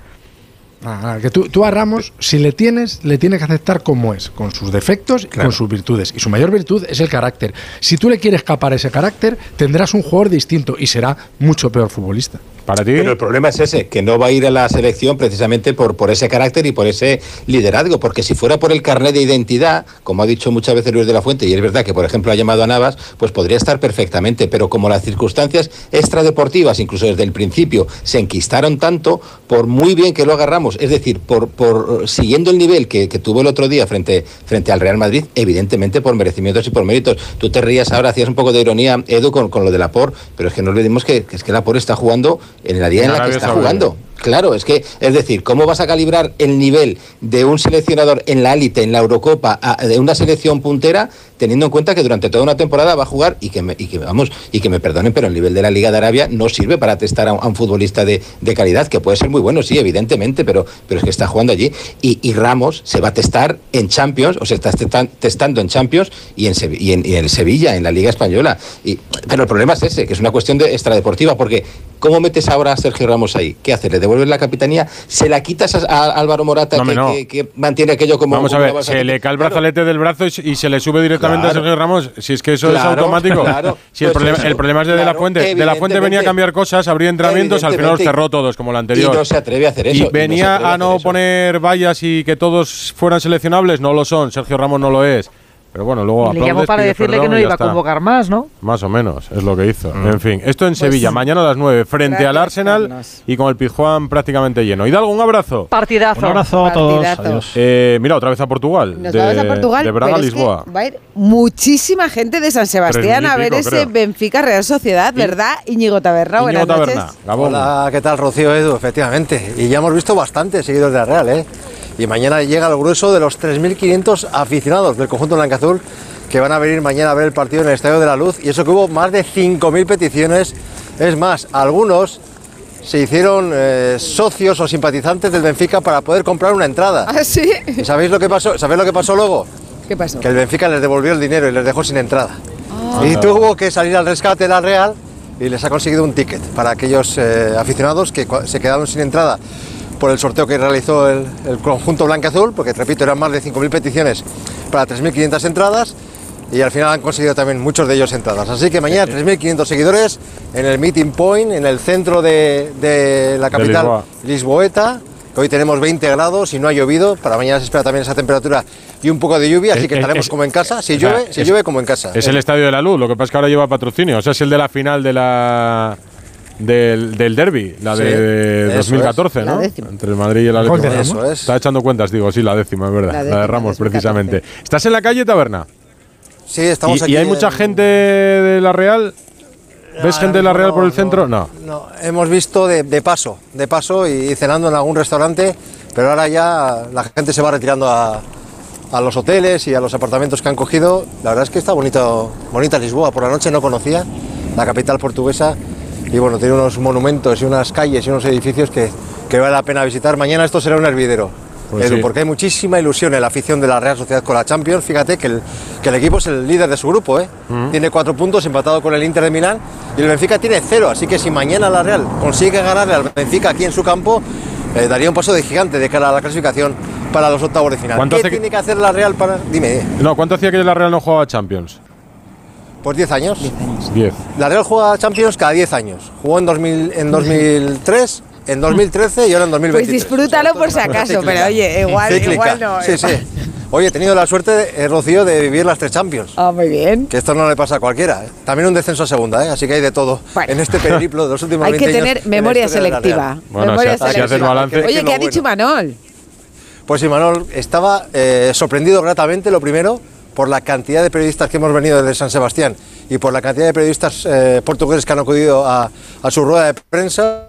Ah, que tú, tú a Ramos, si le tienes, le tienes que aceptar como es, con sus defectos y con sus virtudes. Y su mayor virtud es el carácter. Si tú le quieres escapar ese carácter, tendrás un jugador distinto y será mucho peor futbolista. Para ti. Pero el problema es ese, que no va a ir a la selección precisamente por, por ese carácter y por ese liderazgo, porque si fuera por el carnet de identidad, como ha dicho muchas veces Luis de la Fuente, y es verdad que por ejemplo ha llamado a Navas, pues podría estar perfectamente, pero como las circunstancias extradeportivas, incluso desde el principio, se enquistaron tanto, por muy bien que lo agarramos, es decir, por, por siguiendo el nivel que, que tuvo el otro día frente, frente al Real Madrid, evidentemente por merecimientos y por méritos. Tú te rías ahora, hacías un poco de ironía, Edu, con, con lo de Lapor, pero es que no olvidemos que, que es que Lapor está jugando en la día En en la que está jugando. Claro, es que, es decir, ¿cómo vas a calibrar el nivel de un seleccionador en la élite, en la Eurocopa, a- de una selección puntera, teniendo en cuenta que durante toda una temporada va a jugar y que me, y que, vamos, y que me perdonen, pero el nivel de la Liga de Arabia no sirve para testar a un, futbolista de, de calidad, que puede ser muy bueno, sí, evidentemente, pero, pero es que está jugando allí. Y, Ramos se va a testar en Champions, o se está testan- testando en Champions y en, y en, Sevilla, en la Liga Española. Y, pero el problema es ese, que es una cuestión de extradeportiva, porque ¿cómo metes ahora a Sergio Ramos ahí? ¿Qué hace? ¿Le devuelves la capitanía? ¿Se la quitas a, a Álvaro Morata No, que, hombre, no. que- que mantiene aquello como... Vamos a ver, se le cae el brazalete del brazo y, se- y se le sube directamente Claro. a Sergio Ramos. Si es que eso es automático. claro. si el, Pues problema, el problema es de, de la fuente. De la fuente venía a cambiar cosas, abría entrenamientos, al final los cerró todos, como la anterior. Y no se atreve a hacer eso, y Y no se venía a no poner vallas y que todos fueran seleccionables, no lo son. Sergio Ramos no lo es. Pero bueno, luego Le llamó para decirle que no iba a convocar más, ¿no? Más o menos, es lo que hizo. Mm. En fin, esto en Pues Sevilla, mañana a las 9, frente gracias, al Arsenal y con el Pizjuán prácticamente lleno. Hidalgo, un abrazo. Partidazo. Un abrazo a todos. Adiós. Eh, mira, otra vez a Portugal. Nos de, vamos a Portugal, de Braga a Lisboa. va a ir muchísima gente de San Sebastián a ver ese creo. Benfica Real Sociedad, ¿verdad? Íñigo Taberna, Íñigo buenas Taberna, noches. Gabón. Hola, ¿qué tal, Rocío Edu? Efectivamente. Y ya hemos visto bastantes seguidores de la Real, ¿eh? Y mañana llega el grueso de los 3.500 aficionados del conjunto blanca-azul que van a venir mañana a ver el partido en el Estadio de la Luz. Y eso que hubo más de 5.000 peticiones. Es más, algunos se hicieron eh, socios o simpatizantes del Benfica para poder comprar una entrada. ¿Ah, sí? ¿Y sabéis lo que pasó? ¿Sabéis lo que pasó luego? ¿Qué pasó? Que el Benfica les devolvió el dinero y les dejó sin entrada. Ah. Y tuvo que salir al rescate de la Real y les ha conseguido un ticket para aquellos eh, aficionados que se quedaron sin entrada por el sorteo que realizó el, el conjunto blanca-azul, porque repito, eran más de 5.000 peticiones para 3.500 entradas y al final han conseguido también muchos de ellos entradas. Así que mañana 3.500 seguidores en el Meeting Point, en el centro de, de la capital Lisboa. lisboeta, que hoy tenemos 20 grados y no ha llovido, para mañana se espera también esa temperatura y un poco de lluvia, así Es- que es- estaremos es- como en casa, si llueve, si llueve como en casa. Es el Estadio de la Luz, lo que pasa es que ahora lleva patrocinio. O sea, es el de la final de la del, del derby, la Sí, de eso 2014, es. ¿no? Entre el Madrid y el Gol de Atlético. Ramos. Eso es. Está echando cuentas, digo, sí, la décima, es verdad. La de Ramos, 2014. precisamente. ¿Estás en la calle, Taberna? Sí, estamos ¿Y, aquí. y hay mucha en- gente de la Real? ¿Ves Ah, gente de la Real no, por el no, centro? No. No, hemos visto de, de paso, de paso y cenando en algún restaurante, pero ahora ya la gente se va retirando a, a los hoteles y a los apartamentos que han cogido. La verdad es que está bonito, bonita Lisboa. Por la noche no conocía la capital portuguesa y bueno, tiene unos monumentos y unas calles y unos edificios que, que vale la pena visitar. Mañana esto será un hervidero. Pues Edu, sí. porque hay muchísima ilusión en la afición de la Real Sociedad con la Champions. Fíjate que el, que el equipo es el líder de su grupo, ¿eh? Mm. Tiene cuatro puntos empatado con el Inter de Milán y el Benfica tiene cero. Así que si mañana la Real consigue ganarle al Benfica aquí en su campo, eh, daría un paso de gigante de cara a la clasificación para los octavos de final. ¿Cuánto ¿Qué hace que- tiene que hacer la Real para...? Dime. No, ¿cuánto hacía que la Real no jugaba Champions? Pues 10 años. 10. La Real juega Champions cada 10 años. Jugó en, 2000, en 2003, en 2013 y ahora en Pues 2023. disfrútalo por si acaso, pero oye, igual, Cíclica. igual no. Sí, sí. Oye, he tenido la suerte, eh, Rocío, de vivir las tres Champions. Ah, muy bien. Que esto no le pasa a cualquiera. ¿eh? También un descenso a segunda, ¿eh? así que hay de todo en este periplo de los últimos Hay 20 que años tener memoria selectiva. Bueno, Memoria si- si haces selectiva. balance- Oye, ¿qué ha dicho bueno. Imanol? Pues Imanol estaba eh, sorprendido gratamente, lo primero, por la cantidad de periodistas que hemos venido desde San Sebastián y por la cantidad de periodistas eh, portugueses que han acudido a, a su rueda de prensa.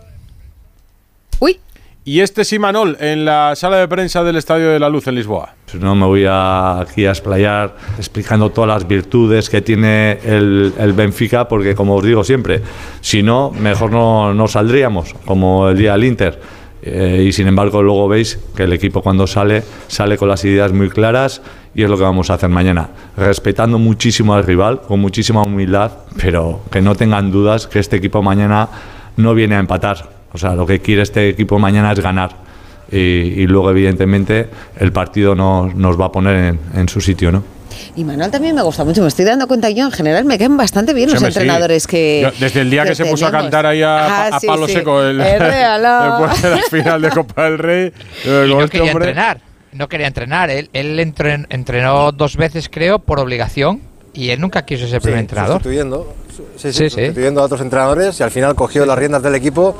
Uy. Y este es Imanol en la sala de prensa del Estadio de la Luz en Lisboa. Pues No me voy a, aquí a explayar explicando todas las virtudes que tiene el, el Benfica, porque como os digo siempre, si no, mejor no, no saldríamos, como el día del Inter. Eh, y sin embargo, luego veis que el equipo cuando sale, sale con las ideas muy claras y es lo que vamos a hacer mañana. Respetando muchísimo al rival, con muchísima humildad, pero que no tengan dudas que este equipo mañana no viene a empatar. O sea, lo que quiere este equipo mañana es ganar y, y luego evidentemente el partido nos, nos va a poner en, en su sitio, ¿no? Y Manuel también me gusta mucho. Me estoy dando cuenta yo, en general, me caen bastante bien Sí, los hombre, sí. entrenadores que. Yo, desde el día que, se puso a cantar ahí a, Ah, a sí, palo sí. seco el, después de la final de Copa del Rey. Y con no este quería hombre- entrenar. No quería entrenar. Él, él entren- entrenó dos veces, creo, por obligación. Y él nunca quiso ser primer Sí, entrenador. Sustituyendo, sí, sí, Sí, sí. sustituyendo a otros entrenadores y al final cogió las riendas del equipo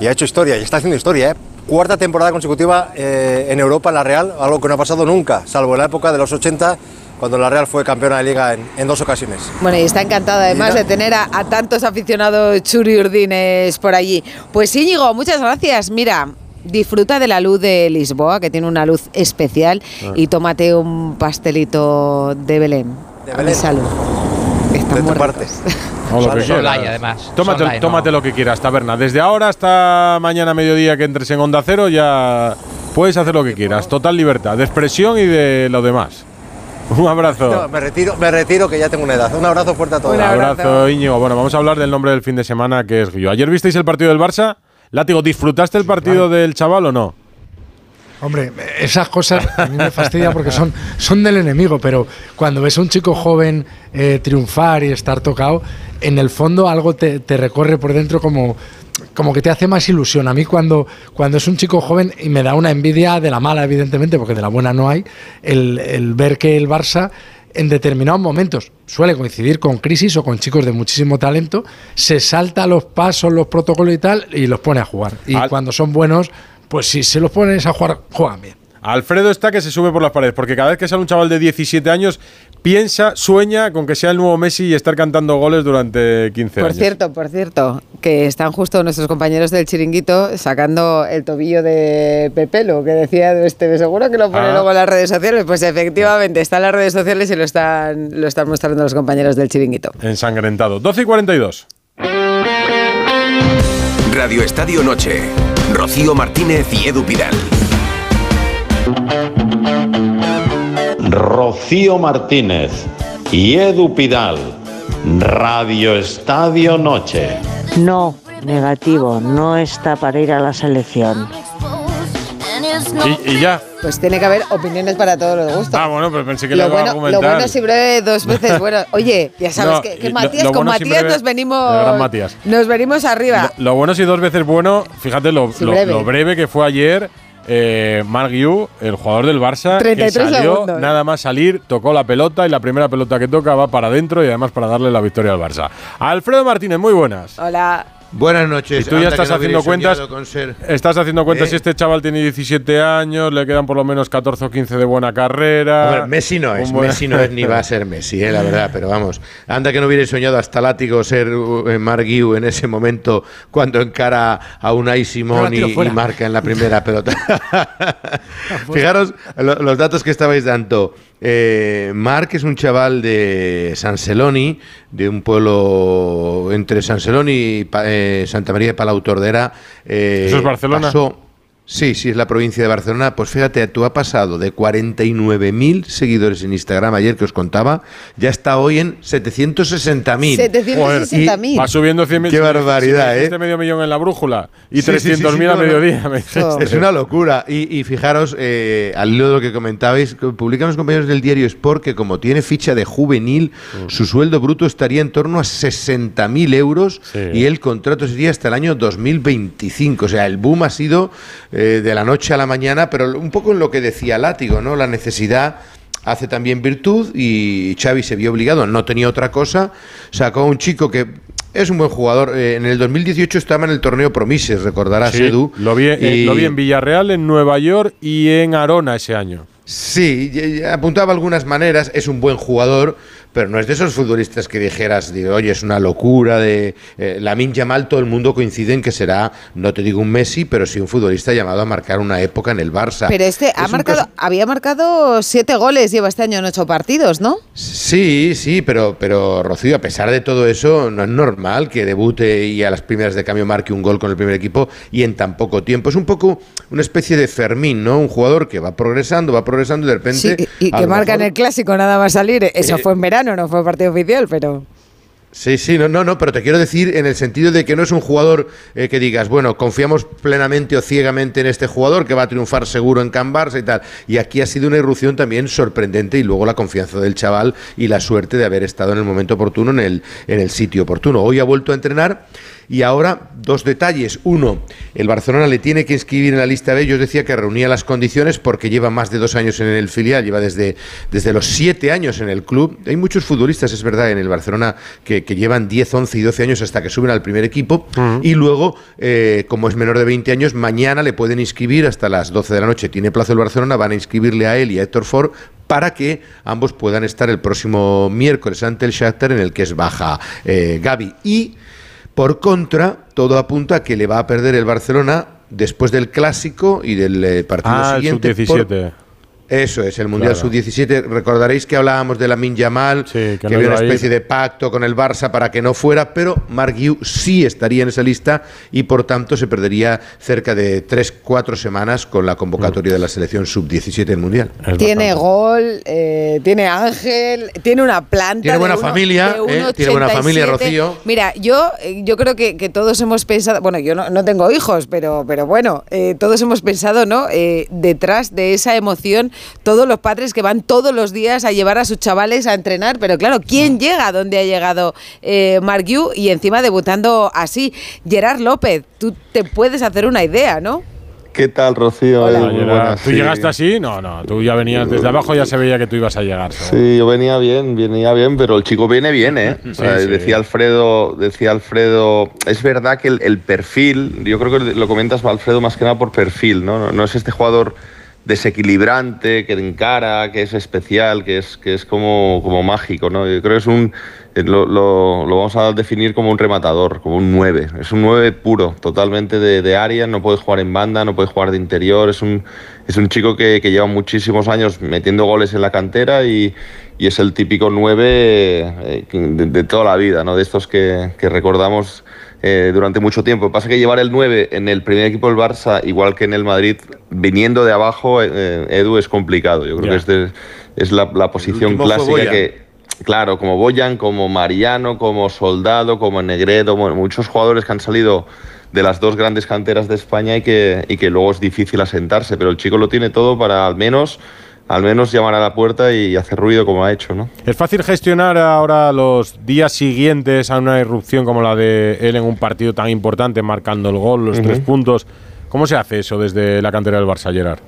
y ha hecho historia. Y está haciendo historia, ¿eh? Cuarta temporada consecutiva eh, en Europa en la Real, algo que no ha pasado nunca, salvo en la época de los 80, cuando la Real fue campeona de liga en, en dos ocasiones. Bueno, y está encantada además de tener a, a tantos aficionados churiurdines por allí. Pues Íñigo, muchas gracias. Mira, disfruta de la luz de Lisboa, que tiene una luz especial, Ah. y tómate un pastelito de Belén. De A mi Belén. salud. Están De muy tu parte. O lo que light, además. Tómate, tómate no. lo que quieras, taberna. Desde ahora hasta mañana mediodía que entres en Onda Cero ya puedes hacer lo que quieras. Total libertad de expresión y de lo demás. Un abrazo. No, me retiro, me retiro que ya tengo una edad. Un abrazo fuerte a todos. Un abrazo, Íñigo. Bueno, vamos a hablar del nombre del fin de semana que es Guillo. ¿Ayer visteis el partido del Barça? Látigo, ¿disfrutaste el partido del chaval o no? Hombre, esas cosas a mí me fastidian porque son, son del enemigo, pero cuando ves a un chico joven eh, triunfar y estar tocado, en el fondo algo te, te recorre por dentro como, como que te hace más ilusión. A mí cuando, cuando es un chico joven, y me da una envidia de la mala, evidentemente, porque de la buena no hay, el, el ver que el Barça en determinados momentos suele coincidir con crisis o con chicos de muchísimo talento, se salta los pasos, los protocolos y tal, y los pone a jugar. Y Al- cuando son buenos, pues si se los pones a jugar, juegan bien. Alfredo está que se sube por las paredes, porque cada vez que sale un chaval de 17 años, piensa, sueña con que sea el nuevo Messi y estar cantando goles durante 15 Por años. cierto, por cierto, que están justo nuestros compañeros del chiringuito sacando el tobillo de Pepelo, que decía este, seguro que lo pone Ah. luego en las redes sociales. Pues efectivamente está en las redes sociales y lo están, lo están mostrando los compañeros del chiringuito. Ensangrentado. 12 y 42. Radio Estadio Noche. Rocío Martínez y Edu Pidal. Rocío Martínez y Edu Pidal. Radio Estadio Noche. No, negativo, no está para ir a la selección. Y, y ya. Pues tiene que haber opiniones para todos los gustos. Ah, bueno, pero pensé que lo, le iba a bueno, lo bueno si breve dos veces bueno. Oye, ya sabes No, que, lo- Matías, lo con bueno Matías breve- nos venimos, el gran Matías. nos venimos arriba. Lo, lo bueno si dos veces bueno, fíjate lo, lo- breve. lo breve que fue ayer. Eh, el jugador del Barça, que 33 salió segundos. nada más salir, tocó la pelota y la primera pelota que toca va para adentro y además para darle la victoria al Barça. Alfredo Martínez, muy buenas. Hola. Buenas noches. Y tú ya estás no haciendo cuentas. soñado con ser- Estás haciendo cuentas ¿Eh? si este chaval tiene 17 años, le quedan por lo menos 14 o 15 de buena carrera. Hombre, Messi no es, buen- Messi no es ni va a ser Messi, eh, la verdad, pero vamos, anda que no hubiera soñado hasta látigo ser uh, Marc Guiu en ese momento cuando encara a Unai Simón y, y marca en la primera pelota. Fijaros lo- los datos que estabais dando. Eh, Marc es un chaval de San Celoni, de un pueblo entre San Celoni y eh, Santa María de Palau Tordera. Eh, ¿Eso es Barcelona? pasó- Sí, sí, es la provincia de Barcelona. Pues fíjate, tú ha pasado de 49.000 seguidores en Instagram ayer que os contaba, ya está hoy en 760.000. 760.000. Va subiendo 100.000. Qué barbaridad, si ¿eh? dijiste medio millón en la brújula y Sí, sí, sí, 300.000 sí, a no, no. mediodía. me dijiste. Es una locura. Y, y fijaros, eh, al hilo de lo que comentabais, publican los compañeros del diario Sport que como tiene ficha de juvenil, Mm. su sueldo bruto estaría en torno a 60.000 euros y el contrato sería hasta el año 2025. O sea, el boom ha sido eh, de la noche a la mañana, pero un poco en lo que decía Látigo, ¿no? La necesidad hace también virtud y Xavi se vio obligado, no tenía otra cosa, sacó a un chico que es un buen jugador. eh, en el 2018 estaba en el torneo Promises, recordarás, Sí, Edu. lo, vi, eh, y- lo vi en Villarreal, en Nueva York y en Arona ese año. Sí, apuntaba algunas maneras, es un buen jugador, pero no es de esos futbolistas que dijeras, digo, oye, es una locura de eh, la Yamal, todo el mundo coincide en que será, no te digo un Messi, pero sí un futbolista llamado a marcar una época en el Barça. Pero este ha Es marcado, caso- había marcado siete goles, lleva este año en ocho partidos, ¿no? Sí, sí, pero, pero Rocío, a pesar de todo eso, no es normal que debute y a las primeras de cambio marque un gol con el primer equipo y en tan poco tiempo. Es un poco una especie de Fermín, ¿no? Un jugador que va progresando, va progresando y de repente... Sí, y a que marca en el clásico nada más salir. Eso Eh, fue en verano, no fue partido oficial, pero. Sí, sí, no, no, no, pero te quiero decir en el sentido de que no es un jugador eh, que digas, bueno, confiamos plenamente o ciegamente en este jugador que va a triunfar seguro en Can Barça y tal. Y aquí ha sido una irrupción también sorprendente y luego la confianza del chaval y la suerte de haber estado en el momento oportuno, en el, en el sitio oportuno. Hoy ha vuelto a entrenar y ahora dos detalles. Uno, el Barcelona le tiene que inscribir en la lista B. Yo os decía que reunía las condiciones porque lleva más de dos años en el filial, lleva desde, desde los siete años en el club. Hay muchos futbolistas, es verdad, en el Barcelona que, que llevan 10, 11 y 12 años hasta que suben al primer equipo. Y luego, eh, como es menor de 20 años, mañana le pueden inscribir hasta las 12 de la noche. Tiene plazo el Barcelona, van a inscribirle a él y a Héctor Ford para que ambos puedan estar el próximo miércoles ante el Shakhtar en el que es baja eh, Gaby. Y por contra, todo apunta a que le va a perder el Barcelona después del clásico y del eh, partido Ah, el siguiente. por- sub-17. Eso es, el Mundial Claro. Sub-17. Recordaréis que hablábamos de la Yamal, que, no había una especie de pacto con el Barça para que no fuera, pero Marc Guiu sí estaría en esa lista y por tanto se perdería cerca de 3-4 semanas con la convocatoria de la selección Sub-17 del Mundial. Tiene gol, eh, tiene ángel, tiene una planta. Tiene de buena uno- familia, de eh, tiene buena 1,87. familia, Rocío. Mira, yo, eh, yo creo que, que todos hemos pensado, bueno, yo no, no tengo hijos, pero, pero bueno, eh, todos hemos pensado, ¿no? Eh, detrás de esa emoción, todos los padres que van todos los días a llevar a sus chavales a entrenar, pero claro, ¿quién llega a donde ha llegado eh, y encima debutando así? Gerard López, tú te puedes hacer una idea, ¿no? ¿Qué tal, Rocío? Hola, Eh, muy Gerard. buenas, ¿Tú sí. llegaste así? No, no, tú ya venías desde abajo, ya se veía que tú ibas a llegar. seguro. Sí, yo venía bien, venía bien, pero el chico viene bien, ¿eh? O sea, Sí, sí. Decía Alfredo, decía Alfredo, es verdad que el, el perfil, yo creo que lo comentas Alfredo más que nada por perfil, ¿no? No, no es este jugador desequilibrante, que encara, que es especial, que es, que es como, como mágico, ¿no? Yo creo que es un, eh, lo, lo- vamos a definir como un rematador, como un 9. Es un 9 puro, totalmente de, de área, no puede jugar en banda, no puede jugar de interior, es un, es un chico que, que lleva muchísimos años metiendo goles en la cantera y, y es el típico 9 eh, de, de toda la vida, ¿no? de estos que, que recordamos eh, durante mucho tiempo. Pasa que llevar el 9 en el primer equipo del Barça, igual que en el Madrid, viniendo de abajo, eh, Edu, es complicado. Yo creo que es, de- es la, la posición clásica que, claro, como Boyan, como Mariano, como Soldado, como Negredo, bueno, muchos jugadores que han salido de las dos grandes canteras de España y que, y que luego es difícil asentarse, pero el chico lo tiene todo para al menos, al menos llamar a la puerta y hacer ruido como ha hecho, ¿no? ¿Es fácil gestionar ahora los días siguientes a una irrupción como la de él en un partido tan importante, marcando el gol, los tres puntos? ¿Cómo se hace eso desde la cantera del Barça, Gerard?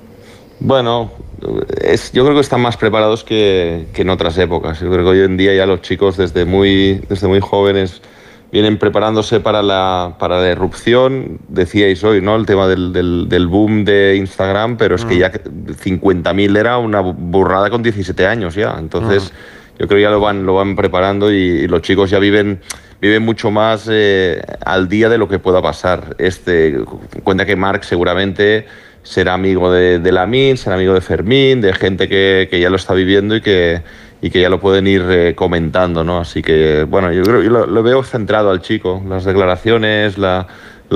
Bueno, es, yo creo que están más preparados que, que en otras épocas. Yo creo que hoy en día ya los chicos desde muy, desde muy jóvenes vienen preparándose para la, para la irrupción. Decíais hoy, ¿no? El tema del, del- del boom de Instagram, pero es que ya 50.000 era una burrada con 17 años ya. Entonces, yo creo que ya lo van, lo van preparando y, y los chicos ya viven viven mucho más eh, al día de lo que pueda pasar. Este cuenta que Marc seguramente será amigo de, de Lamin, será amigo de Fermín, de gente que, que ya lo está viviendo y que, y que ya lo pueden ir eh, comentando, ¿no? Así que, bueno, yo lo, veo centrado al chico, las declaraciones, la,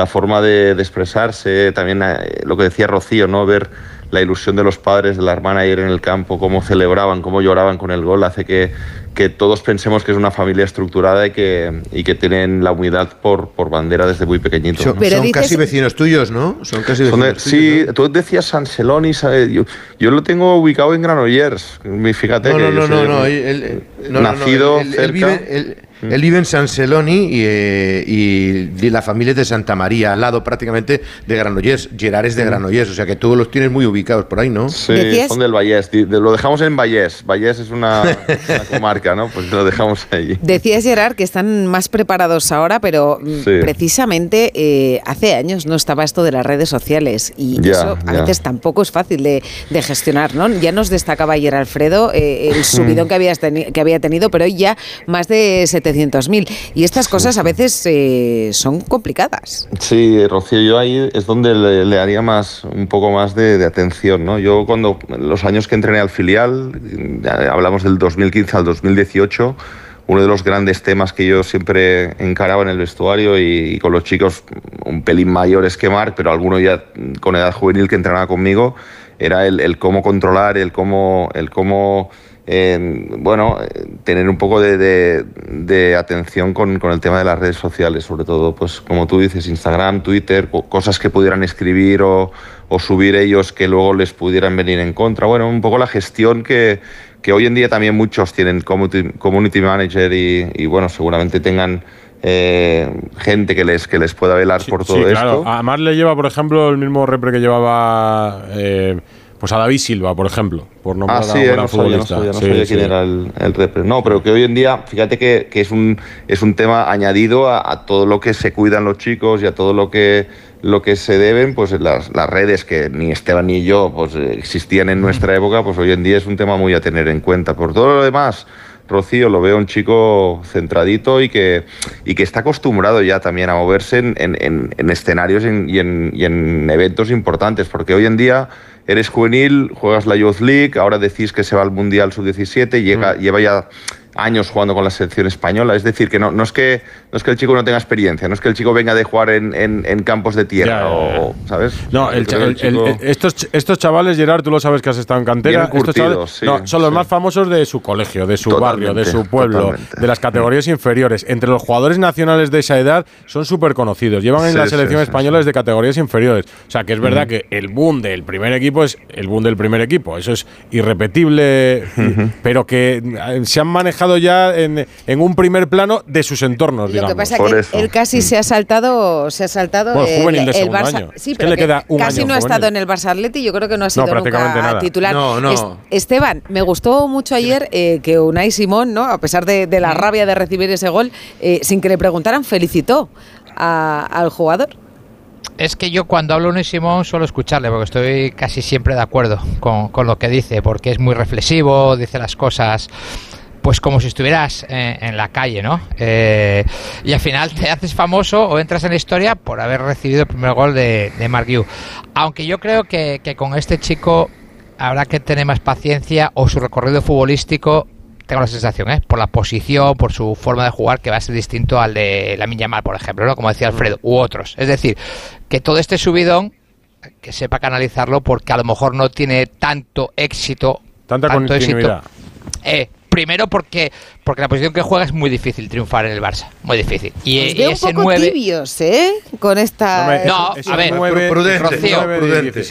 forma de, de expresarse, también eh, lo que decía Rocío, ¿no? Ver la ilusión de los padres de la hermana ayer en el campo, cómo celebraban, cómo lloraban con el gol, hace que, que todos pensemos que es una familia estructurada y que, y que tienen la humildad por, por bandera desde muy pequeñitos. Son, ¿no? son casi vecinos tuyos, ¿no? Son casi Son de- vecinos tuyos, sí, tú decías San Celoni, ¿sabes? Yo, yo lo tengo ubicado en Granollers. Fíjate No, que no, yo no, soy no, no, él, él- no, no, no, nacido él- él cerca. vive, él- él vive en San Celoni y, eh, y la familia es de Santa María, al lado prácticamente de Granollers. Gerard es de Granollers, o sea que tú los tienes muy ubicados por ahí, ¿no? Sí, son del Vallés. Lo dejamos en Vallés. Vallés es una, una comarca, ¿no? Pues lo dejamos allí. Decías, Gerard, que están más preparados ahora, pero mm, Sí. precisamente eh, hace años no estaba esto de las redes sociales y Ya, eso a ya. veces tampoco es fácil de, de gestionar, ¿no? Ya nos destacaba ayer Alfredo eh, el subidón que, habías que había tenido, pero hoy ya más de 700.000. Y estas cosas a veces eh, son complicadas. Sí, Rocío, yo ahí es donde le, le haría más, un poco más de, de atención, ¿no? Yo cuando, los años que entrené al filial, hablamos del 2015 al 2018, uno de los grandes temas que yo siempre encaraba en el vestuario y, y con los chicos un pelín mayores que Marc, pero alguno ya con edad juvenil que entrenaba conmigo, era el, el cómo controlar, el cómo, el cómo eh, bueno, eh, tener un poco de, de- de atención con, con el tema de las redes sociales, sobre todo, pues como tú dices, Instagram, Twitter, co- cosas que pudieran escribir o, o subir ellos que luego les pudieran venir en contra. Bueno, un poco la gestión que, que hoy en día también muchos tienen community, manager y, y, bueno, seguramente tengan eh, gente que les, que les pueda velar por todo Sí, esto. claro. Además le lleva, por ejemplo, el mismo repre que llevaba eh, pues a David Silva, por ejemplo, por nombrar Ah, a sí, un eh, gran no sabía, no futbolista. sabía, no Sí, sabía sí. quién era el, el repre. No, pero que hoy en día, fíjate que, que es, un, es un tema añadido a, a todo lo que se cuidan los chicos y a todo lo que, lo que se deben, pues las, las redes que ni Esteban ni yo pues, existían en nuestra época, pues hoy en día es un tema muy a tener en cuenta. Por todo lo demás, Rocío lo veo un chico centradito y que, y que está acostumbrado ya también a moverse en, en- en- en escenarios y y en eventos importantes, porque hoy en día eres juvenil, juegas la Youth League, ahora decís que se va al Mundial Sub-17, llega, lleva ya años jugando con la selección española, es decir, que no, no, es que no es que el chico no tenga experiencia, no es que el chico venga de jugar en, en- en campos de tierra, Ya, ya, ya. o, ¿sabes? No, el, el- el chico- el- estos, ch- estos chavales, Gerard, tú lo sabes que has estado en cantera. Bien estos chavales- sí, no, son los sí. más famosos de su colegio, de su Totalmente, barrio, de su pueblo, totalmente. de las categorías inferiores. Entre los jugadores nacionales de esa edad son súper conocidos. Llevan en Sí, la selección sí, española desde categorías inferiores. O sea, que es verdad Ujú. que el boom del primer equipo es el boom del primer equipo. Eso es irrepetible, pero que eh, se han manejado ya en, en un primer plano de sus entornos, Lo que pasa es que él casi se ha saltado, se ha saltado Bueno, el, juvenil de el Barça. año. Sí, Es que pero le que queda un casi año no ha estado en el Barça Atleti, yo creo que no ha sido prácticamente nunca nada. titular. No, no. Es- Esteban, me gustó mucho ayer eh, que Unai Simón, ¿no? a pesar de, de la rabia de recibir ese gol, eh, sin que le preguntaran, felicitó a- al jugador. Es que yo cuando hablo con Simón suelo escucharle porque estoy casi siempre de acuerdo con, con lo que dice, porque es muy reflexivo, dice las cosas pues como si estuvieras eh, en la calle, ¿no? Eh, y al final te haces famoso o entras en la historia por haber recibido el primer gol de, de Mark Yu. Aunque yo creo que, que con este chico habrá que tener más paciencia o su recorrido futbolístico tengo la sensación, ¿eh? por la posición, por su forma de jugar, que va a ser distinto al de la Yamal, por ejemplo, ¿no? como decía Alfredo, u otros. Es decir, que todo este subidón, que sepa canalizarlo, porque a lo mejor no tiene tanto éxito. Tanta tanto continuidad. Eh, primero porque porque la posición que juega es muy difícil triunfar en el Barça, muy difícil. Y, Os veo un ese poco 9 tibios, ¿eh? Con esta... no, a ver, Rocío,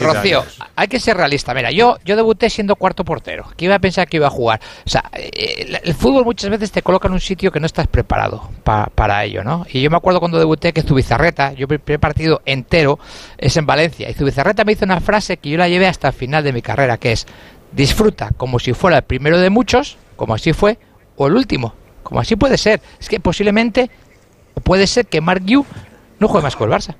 Rocío, hay que ser realista. Mira, yo, yo debuté siendo cuarto portero. ¿Qué iba a pensar que iba a jugar? O sea, eh, el, el fútbol muchas veces te coloca en un sitio que no estás preparado pa- para ello, ¿no? Y yo me acuerdo cuando debuté que Zubizarreta, yo mi primer partido entero es en Valencia. Y Zubizarreta me hizo una frase que yo la llevé hasta el final de mi carrera, que es disfruta como si fuera el primero de muchos, como así fue, o el último, como así puede ser. Es que posiblemente puede ser que Mark Yu no juegue más con el Barça.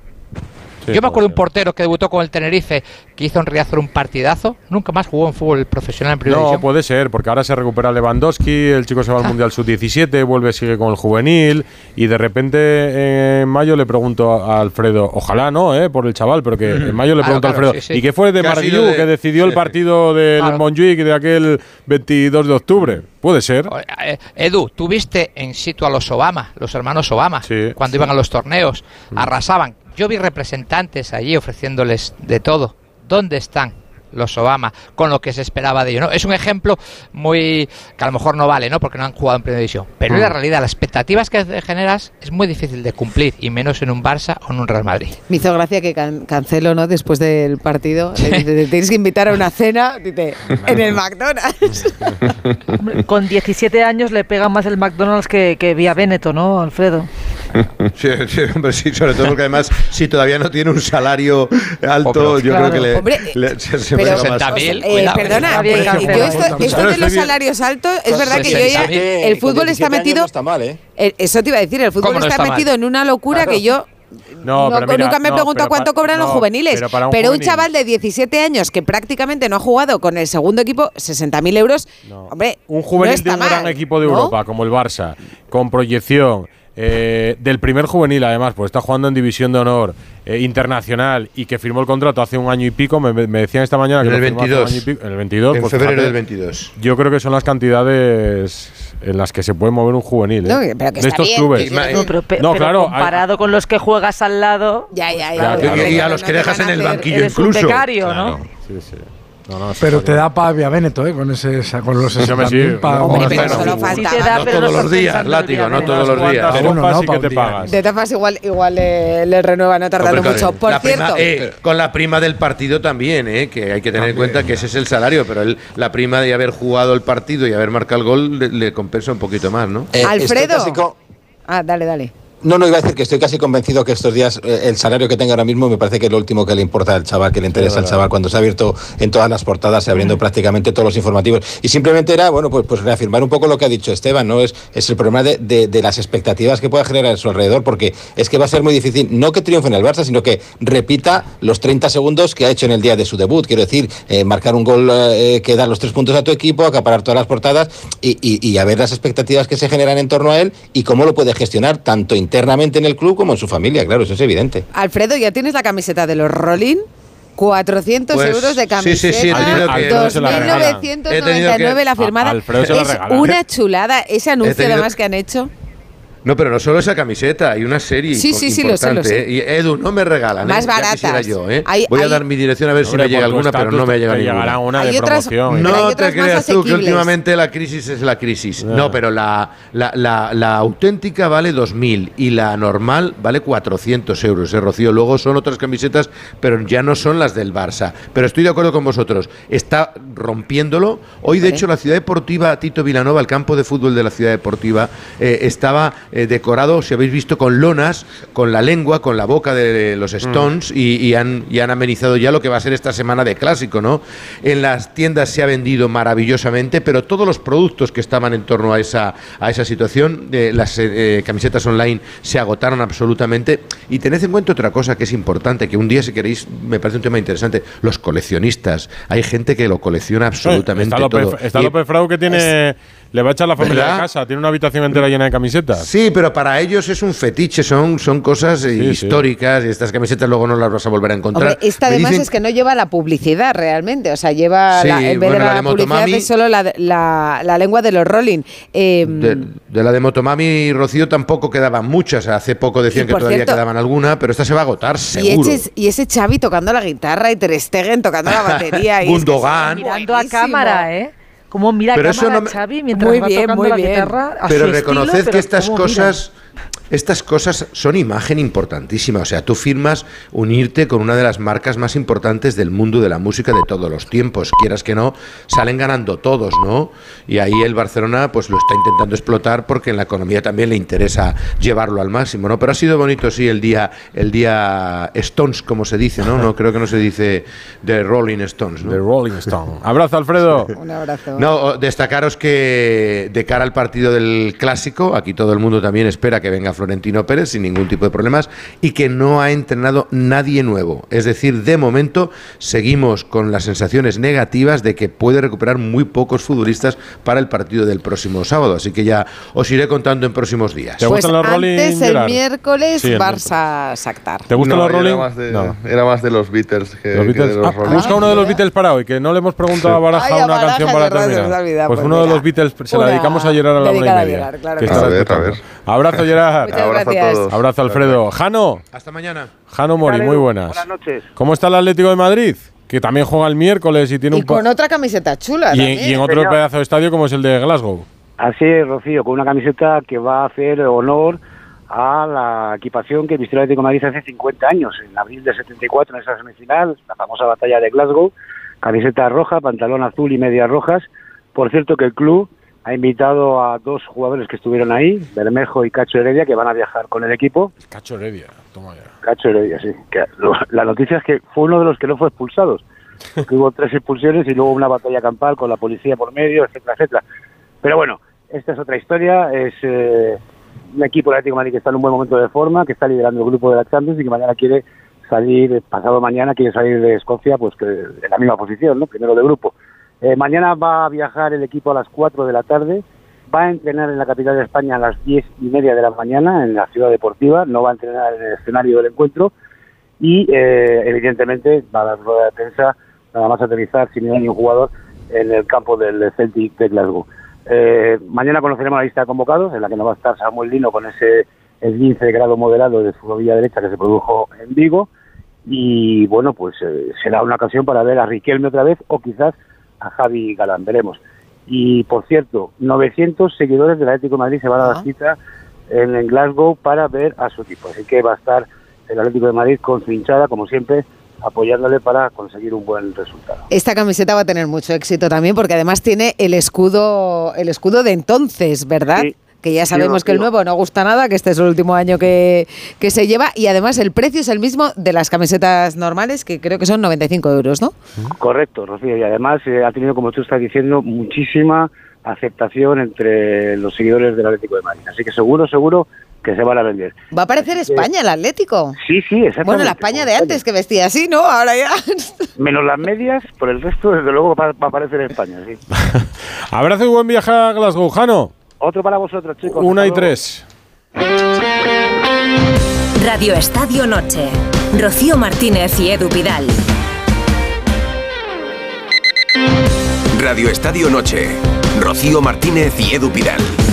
Yo me acuerdo de un portero que debutó con el Tenerife, que hizo en Riazor un partidazo, nunca más jugó en fútbol profesional en primera No, división. puede ser, porque ahora se recupera Lewandowski, el chico se va al Mundial Sub-17, vuelve, sigue con el juvenil, y de repente eh, en mayo le pregunto a Alfredo, ojalá no, eh, por el chaval, pero que en mayo le Claro, pregunto a claro, Alfredo, sí, sí. ¿y qué fue de Marguiú, de- que decidió el partido del Claro. Montjuic de aquel 22 de octubre? Puede ser. Eh, Edu, tú viste en situ a los Obama, los hermanos Obama, cuando iban a los torneos, arrasaban. Yo vi representantes allí ofreciéndoles de todo. ¿Dónde están los Obama con lo que se esperaba de ellos? ¿no? Es un ejemplo muy que a lo mejor no vale, ¿no? Porque no han jugado en primera división. Pero Mm. en la realidad, las expectativas que generas es muy difícil de cumplir, y menos en un Barça o en un Real Madrid. Me hizo gracia que can- Cancelo, ¿no? Después del partido, le dice, "Te tienes que invitar a una cena, dice, en el McDonald's. Con 17 años le pega más el McDonald's que, que Vía Veneto, ¿no, Alfredo? Sí, sí, hombre, sí, sobre todo porque además, si todavía no tiene un salario alto, yo Claro. creo que le, Hombre, le- se, se pero- pega más. Eh, perdona, bien, eh, yo esto, esto Claro, de los salarios altos, es verdad que yo ya, 60.000. el fútbol está metido, No está mal, ¿eh? el- eso te iba a decir, el fútbol ¿Cómo no está, está mal? metido en una locura que yo No, no- pero mira, nunca me no, pregunto pero cuánto cobran los no, juveniles. pero para un un juvenil- chaval de 17 años que prácticamente no ha jugado con el segundo equipo, 60.000 euros, hombre, Un juvenil no está de un gran mal, equipo de ¿no? Europa, como el Barça, con proyección, eh, del primer juvenil además, pues está jugando en división de honor eh, internacional y que firmó el contrato hace un año y pico, me, me decían esta mañana que En el lo firmó hace un 22. año y pico, en el 22, En pues febrero fíjate, del 22. Yo creo que son las cantidades en las que se puede mover un juvenil. ¿eh? No, pero que de estos bien, clubes. que- No, pero, pe- No, pero claro, hay- comparado con los que juegas al lado. Ya, ya, Ya, Y- claro. y a los que dejas en el banquillo Eres un incluso. becario, ¿no? Sí, sí. No, no, Pero te da para Vía Veneto, ¿eh? Con, ese, esa- con los Sí, hombre, sí. 60.000 pa- Hombre, pa- pero pa- solo pa- falta. Sí te da, No pero todos los días, látigo, no todos los días. ¿Cuántas Alguno copas no, sí pa' que un te pagas? De formas, igual, igual le, le renueva no tardando Hombre, mucho. Por la prima- cierto, eh, con la prima del partido también, eh, que hay que tener en cuenta que ese es el salario, pero el- la prima de haber jugado el partido y haber marcado el gol le, le compensa un poquito más, ¿no? Eh, Alfredo. Ah, dale, dale. No, no, iba a decir que estoy casi convencido que estos días eh, el salario que tenga ahora mismo me parece que es lo último que le importa al chaval, que le interesa al chaval, cuando se ha abierto en todas las portadas, se abriendo prácticamente todos los informativos. Y simplemente era, bueno, pues, pues reafirmar un poco lo que ha dicho Esteban, ¿no? Es, es el problema de, de- de las expectativas que pueda generar a su alrededor, porque es que va a ser muy difícil, no que triunfe en el Barça, sino que repita los 30 segundos que ha hecho en el día de su debut. Quiero decir, eh, marcar un gol eh, que da los tres puntos a tu equipo, acaparar todas las portadas y, y- y a ver las expectativas que se generan en torno a él y cómo lo puede gestionar tanto internamente en el club como en su familia, claro, eso es evidente. Alfredo, ¿ya tienes la camiseta de los Rolling? 400 Pues, euros de sí, camiseta. sí, sí, he tenido que- la regalan. 2.999 la He tenido que- firmada. a- Alfredo se la es una chulada. Ese anuncio tenido- además que han hecho. No, pero no solo esa camiseta, hay una serie Sí, sí, sí, lo sé, lo importante, sé. ¿eh? Y Edu, no me regalan, Más ¿eh? Quisiera baratas. yo, ¿eh? Hay- Voy a dar mi dirección a ver si me llega alguna, pero no me ha llegado te llegará ninguna. una Hay de otras- promoción. hay No otras te más creas tú que últimamente la crisis es la crisis. No, pero la, la, la- la auténtica vale 2.000 y la normal vale 400 euros, ¿eh, Rocío? Luego son otras camisetas, pero ya no son las del Barça. Pero estoy de acuerdo con vosotros. Está rompiéndolo. Hoy, de hecho, la Ciudad Deportiva Tito Vilanova, el campo de fútbol de la Ciudad Deportiva, eh, estaba eh, decorado, si habéis visto, con lonas, con la lengua, con la boca de los Stones y, y han, y han amenizado ya lo que va a ser esta semana de clásico, ¿no? En las tiendas se ha vendido maravillosamente, pero todos los productos que estaban en torno a esa, a esa situación, eh, las eh, camisetas online se agotaron absolutamente. Y tened en cuenta otra cosa que es importante, que un día, si queréis, me parece un tema interesante, los coleccionistas. Hay gente que lo colecciona absolutamente Está López, todo. está López Frau que tiene. Le va a echar la familia ¿Verdad? de casa. Tiene una habitación entera llena de camisetas. Sí, pero para ellos es un fetiche, son, son cosas eh, sí. históricas y estas camisetas luego no las vas a volver a encontrar. Hombre, esta Me además dicen- es que no lleva la publicidad realmente. O sea, lleva. Sí, la- en vez bueno, de la la, de publicidad Motomami- es solo la, la- la lengua de los Rolling. Eh, De, de la de Motomami y Rocío tampoco quedaban muchas. Hace poco decían Y que todavía cierto- quedaban alguna, pero esta se va a agotar, y, seguro. ese, y ese Xavi tocando la guitarra y Ter Stegen tocando la batería. y es que Gundogan. es Mirando a cámara, ¿eh? Como mira Pero eso no me- Xavi mientras Muy va bien, tocando muy la bien. guitarra a Pero reconoced estilo, que estas mira. Estas cosas son imagen importantísima. O sea, tú firmas unirte con una de las marcas más importantes del mundo de la música de todos los tiempos. Quieras que no, salen ganando todos, ¿no? Y ahí el Barcelona pues lo está intentando explotar porque en la economía también le interesa llevarlo al máximo, ¿no? Pero ha sido bonito, sí, el día, el día Stones, como se dice, ¿no? No creo que no se dice de Rolling Stones, ¿no? De Rolling Stone. Abrazo, Alfredo. Un abrazo. No, destacaros que de cara al partido del clásico, aquí todo el mundo también espera que venga Florentino Pérez sin ningún tipo de problemas y que no ha entrenado nadie nuevo. Es decir, de momento seguimos con las sensaciones negativas de que puede recuperar muy pocos futbolistas para el partido del próximo sábado. Así que ya os iré contando en próximos días. ¿Te Pues gustan los Rolling, antes el Gerard? miércoles Sí, el Barça Sactar. ¿Te gustan No, los Rolling? Era más, de, No. era más de los Beatles que, Los que Beatles. de los Ah, Rolling. busca uno de los Beatles para hoy, que no le hemos preguntado a Baraja Ay, a una Baraja, canción que para terminar. olvidado, Pues pues uno de los Beatles se la dedicamos a Gerard a la una y media. Gerard, claro que que. A ver, a escuchando. ver. Abrazo, Gerard. Gerard. Muchas Abrazo a gracias. todos. Abrazo, Alfredo. Jano. Hasta mañana. Jano Mori, muy buenas. Buenas noches. ¿Cómo está el Atlético de Madrid? Que también juega el miércoles y tiene Y un con otra camiseta chula y, en, y en otro pedazo de estadio como es el de Glasgow. Así es, Rocío, con una camiseta que va a hacer honor a la equipación que vistió el Atlético de Madrid hace 50 años, en abril de 74, en esa semifinal, la famosa batalla de Glasgow. Camiseta roja, pantalón azul y medias rojas. Por cierto que el club ha invitado a dos jugadores que estuvieron ahí, Bermejo y Cacho Heredia, que van a viajar con el equipo. Cacho Heredia, toma ya. Cacho Heredia, sí. Que lo- la noticia es que fue uno de los que no fue expulsados. Que hubo tres expulsiones y luego una batalla campal con la policía por medio, etcétera, etcétera. Pero bueno, esta es otra historia. Es eh, un equipo del Atlético de Madrid que está en un buen momento de forma, que está liderando el grupo de la Champions y que mañana quiere salir, pasado mañana quiere salir de Escocia, pues que en la misma posición, ¿no? Primero de grupo. Eh, mañana va a viajar el equipo a las 4 de la tarde. Va a entrenar en la capital de España a las 10 y media de la mañana en la ciudad deportiva. No va a entrenar en el escenario del encuentro. Y eh, evidentemente va a dar rueda de prensa nada más aterrizar sin ningún jugador en el campo del Celtic de Glasgow. Eh, mañana conoceremos la lista de convocados, en la que no va a estar Samuel Lino con ese esguince de grado moderado de su rodilla derecha que se produjo en Vigo. Y bueno, pues eh, será una ocasión para ver a Riquelme otra vez o quizás a Javi Galán, veremos. Y por cierto, 900 seguidores del Atlético de Madrid se van a dar cita en, en Glasgow para ver a su equipo. Así que va a estar el Atlético de Madrid con su hinchada, como siempre, apoyándole para conseguir un buen resultado. Esta camiseta va a tener mucho éxito también porque además tiene el escudo, el escudo de entonces, ¿verdad? Que ya sabemos que el nuevo no gusta nada, que este es el último año que, que se lleva y además el precio es el mismo de las camisetas normales, que creo que son 95 euros, ¿no? Correcto, Rocío, y además eh, ha tenido, como tú estás diciendo, muchísima aceptación entre los seguidores del Atlético de Madrid. Así que seguro, seguro que se van a vender. Va a aparecer España, el Atlético. Sí, sí, exactamente. Bueno, la España de antes que vestía así, ¿no? Ahora ya. Menos las medias, por el resto, desde luego, va, va a aparecer en España, sí. Abrazo y buen viaje a Glasgow, Jano. Otro para vosotros, chicos. Una y tres. Radio Estadio Noche. Rocío Martínez y Edu Pidal. Radio Estadio Noche. Rocío Martínez y Edu Pidal.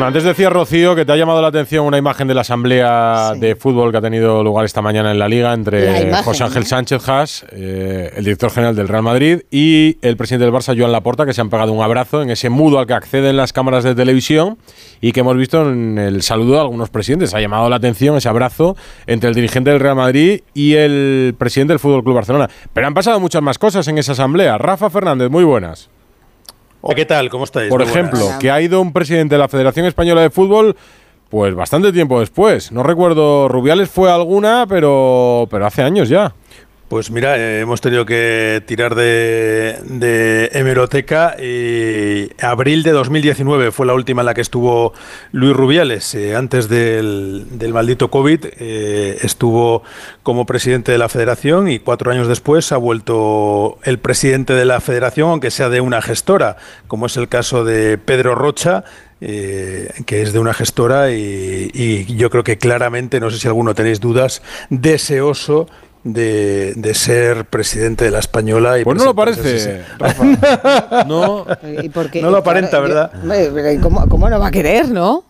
Bueno, antes decía Rocío que te ha llamado la atención una imagen de la asamblea de fútbol que ha tenido lugar esta mañana en la Liga entre José Ángel. Sánchez Haas, eh, el director general del Real Madrid, y el presidente del Barça, Joan Laporta, que se han pegado un abrazo en ese mudo al que acceden las cámaras de televisión y que hemos visto en el saludo de algunos presidentes. Ha llamado la atención ese abrazo entre el dirigente del Real Madrid y el presidente del Fútbol Club Barcelona. Pero han pasado muchas más cosas en esa asamblea. Rafa Fernández, muy buenas. ¿Qué tal? ¿Cómo estáis? Por Muy ejemplo, buenas. que ha ido un presidente de la Federación Española de Fútbol, pues bastante tiempo después. No recuerdo, Rubiales fue alguna, pero, pero hace años ya. Pues mira, eh, hemos tenido que tirar de, hemeroteca y abril de 2019 fue la última en la que estuvo Luis Rubiales. eh, antes del, del maldito COVID eh, estuvo como presidente de la federación y cuatro años después ha vuelto el presidente de la federación, aunque sea de una gestora, como es el caso de Pedro Rocha, que es de una gestora y, y yo creo que claramente, no sé si alguno tenéis dudas, deseoso de, de ser presidente de la española. Y Pues no lo parece, así. no, no lo aparenta, Claro, ¿verdad? hombre, pero ¿y ¿Cómo, ¿Cómo no va a querer, no?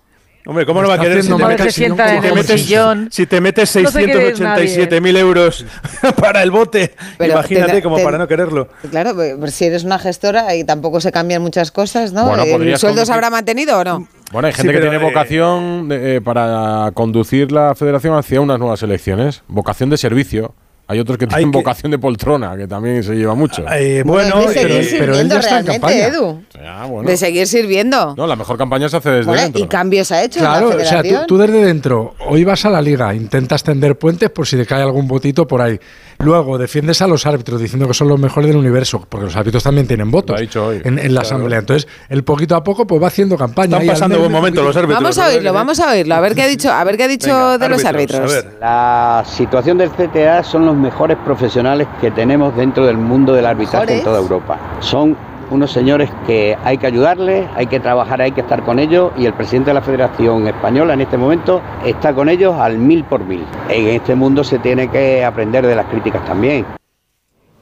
Hombre, ¿cómo no va a querer si te metes, si te metes- si te metes No te quedes 687 mil euros para el bote? Pero Imagínate te- como te- para no quererlo. Claro, pues si eres una gestora y tampoco se cambian muchas cosas, ¿no? Bueno, ¿El sueldo se habrá mantenido o no? Bueno, hay Sí, gente que tiene eh, vocación de- eh, para conducir la federación hacia unas nuevas elecciones. Vocación de servicio. Hay otros que tienen vocación de poltrona, que también se lleva mucho. Eh, Bueno, de seguir sirviendo realmente, Edu. Ah, bueno. De seguir sirviendo. No, la mejor campaña se hace desde Bueno, dentro. y cambios ha hecho Claro, en la o sea, tú, desde dentro, hoy vas a la liga, intentas tender puentes por si te cae algún botito por ahí. Luego defiendes a los árbitros diciendo que son los mejores del universo, porque los árbitros también tienen votos en, en la asamblea. Entonces, él poquito a poco pues va haciendo campaña. Están pasando buen momento los árbitros. Vamos a oírlo, vamos a oírlo, a ver qué ha dicho, a ver qué ha dicho de los árbitros. La situación del CTA son los mejores profesionales que tenemos dentro del mundo del arbitraje ¿Mejores? en toda Europa. Son unos señores que hay que ayudarles, hay que trabajar, hay que estar con ellos y el presidente de la Federación Española en este momento está con ellos al mil por mil. En este mundo se tiene que aprender de las críticas también.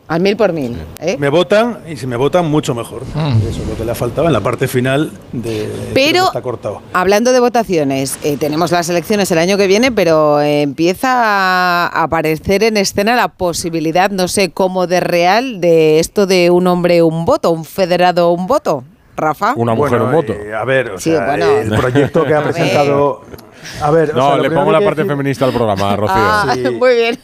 Al mil por mil. ¿eh? Me votan y si me votan, mucho mejor. Eso es lo que le ha faltado en la parte final de. Pero- Está cortado. Hablando de votaciones, eh, tenemos las elecciones el año que viene, pero eh, empieza a aparecer en escena la posibilidad, no sé cómo de real, de esto de un hombre un voto, un federado un voto. Rafa. Una mujer Bueno, un voto. eh, a ver, o Sí, sea, bueno. el proyecto que ha presentado. A ver, o No, sea, le pongo la parte decir- feminista al programa, Rocío. Ah, Sí. muy bien.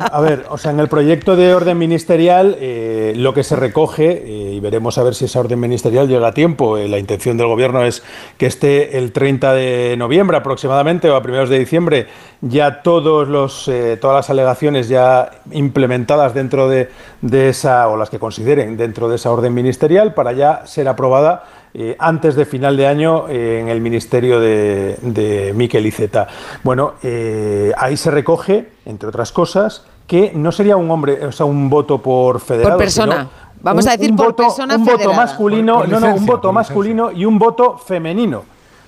A ver, o sea, en el proyecto de orden ministerial eh, lo que se recoge, eh, y veremos a ver si esa orden ministerial llega a tiempo, eh, la intención del gobierno es que esté el 30 de noviembre aproximadamente o a primeros de diciembre ya todos los, eh, todas las alegaciones ya implementadas dentro de, de esa, o las que consideren dentro de esa orden ministerial para ya ser aprobada eh, antes de final de año eh, en el Ministerio de, de Miquel Iceta. Bueno, eh, ahí se recoge, entre otras cosas, que no sería un hombre, o sea, un voto por federado. Por persona. sino Vamos un- a decir un por voto, persona Un voto masculino, Por- por no, no, un voto masculino y un voto femenino.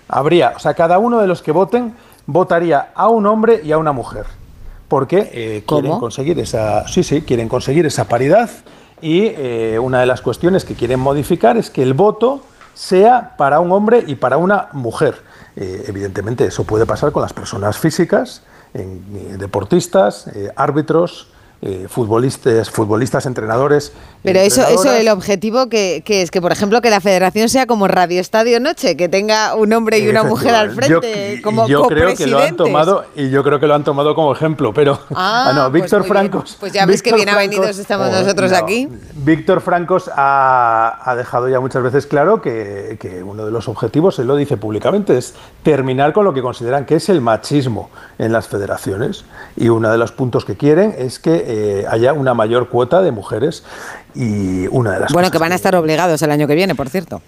Habría, o sea, cada uno de los que voten votaría a un hombre y a una mujer. Porque eh, quieren ¿Cómo? conseguir esa, sí, sí, quieren conseguir esa paridad y eh, una de las cuestiones que quieren modificar es que el voto sea para un hombre y para una mujer. Eh, evidentemente eso puede pasar con las personas físicas, en, eh, deportistas, eh, árbitros, eh, futbolistas, futbolistas, entrenadores. Pero eso, eso el objetivo que, que es que, por ejemplo, que la federación sea como Radio Estadio Noche, que tenga un hombre y una mujer al frente, Yo- como yo creo que lo han tomado y yo creo que lo han tomado como ejemplo, pero Ah, no, pues Víctor. Francos. Pues ya ves que Víctor bien avenidos estamos nosotros no. aquí. Víctor Francos ha, ha dejado ya muchas veces claro que, que uno de los objetivos, él lo dice públicamente, es terminar con lo que consideran que es el machismo en las federaciones. Y uno de los puntos que quieren es que eh, haya una mayor cuota de mujeres. Y una de las Bueno, que van a estar obligados el año que viene, por cierto.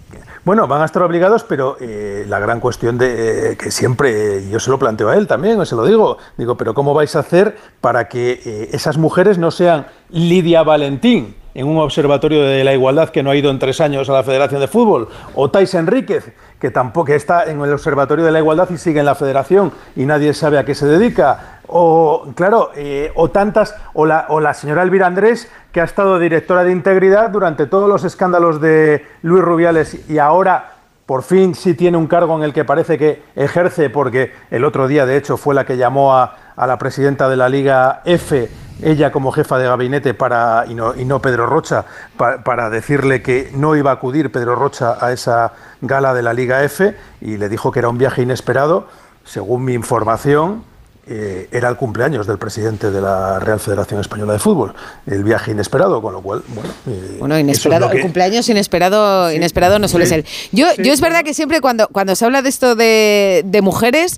bueno, van a estar obligados, pero eh, la gran cuestión de eh, que siempre, y yo se lo planteo a él también, o se lo digo, digo, pero ¿cómo vais a hacer para que eh, esas mujeres no sean Lidia Valentín en un observatorio de la igualdad que no ha ido en tres años a la Federación de Fútbol, o Tais Enríquez, que tampoco está en el observatorio de la igualdad y sigue en la Federación y nadie sabe a qué se dedica, o claro, eh, o tantas, o la, o la señora Elvira Andrés, que ha estado directora de integridad durante todos los escándalos de Luis Rubiales y ahora por fin sí tiene un cargo en el que parece que ejerce, porque el otro día, de hecho, fue la que llamó a, a la presidenta de la Liga F, ella como jefa de gabinete, para, y, no, y no Pedro Rocha, pa- para decirle que no iba a acudir Pedro Rocha a esa gala de la Liga F, y le dijo que era un viaje inesperado. Según mi información, eh, era el cumpleaños del presidente de la Real Federación Española de Fútbol, el viaje inesperado, con lo cual, bueno, eh, Bueno, es inesperado, que- el cumpleaños inesperado, inesperado no suele sí, ser. Yo, yo es verdad que siempre cuando, cuando se habla de esto de, de mujeres,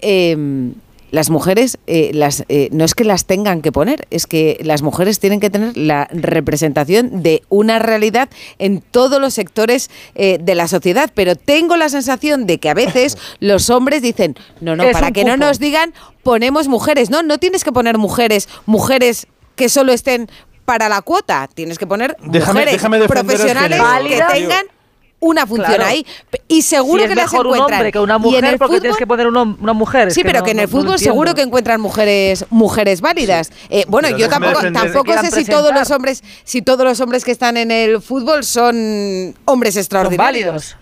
eh, las mujeres, eh, las, eh, no es que las tengan que poner, es que las mujeres tienen que tener la representación de una realidad en todos los sectores eh, de la sociedad. Pero tengo la sensación de que a veces los hombres dicen, no, no, Es para que no nos digan, ponemos mujeres. No, no tienes que poner mujeres, mujeres que solo estén para la cuota. Tienes que poner Déjame- mujeres déjame el profesionales que tengan una función Claro. ahí. Y seguro Si es que las mejor un encuentran. hombre que una Y en mujer el porque fútbol- tienes que poner un hom- una mujer. Sí, pero no- que en el no- no lo fútbol seguro que encuentran mujeres mujeres válidas. Eh, bueno, Pero yo tampoco tampoco Que sé si todos los hombres si todos los hombres que están en el fútbol son hombres Son extraordinarios. válidos.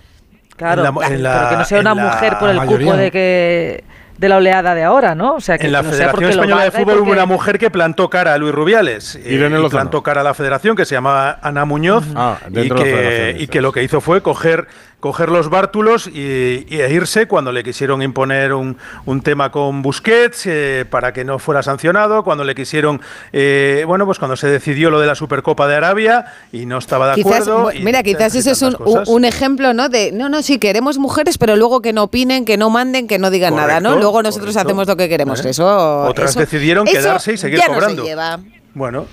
Claro, En la- en la- pero que no sea una mujer por el mayoría. cupo de que de la oleada de ahora, ¿no? O sea, que En la no Federación Española de y Fútbol hubo una mujer que plantó cara a Luis Rubiales. eh, y Lozano. plantó cara a la Federación, que se llamaba Ana Muñoz. Ah, y, dentro de la que, Federación, y que lo que hizo fue coger, coger los bártulos y, y e irse cuando le quisieron imponer un, un tema con Busquets eh, para que no fuera sancionado, cuando le quisieron, eh, bueno, pues cuando se decidió lo de la Supercopa de Arabia y no estaba de Quizás, acuerdo. y- mira, quizás y eso es un, un ejemplo, ¿no? De, no, no, sí, queremos mujeres, pero luego que no opinen, que no manden, que no digan nada, ¿no? Luego nosotros correcto. hacemos lo que queremos. ¿Eh? Eso, Otras eso- decidieron eso quedarse y seguir ya no se cobrando. lleva. Bueno,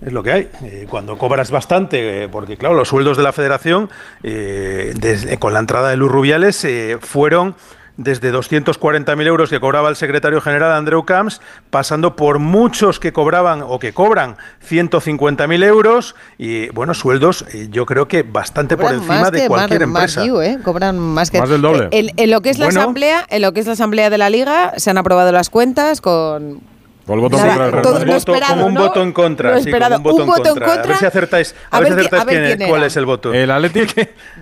es lo que hay. Eh, cuando cobras bastante, eh, porque claro, los sueldos de la federación, eh, desde- con la entrada de Luis Rubiales, eh, fueron desde 240.000 euros que cobraba el secretario general Andreu Camps, pasando por muchos que cobraban o que cobran 150.000 euros y, bueno, sueldos eh, yo creo que bastante por encima de cualquier más- empresa. Más, you, ¿eh? Cobran más que Más del doble. En, en lo que es la Bueno. asamblea, en lo que es la asamblea de la liga, se han aprobado las cuentas con Con el voto Nada, contra el Real Madrid. esperado, como un ¿no? voto en contra. Lo sí, como esperado. un voto, Un voto en A ver si acertáis, a A ver si ver qui- acertáis a ver quién- quién cuál es el voto. El Atlético.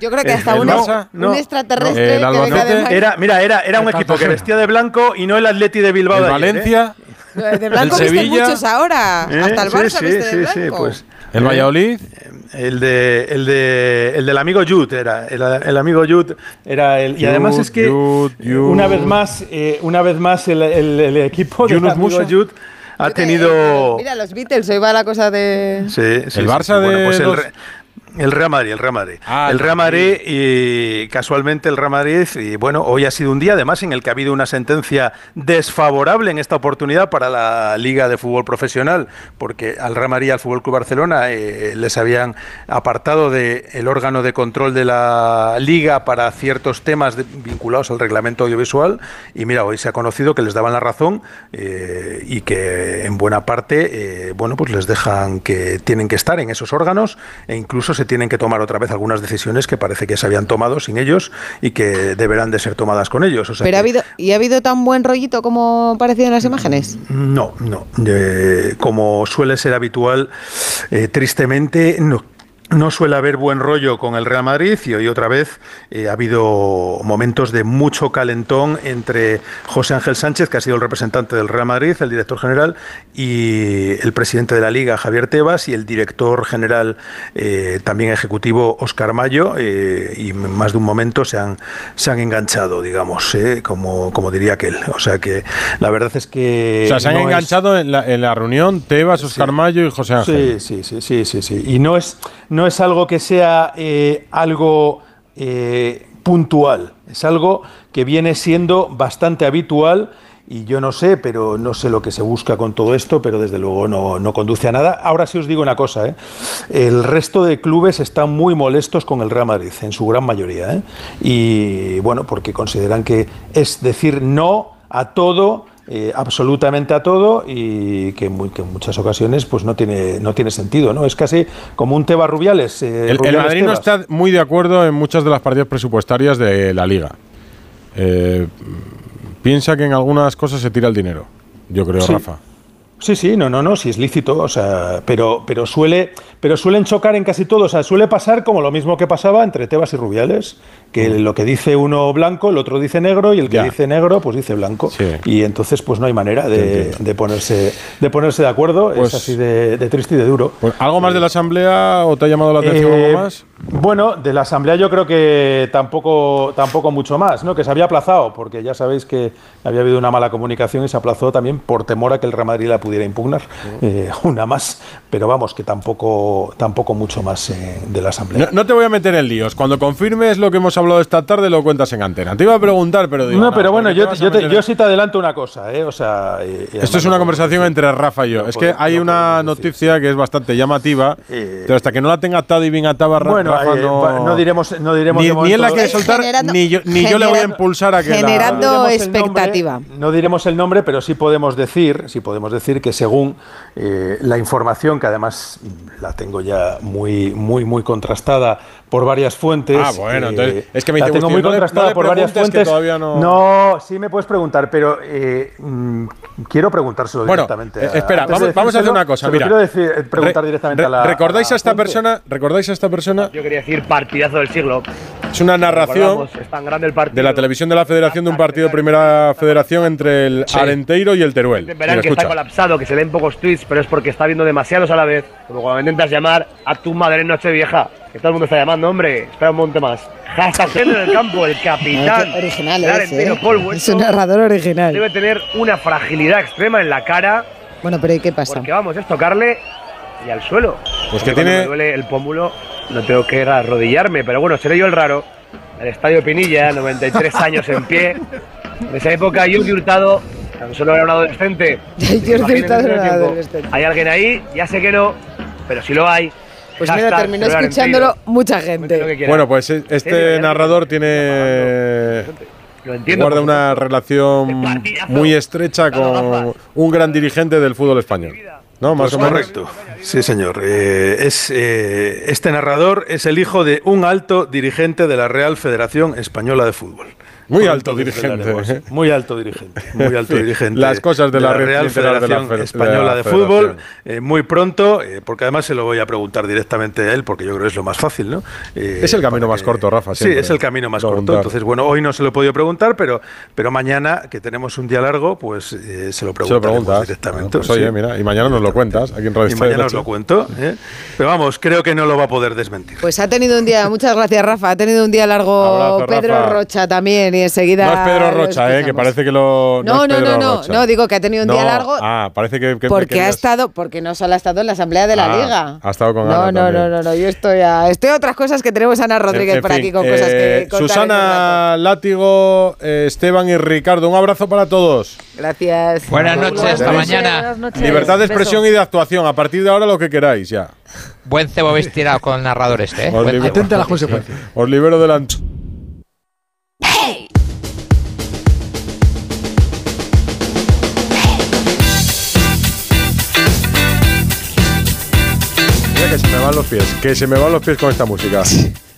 Yo creo que hasta El un, Barça, un no. extraterrestre El que Albacete. venga de Madrid. Era, mira, era, era un equipo que vestía de blanco y no el Atleti de Bilbao. El de ayer, ¿eh? De blanco el visten Sevilla. muchos ahora. ¿Eh? Hasta el Sí, Barça sí, viste sí, de sí, blanco. pues. El Valladolid. El de, el de, el del amigo Jude era, el, el amigo Jude era el, y Jude, además es que Jude, eh, una vez más, eh, una vez más el, el- el equipo del Yunus amigo Musa. Jude ha tenido, Mira, los Beatles, hoy va la cosa de... Sí, sí, El sí, Barça sí. Bueno, de pues el, Real Madrid, el Real Madrid. Ah, el Real Madrid y casualmente el Real Madrid y bueno, hoy ha sido un día además en el que ha habido una sentencia desfavorable en esta oportunidad para la Liga de Fútbol Profesional, porque al Real Madrid y al Fútbol Club Barcelona eh, les habían apartado del órgano de control de la liga para ciertos temas de- vinculados al reglamento audiovisual y mira, hoy se ha conocido que les daban la razón eh, y que en buena parte, eh, bueno, pues les dejan que tienen que estar en esos órganos e incluso se tienen que tomar otra vez algunas decisiones que parece que se habían tomado sin ellos y que deberán de ser tomadas con ellos. O sea Pero ha habido, ¿y ha habido tan buen rollito como parecía en las imágenes? no, no. Eh, como suele ser habitual, eh, tristemente no. No suele haber buen rollo con el Real Madrid y hoy otra vez eh, ha habido momentos de mucho calentón entre José Ángel Sánchez, que ha sido el representante del Real Madrid, el director general, y el presidente de la Liga, Javier Tebas, y el director general eh, también ejecutivo, Oscar Mayo, eh, y en más de un momento se han, se han enganchado, digamos, eh, como, como diría aquel. O sea que la verdad es que... O sea, se han no es- enganchado en, la, en la reunión Tebas, Oscar Mayo y José Ángel. Sí, sí, sí, sí, sí, sí. Y no es, no es algo que sea eh, algo eh, puntual, es algo que viene siendo bastante habitual. Y yo no sé, pero no sé lo que se busca con todo esto, pero desde luego no, no conduce a nada. Ahora sí os digo una cosa, ¿eh? el resto de clubes están muy molestos con el Real Madrid, en su gran mayoría. Y bueno, porque consideran que es decir no a todo eh, absolutamente a todo y que, muy- que en muchas ocasiones pues no tiene no tiene sentido no es casi como un Tebas Rubiales eh, El, Madrid no está muy de acuerdo en muchas de las partidas presupuestarias de la liga. Eh, piensa que en algunas cosas se tira el dinero. Yo creo, Sí. Rafa. Sí, sí, no, no, no, sí es lícito, o sea, pero, pero suele, pero suelen chocar en casi todo, o sea, suele pasar como lo mismo que pasaba entre Tebas y Rubiales, que lo que dice uno blanco, el otro dice negro y el que Ya. dice negro, pues dice blanco, y entonces pues no hay manera de, de ponerse, de ponerse de acuerdo, Pues- es así de, de triste y de duro. Pues, ¿Algo más de la asamblea o te ha llamado la atención Eh, algo más? Bueno, de la asamblea yo creo que tampoco, tampoco mucho más, ¿no? Que se había aplazado, porque ya sabéis que había habido una mala comunicación y se aplazó también por temor a que el Real Madrid la pudiera impugnar. Eh, una más, pero vamos, que tampoco, tampoco mucho más eh, de la asamblea. No, no te voy a meter en líos. Cuando confirmes lo que hemos hablado esta tarde, lo cuentas en antena. Te iba a preguntar, pero digo. No, "Nah, pero bueno, ¿por qué yo, te- yo sí te adelanto una cosa, ¿eh? O sea, eh, Esto es una conversación entre Rafa y yo. Es que hay una noticia que es bastante llamativa, pero hasta que no la tenga atada y bien atada, Bueno, Rafa eh, no, diremos, no diremos ni, ni él la quiere soltar, Generando- ni yo, ni yo le voy a impulsar a que la- generando No nombre, expectativa. no diremos el nombre, pero sí podemos decir, sí podemos decir que según eh, la información, que además la tengo ya muy, muy, muy contrastada por varias fuentes. Ah, bueno, eh, entonces, es que me la dice, tengo "Hostia, muy no le- contrastada no le por varias que fuentes. todavía no- No, sí me puedes preguntar, pero eh, mm, quiero preguntárselo Bueno, directamente. eh, espera, Antes de vamos, vamos a hacer una cosa. Mira, quiero decir- eh, preguntar Re- directamente re- a la. ¿Recordáis a a esta fuente. persona? ¿Recordáis a esta persona? Yo quería decir partidazo del siglo. Es una narración es tan grande el partido. de la televisión de la Federación de un partido de primera federación entre el Sí. Arenteiro y el Teruel. Verán Mira, que está escucha. colapsado, que se leen pocos tweets, pero es porque está viendo demasiados a la vez. Como cuando intentas llamar a tu madre en Nochevieja, que todo el mundo está llamando, hombre, espera un monte más. Hashtag centro del campo, el capitán. Qué original del es, Arenteiro, ¿eh? Paul Es Weston, un narrador original. Debe tener una fragilidad extrema en la cara, Bueno, pero ¿y qué pasa? porque vamos, es tocarle y al suelo. Pues que cuando tiene- me duele el pómulo, no tengo que arrodillarme, pero bueno, seré yo el raro. El Estadio Pinilla, 93 años en pie. En esa época, Jordi Hurtado tan solo era un adolescente. Jordi Hurtado ese era tiempo. adolescente. Hay alguien ahí, ya sé que no, pero si lo hay. Pues mira, terminó escuchándolo mucha gente. Bueno, pues e- este narrador tiene Lo entiendo, guarda una relación muy estrecha con un gran dirigente del fútbol español. ¿No? Más Pues o menos. correcto. Sí, señor. Eh, es, eh, este narrador es el hijo de un alto dirigente de la Real Federación Española de Fútbol. Muy alto dirigente. Muy alto dirigente. Muy alto dirigente. las cosas de la Real literal de la Federación Española la de. Fútbol. eh, muy pronto, eh, porque además se lo voy a preguntar directamente a él, porque yo creo que es lo más fácil, ¿no? Eh, Es el camino más corto, Rafa. Sí, es el camino más Preguntar. corto. Entonces, bueno, hoy no se lo he podido preguntar, pero, pero mañana, que tenemos un día largo, pues eh, se lo preguntaremos preguntas. directamente. Pues, oye, sí. mira, y mañana nos lo cuentas aquí en Radio Y mañana os lo cuento. ¿eh? Pero vamos, creo que no lo va a poder desmentir. Pues ha tenido un día, muchas gracias Rafa, ha tenido un día largo Abrazo, Pedro Rafa. Rocha también y enseguida... No es Pedro Rocha, eh, que parece que lo. No, no, no, no, no, digo que ha tenido un día largo Ah, parece que. que porque ha estado, porque no solo ha estado en la Asamblea de la Ah, Liga. Ha estado con No, Ana no, no, no, no, yo estoy a, estoy a otras cosas que tenemos Ana Rodríguez En- en por fin, aquí con cosas que eh, contar Susana Látigo, eh, Esteban y Ricardo, un abrazo para todos. Gracias. Buenas noches, hasta mañana. Libertad de expresión y de actuación. A partir de ahora lo que queráis ya. Buen cebo habéis tirado con el narrador este, ¿eh? Atenta a las consecuencias. Os libero delante. Mira que se me van los pies, que se me van los pies con esta música.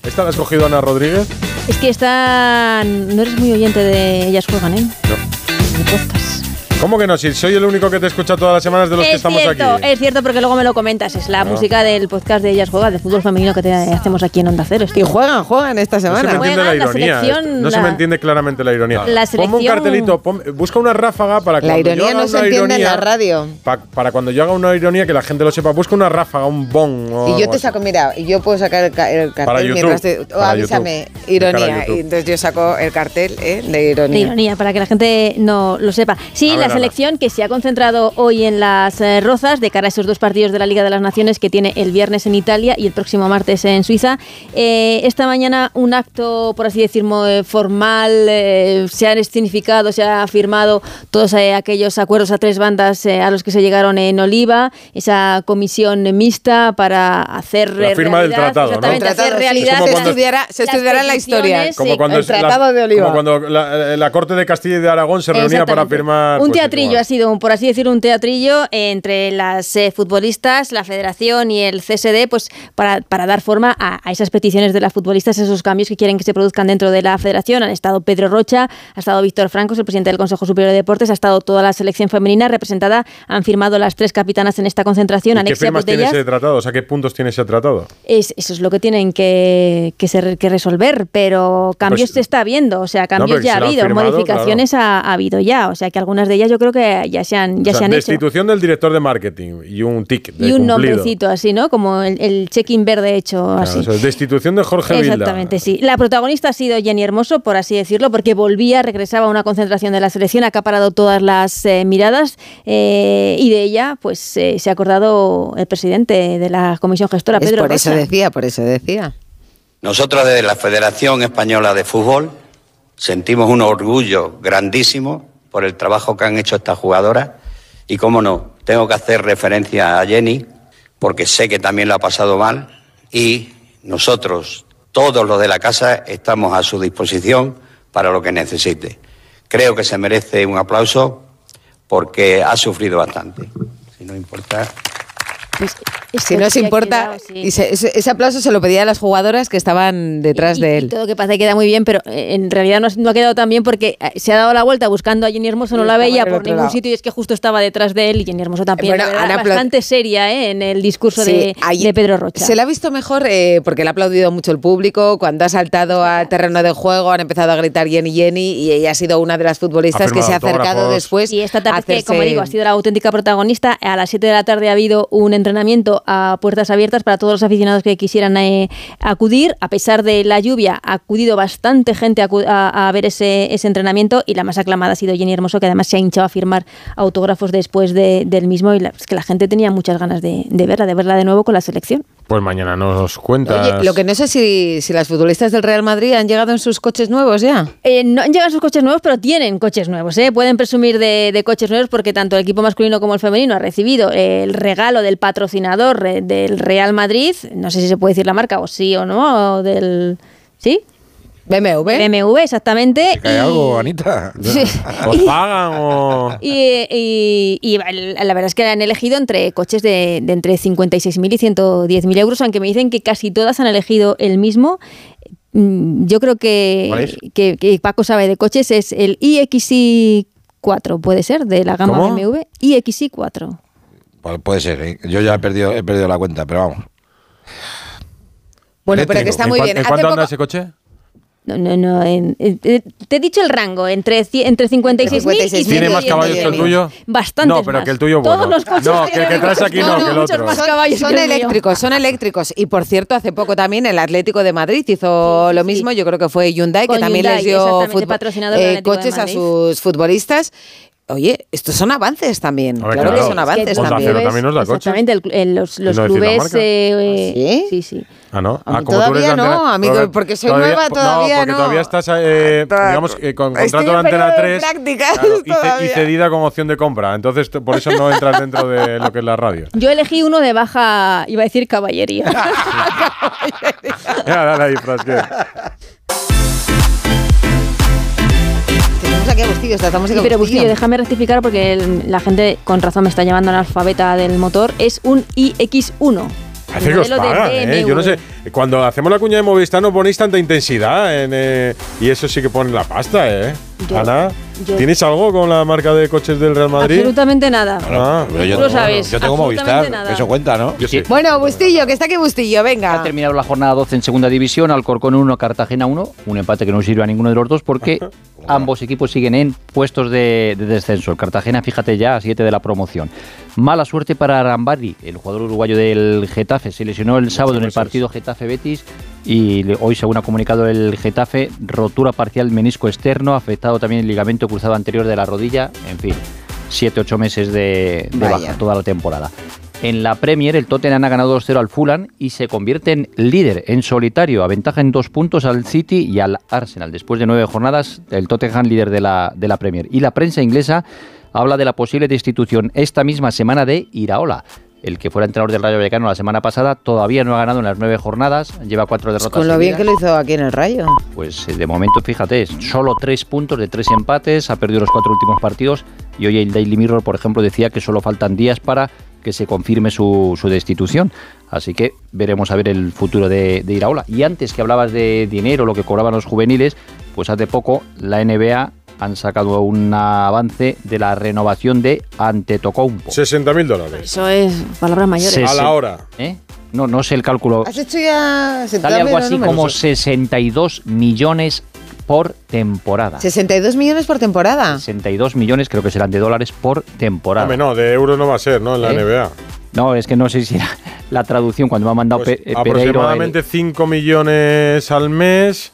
¿Esta la has cogido Ana Rodríguez? Es que esta. No eres muy oyente de Ellas Juegan, ¿eh? No. De podcast. ¿Cómo que no? Si soy el único que te escucha todas las semanas de los que Es estamos cierto, aquí. es cierto, porque luego me lo comentas. Es la Ah. música del podcast de Ellas Juegan, de fútbol femenino que te hacemos aquí en Onda Cero. Y juegan, juegan esta No se semana. me entiende la Juegan la ironía. selección, no se me entiende claramente la ironía. La Ponme un selección- cartelito, pon- busca una ráfaga para que La yo ironía haga no se una entiende en ironía- la radio. pa- para cuando yo haga una ironía que la gente lo sepa, busca una ráfaga, un bon. o Y yo te así. saco, mira, y yo puedo sacar el, ca- el cartel Para YouTube, mientras te, o para avísame, YouTube. Ironía. Y entonces yo saco el cartel ¿eh? de De ironía. ironía, para que la gente no lo sepa. Sí, la selección que se ha concentrado hoy en las eh, Rozas de cara a esos dos partidos de la Liga de las Naciones que tiene el viernes en Italia y el próximo martes en Suiza. Eh, esta mañana un acto, por así decirlo, eh, formal, eh, se han escenificado, se ha firmado todos eh, aquellos acuerdos a tres bandas eh, a los que se llegaron en Oliva, esa comisión mixta para hacer La firma del realidad, tratado, ¿no? El tratado, hacer realidad Se estudiará- se las estudiará en la historia. Como cuando, el es la- Tratado de Oliva. como cuando la, la Corte de Castilla y de Aragón se reunía para firmar. Un pues, teatrillo igual. ha sido, por así decirlo, un teatrillo entre las eh, futbolistas, la federación y el CSD, pues para, para dar forma a, a esas peticiones de las futbolistas, esos cambios que quieren que se produzcan dentro de la federación. Han estado Pedro Rocha, ha estado Víctor Francos, el presidente del Consejo Superior de Deportes, ha estado toda la selección femenina representada, han firmado las tres capitanas en esta concentración. ¿Y ¿Qué firmas tiene Botellas. ese tratado? O sea, ¿qué puntos tiene ese tratado? Es, eso es lo que tienen que, que, ser- que resolver, pero cambios Pues- se está viendo, o sea, cambios ya ha habido, firmado, modificaciones ha, ha habido ya, o sea, que algunas de ellas yo creo que ya se han, ya O sea, se han hecho. destitución del director de marketing y un tic de Y un cumplido. nombrecito así, ¿no? Como el, el check-in verde hecho Claro, así. eso es destitución de Jorge Vilda. Exactamente, sí. La protagonista ha sido Jenny Hermoso, por así decirlo, porque volvía, regresaba a una concentración de la selección, ha acaparado todas las eh, miradas eh, y de ella pues eh, se ha acordado el presidente de la comisión gestora, Es Pedro por eso decía, por eso decía. Nosotros desde la Federación Española de Fútbol sentimos un orgullo grandísimo por el trabajo que han hecho estas jugadoras y, cómo no, tengo que hacer referencia a Jenny porque sé que también lo ha pasado mal y nosotros, todos los de la casa, estamos a su disposición para lo que necesite. Creo que se merece un aplauso porque ha sufrido bastante. Si no importa. Si no os importa, y se- ese, ese aplauso se lo pedía a las jugadoras que estaban detrás de él. Todo que parece que queda muy bien, pero eh, en realidad no, no ha quedado tan bien porque eh, se ha dado la vuelta buscando a Jenny Hermoso, no Y la veía por ningún lado. sitio y es que justo estaba detrás de él y Jenny Hermoso también, Bueno, la apla- bastante seria eh, en el discurso Sí, de, ahí- de Pedro Rocha. Se le ha visto mejor eh, porque le ha aplaudido mucho el público. Cuando ha saltado al terreno de juego han empezado a gritar Jenny Jenny y ella ha sido una de las futbolistas que se ha acercado después. Y esta tarde, que, como digo, ha sido la auténtica protagonista. A las 7 de la tarde ha habido un entrenamiento a puertas abiertas para todos los aficionados que quisieran eh, acudir. A pesar de la lluvia, ha acudido bastante gente a, a- ver ese, ese entrenamiento y la más aclamada ha sido Jenny Hermoso, que además se ha hinchado a firmar autógrafos después de- del mismo. Y la- que la gente tenía muchas ganas de verla, de verla de nuevo con la selección. Pues mañana nos cuentas. Oye, lo que no sé si, si las futbolistas del Real Madrid han llegado en sus coches nuevos ya. Eh, no han llegado sus coches nuevos, pero tienen coches nuevos. ¿eh? Pueden presumir de, de coches nuevos porque tanto el equipo masculino como el femenino ha recibido el regalo del patrocinador eh, del Real Madrid. No sé si se puede decir la marca o sí o no. O del ¿Sí? BMW. BMW, exactamente. ¿Cae y- algo, Anita? Sí. ¿Os pagan o.? Y, y- y la verdad es que han elegido entre coches de, de entre 56.000 y 110.000 euros, aunque me dicen que casi todas han elegido el mismo. mm, yo creo que, que, que Paco sabe de coches, es el iXi4, puede ser, de la gama ¿Cómo? BMW. iXi4. Pues puede ser, ¿eh? yo ya he perdido, he perdido la cuenta, pero vamos. Bueno, pero que está ¿En muy bien. ¿En Hace cuánto anda poco- ese coche? No, no, no. en- en- eh, te he dicho el rango, entre, entre 56.000 y ¿Tiene más 110.000. caballos que el tuyo? Bastantes No, pero más. que el tuyo Todos bueno. los coches No, que el que traes aquí no, que el otro. más Son, caballos son que el mío. eléctricos, son eléctricos. Y por cierto, hace poco también el Atlético de Madrid hizo lo mismo. Yo creo que fue Hyundai, Con que también Hyundai, les dio eh, coches a sus futbolistas. Oye, estos son avances también. Ver, claro, que claro. son avances Es que también. Acero también nos da. Exactamente, el- el- los, los no clubes. eh, eh, sí, sí. Ah, no. Ah, como todavía de Antena- no, amigo, Todavía- porque soy nueva, todavía no. porque no. todavía estás, eh, digamos, eh, con Estoy contrato de en Antena periodo de 3 prácticas claro, y, ce- y todavía. cedida con opción de compra. Entonces, por eso no entras dentro de lo que es la radio. Yo elegí uno de baja, iba a decir caballería. Ya, dale ahí, Aquí a Bustillo, esta música Sí, pero Bustillo. Déjame rectificar porque el- la gente con razón me está llamando analfabeta del motor. Es un iX1. Parece que os pagan, ¿eh? Yo no sé. Cuando hacemos la cuña de Movistar no ponéis tanta intensidad en, eh, y eso sí que pone la pasta, ¿eh? Yo- Ana, yo- ¿tienes algo con la marca de coches del Real Madrid? Absolutamente nada. Ah, Pero yo Tú lo tengo- sabes, Yo tengo Movistar, nada. eso cuenta, ¿no? Yo sí. Bueno, Bustillo, que está aquí Bustillo, venga. Ha terminado la jornada 12 en segunda división, Alcorcón 1, Cartagena 1, un empate que no sirve a ninguno de los dos porque ambos equipos siguen en puestos de, de descenso. El Cartagena, fíjate ya, a 7 de la promoción. Mala suerte para Arambari, el jugador uruguayo del Getafe. Se lesionó el sábado en el partido Getafe-Betis y hoy, según ha comunicado el Getafe, rotura parcial menisco externo, afectado también el ligamento cruzado anterior de la rodilla, en fin, 7-8 meses de, baja toda la temporada. En la Premier, el Tottenham ha ganado 2-0 al Fulham y se convierte en líder en solitario. Aventaja en dos puntos al City y al Arsenal. Después de nueve jornadas, el Tottenham líder de la, de la Premier. Y la prensa inglesa habla de la posible destitución esta misma semana de Iraola. El que fuera entrenador del Rayo Vallecano la semana pasada todavía no ha ganado en las nueve jornadas, lleva cuatro derrotas. Con lo bien que lo hizo aquí en el Rayo. Pues eh, de momento, fíjate, solo tres puntos de tres empates, ha perdido los cuatro últimos partidos y hoy el Daily Mirror, por ejemplo, decía que solo faltan días para que se confirme su, su destitución. Así que veremos a ver el futuro de, de Iraola. Y antes que hablabas de dinero, lo que cobraban los juveniles, pues hace poco la NBA han sacado un avance de la renovación de Antetokounmpo. 60 mil dólares. Eso es palabras mayores. A la hora. ¿Eh? No, no sé el cálculo. ¿Has hecho ya... Sale algo así números? como 62 millones por temporada. 62 millones por temporada. 62 millones, creo que serán de dólares por temporada. Hombre, no, de euros no va a ser, ¿no? En la ¿Eh? NBA. No, es que no sé si la, la traducción cuando me ha mandado Pues Pe- eh, Pereiro. aproximadamente 5 millones al mes.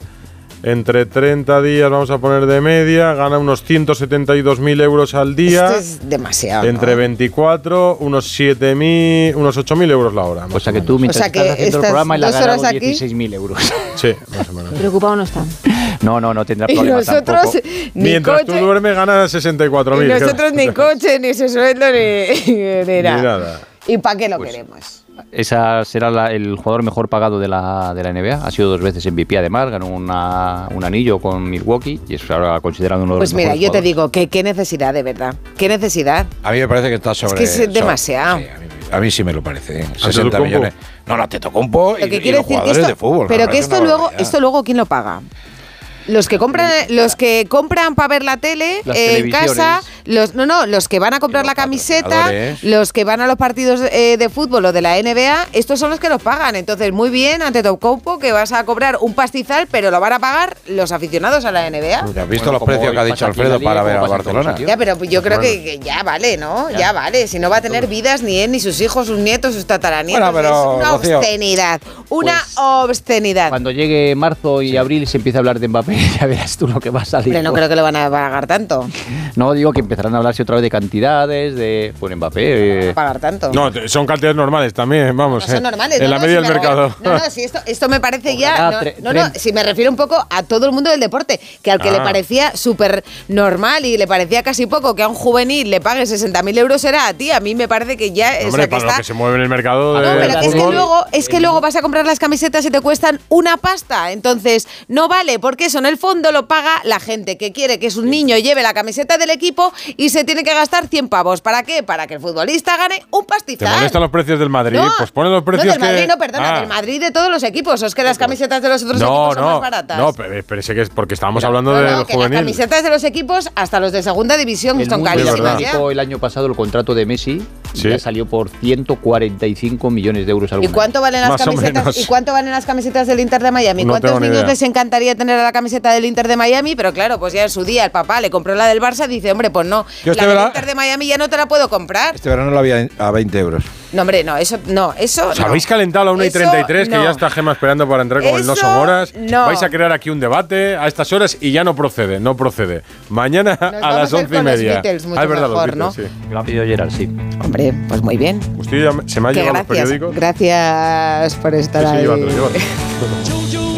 Entre 30 días vamos a poner de media. Gana unos 172.000 euros al día. Esto es demasiado. ¿no? Entre 24, unos 7.000, unos 8.000 euros la hora. O sea que tú mientras O sea que estás haciendo el programa y la aquí- 16.000 euros. Sí, más o menos. Preocupado no está. No, no, no tendrá Y problema nosotros, tampoco. ni Mientras coche, tú duermes, ganas 64.000. y nosotros ni coche, ni ese sueldo, ni, ni Ni nada. nada. ¿Y para qué lo Pues queremos? Esa será la- el jugador mejor pagado de la, de la NBA. Ha sido dos veces MVP además, ganó una- un anillo con Milwaukee y es ahora considerado uno de los Pues mira, yo te jugadores. digo que qué necesidad, de verdad. ¿Qué necesidad? A mí me parece que está sobre. que es sobre- demasiado. sí, a, mí, a mí sí me lo parece. ¿eh? 60 Antetokounmpo. millones. No, no, te tocó un poco. Lo que quiere decir que esto, de fútbol. pero que esto luego, barbaridad. esto luego quién lo paga. Los que compran, los que compran para ver la tele Las eh, en casa, los no no, los que van a comprar la camiseta, los que van a los partidos eh, de fútbol o de la NBA, estos son los que los pagan. Entonces, muy bien, ante Topcopo, que vas a cobrar un pastizal, pero lo van a pagar los aficionados a la NBA. ¿Has visto Bueno, los precios que ha dicho Alfredo Liga, para ver a Barcelona? Ya, pero yo creo que, que ya vale, ¿no? Ya. vale. Si no va a tener vidas ni él, ni sus hijos, sus nietos, sus tataranietos. Bueno, pero, es una Rocío, obscenidad. Una Pues, obscenidad. Cuando llegue marzo y abril se empieza a hablar de Mbappé, ya verás tú lo que va a salir. Hombre, no creo que lo van a pagar tanto. No, digo que empezarán a hablarse otra vez de cantidades, de. Pues Mbappé. eh, Pagar tanto. No, son cantidades normales también, vamos. No son eh, normales. En no, la no, media si del me mercado. refiero- No, no, si esto, esto me parece ya. No, no, no, si me refiero un poco a todo el mundo del deporte, que al que le Ah. parecía súper normal y le parecía casi poco que a un juvenil le pague 60.000 euros era a ti. A mí me parece que ya. o Hombre, sea, que para lo está- que se mueve en el mercado Ah, de No, pero es que luego, es que luego vas a comprar las camisetas y te cuestan una pasta. Entonces, no vale, porque eso en el fondo lo paga la gente que quiere que su niño lleve la camiseta del equipo y se tiene que gastar 100 pavos. ¿Para qué? Para que el futbolista gane un ¿Te pastizal. molestan los precios del Madrid? No, pues ponen los no, precios del Madrid, que... no, perdona, Ah. del Madrid de todos los equipos. Es que las camisetas de los otros No, equipos son más baratas. no, pero, pero sé que es porque estábamos hablando No, del no, que las juvenil. camisetas de los equipos, hasta los de segunda división, El son mundo carísimas el año pasado el contrato de Messi ya salió por 145 millones de euros al ¿Y cuánto valen las camisetas? ¿Y cuánto valen las camisetas del Inter de Miami? No ¿Cuántos niños idea. les encantaría tener la camiseta del Inter de Miami? Pero claro, pues ya en su día el papá le compró la del Barça, dice, hombre, pues no, Yo este la del Inter de Miami ya no te la puedo comprar. Este verano lo había a 20 euros. No, hombre, no, eso no, eso Os no. habéis calentado a la 1 y Eso 33, que no. ya está Gema esperando para entrar con el no son horas. no. Vais a crear aquí un debate a estas horas y ya no procede, no procede. Mañana a las 11 y los media. Beatles, mucho ah, es verdad, mejor, los ¿no? Beatles, sí. Lo ha pedido Gerard, sí. Hombre, pues muy bien. Usted ya se me ha Que llevado los gracias, periódicos. gracias por estar Sí, sí, ahí. llévatelo, llévatelo.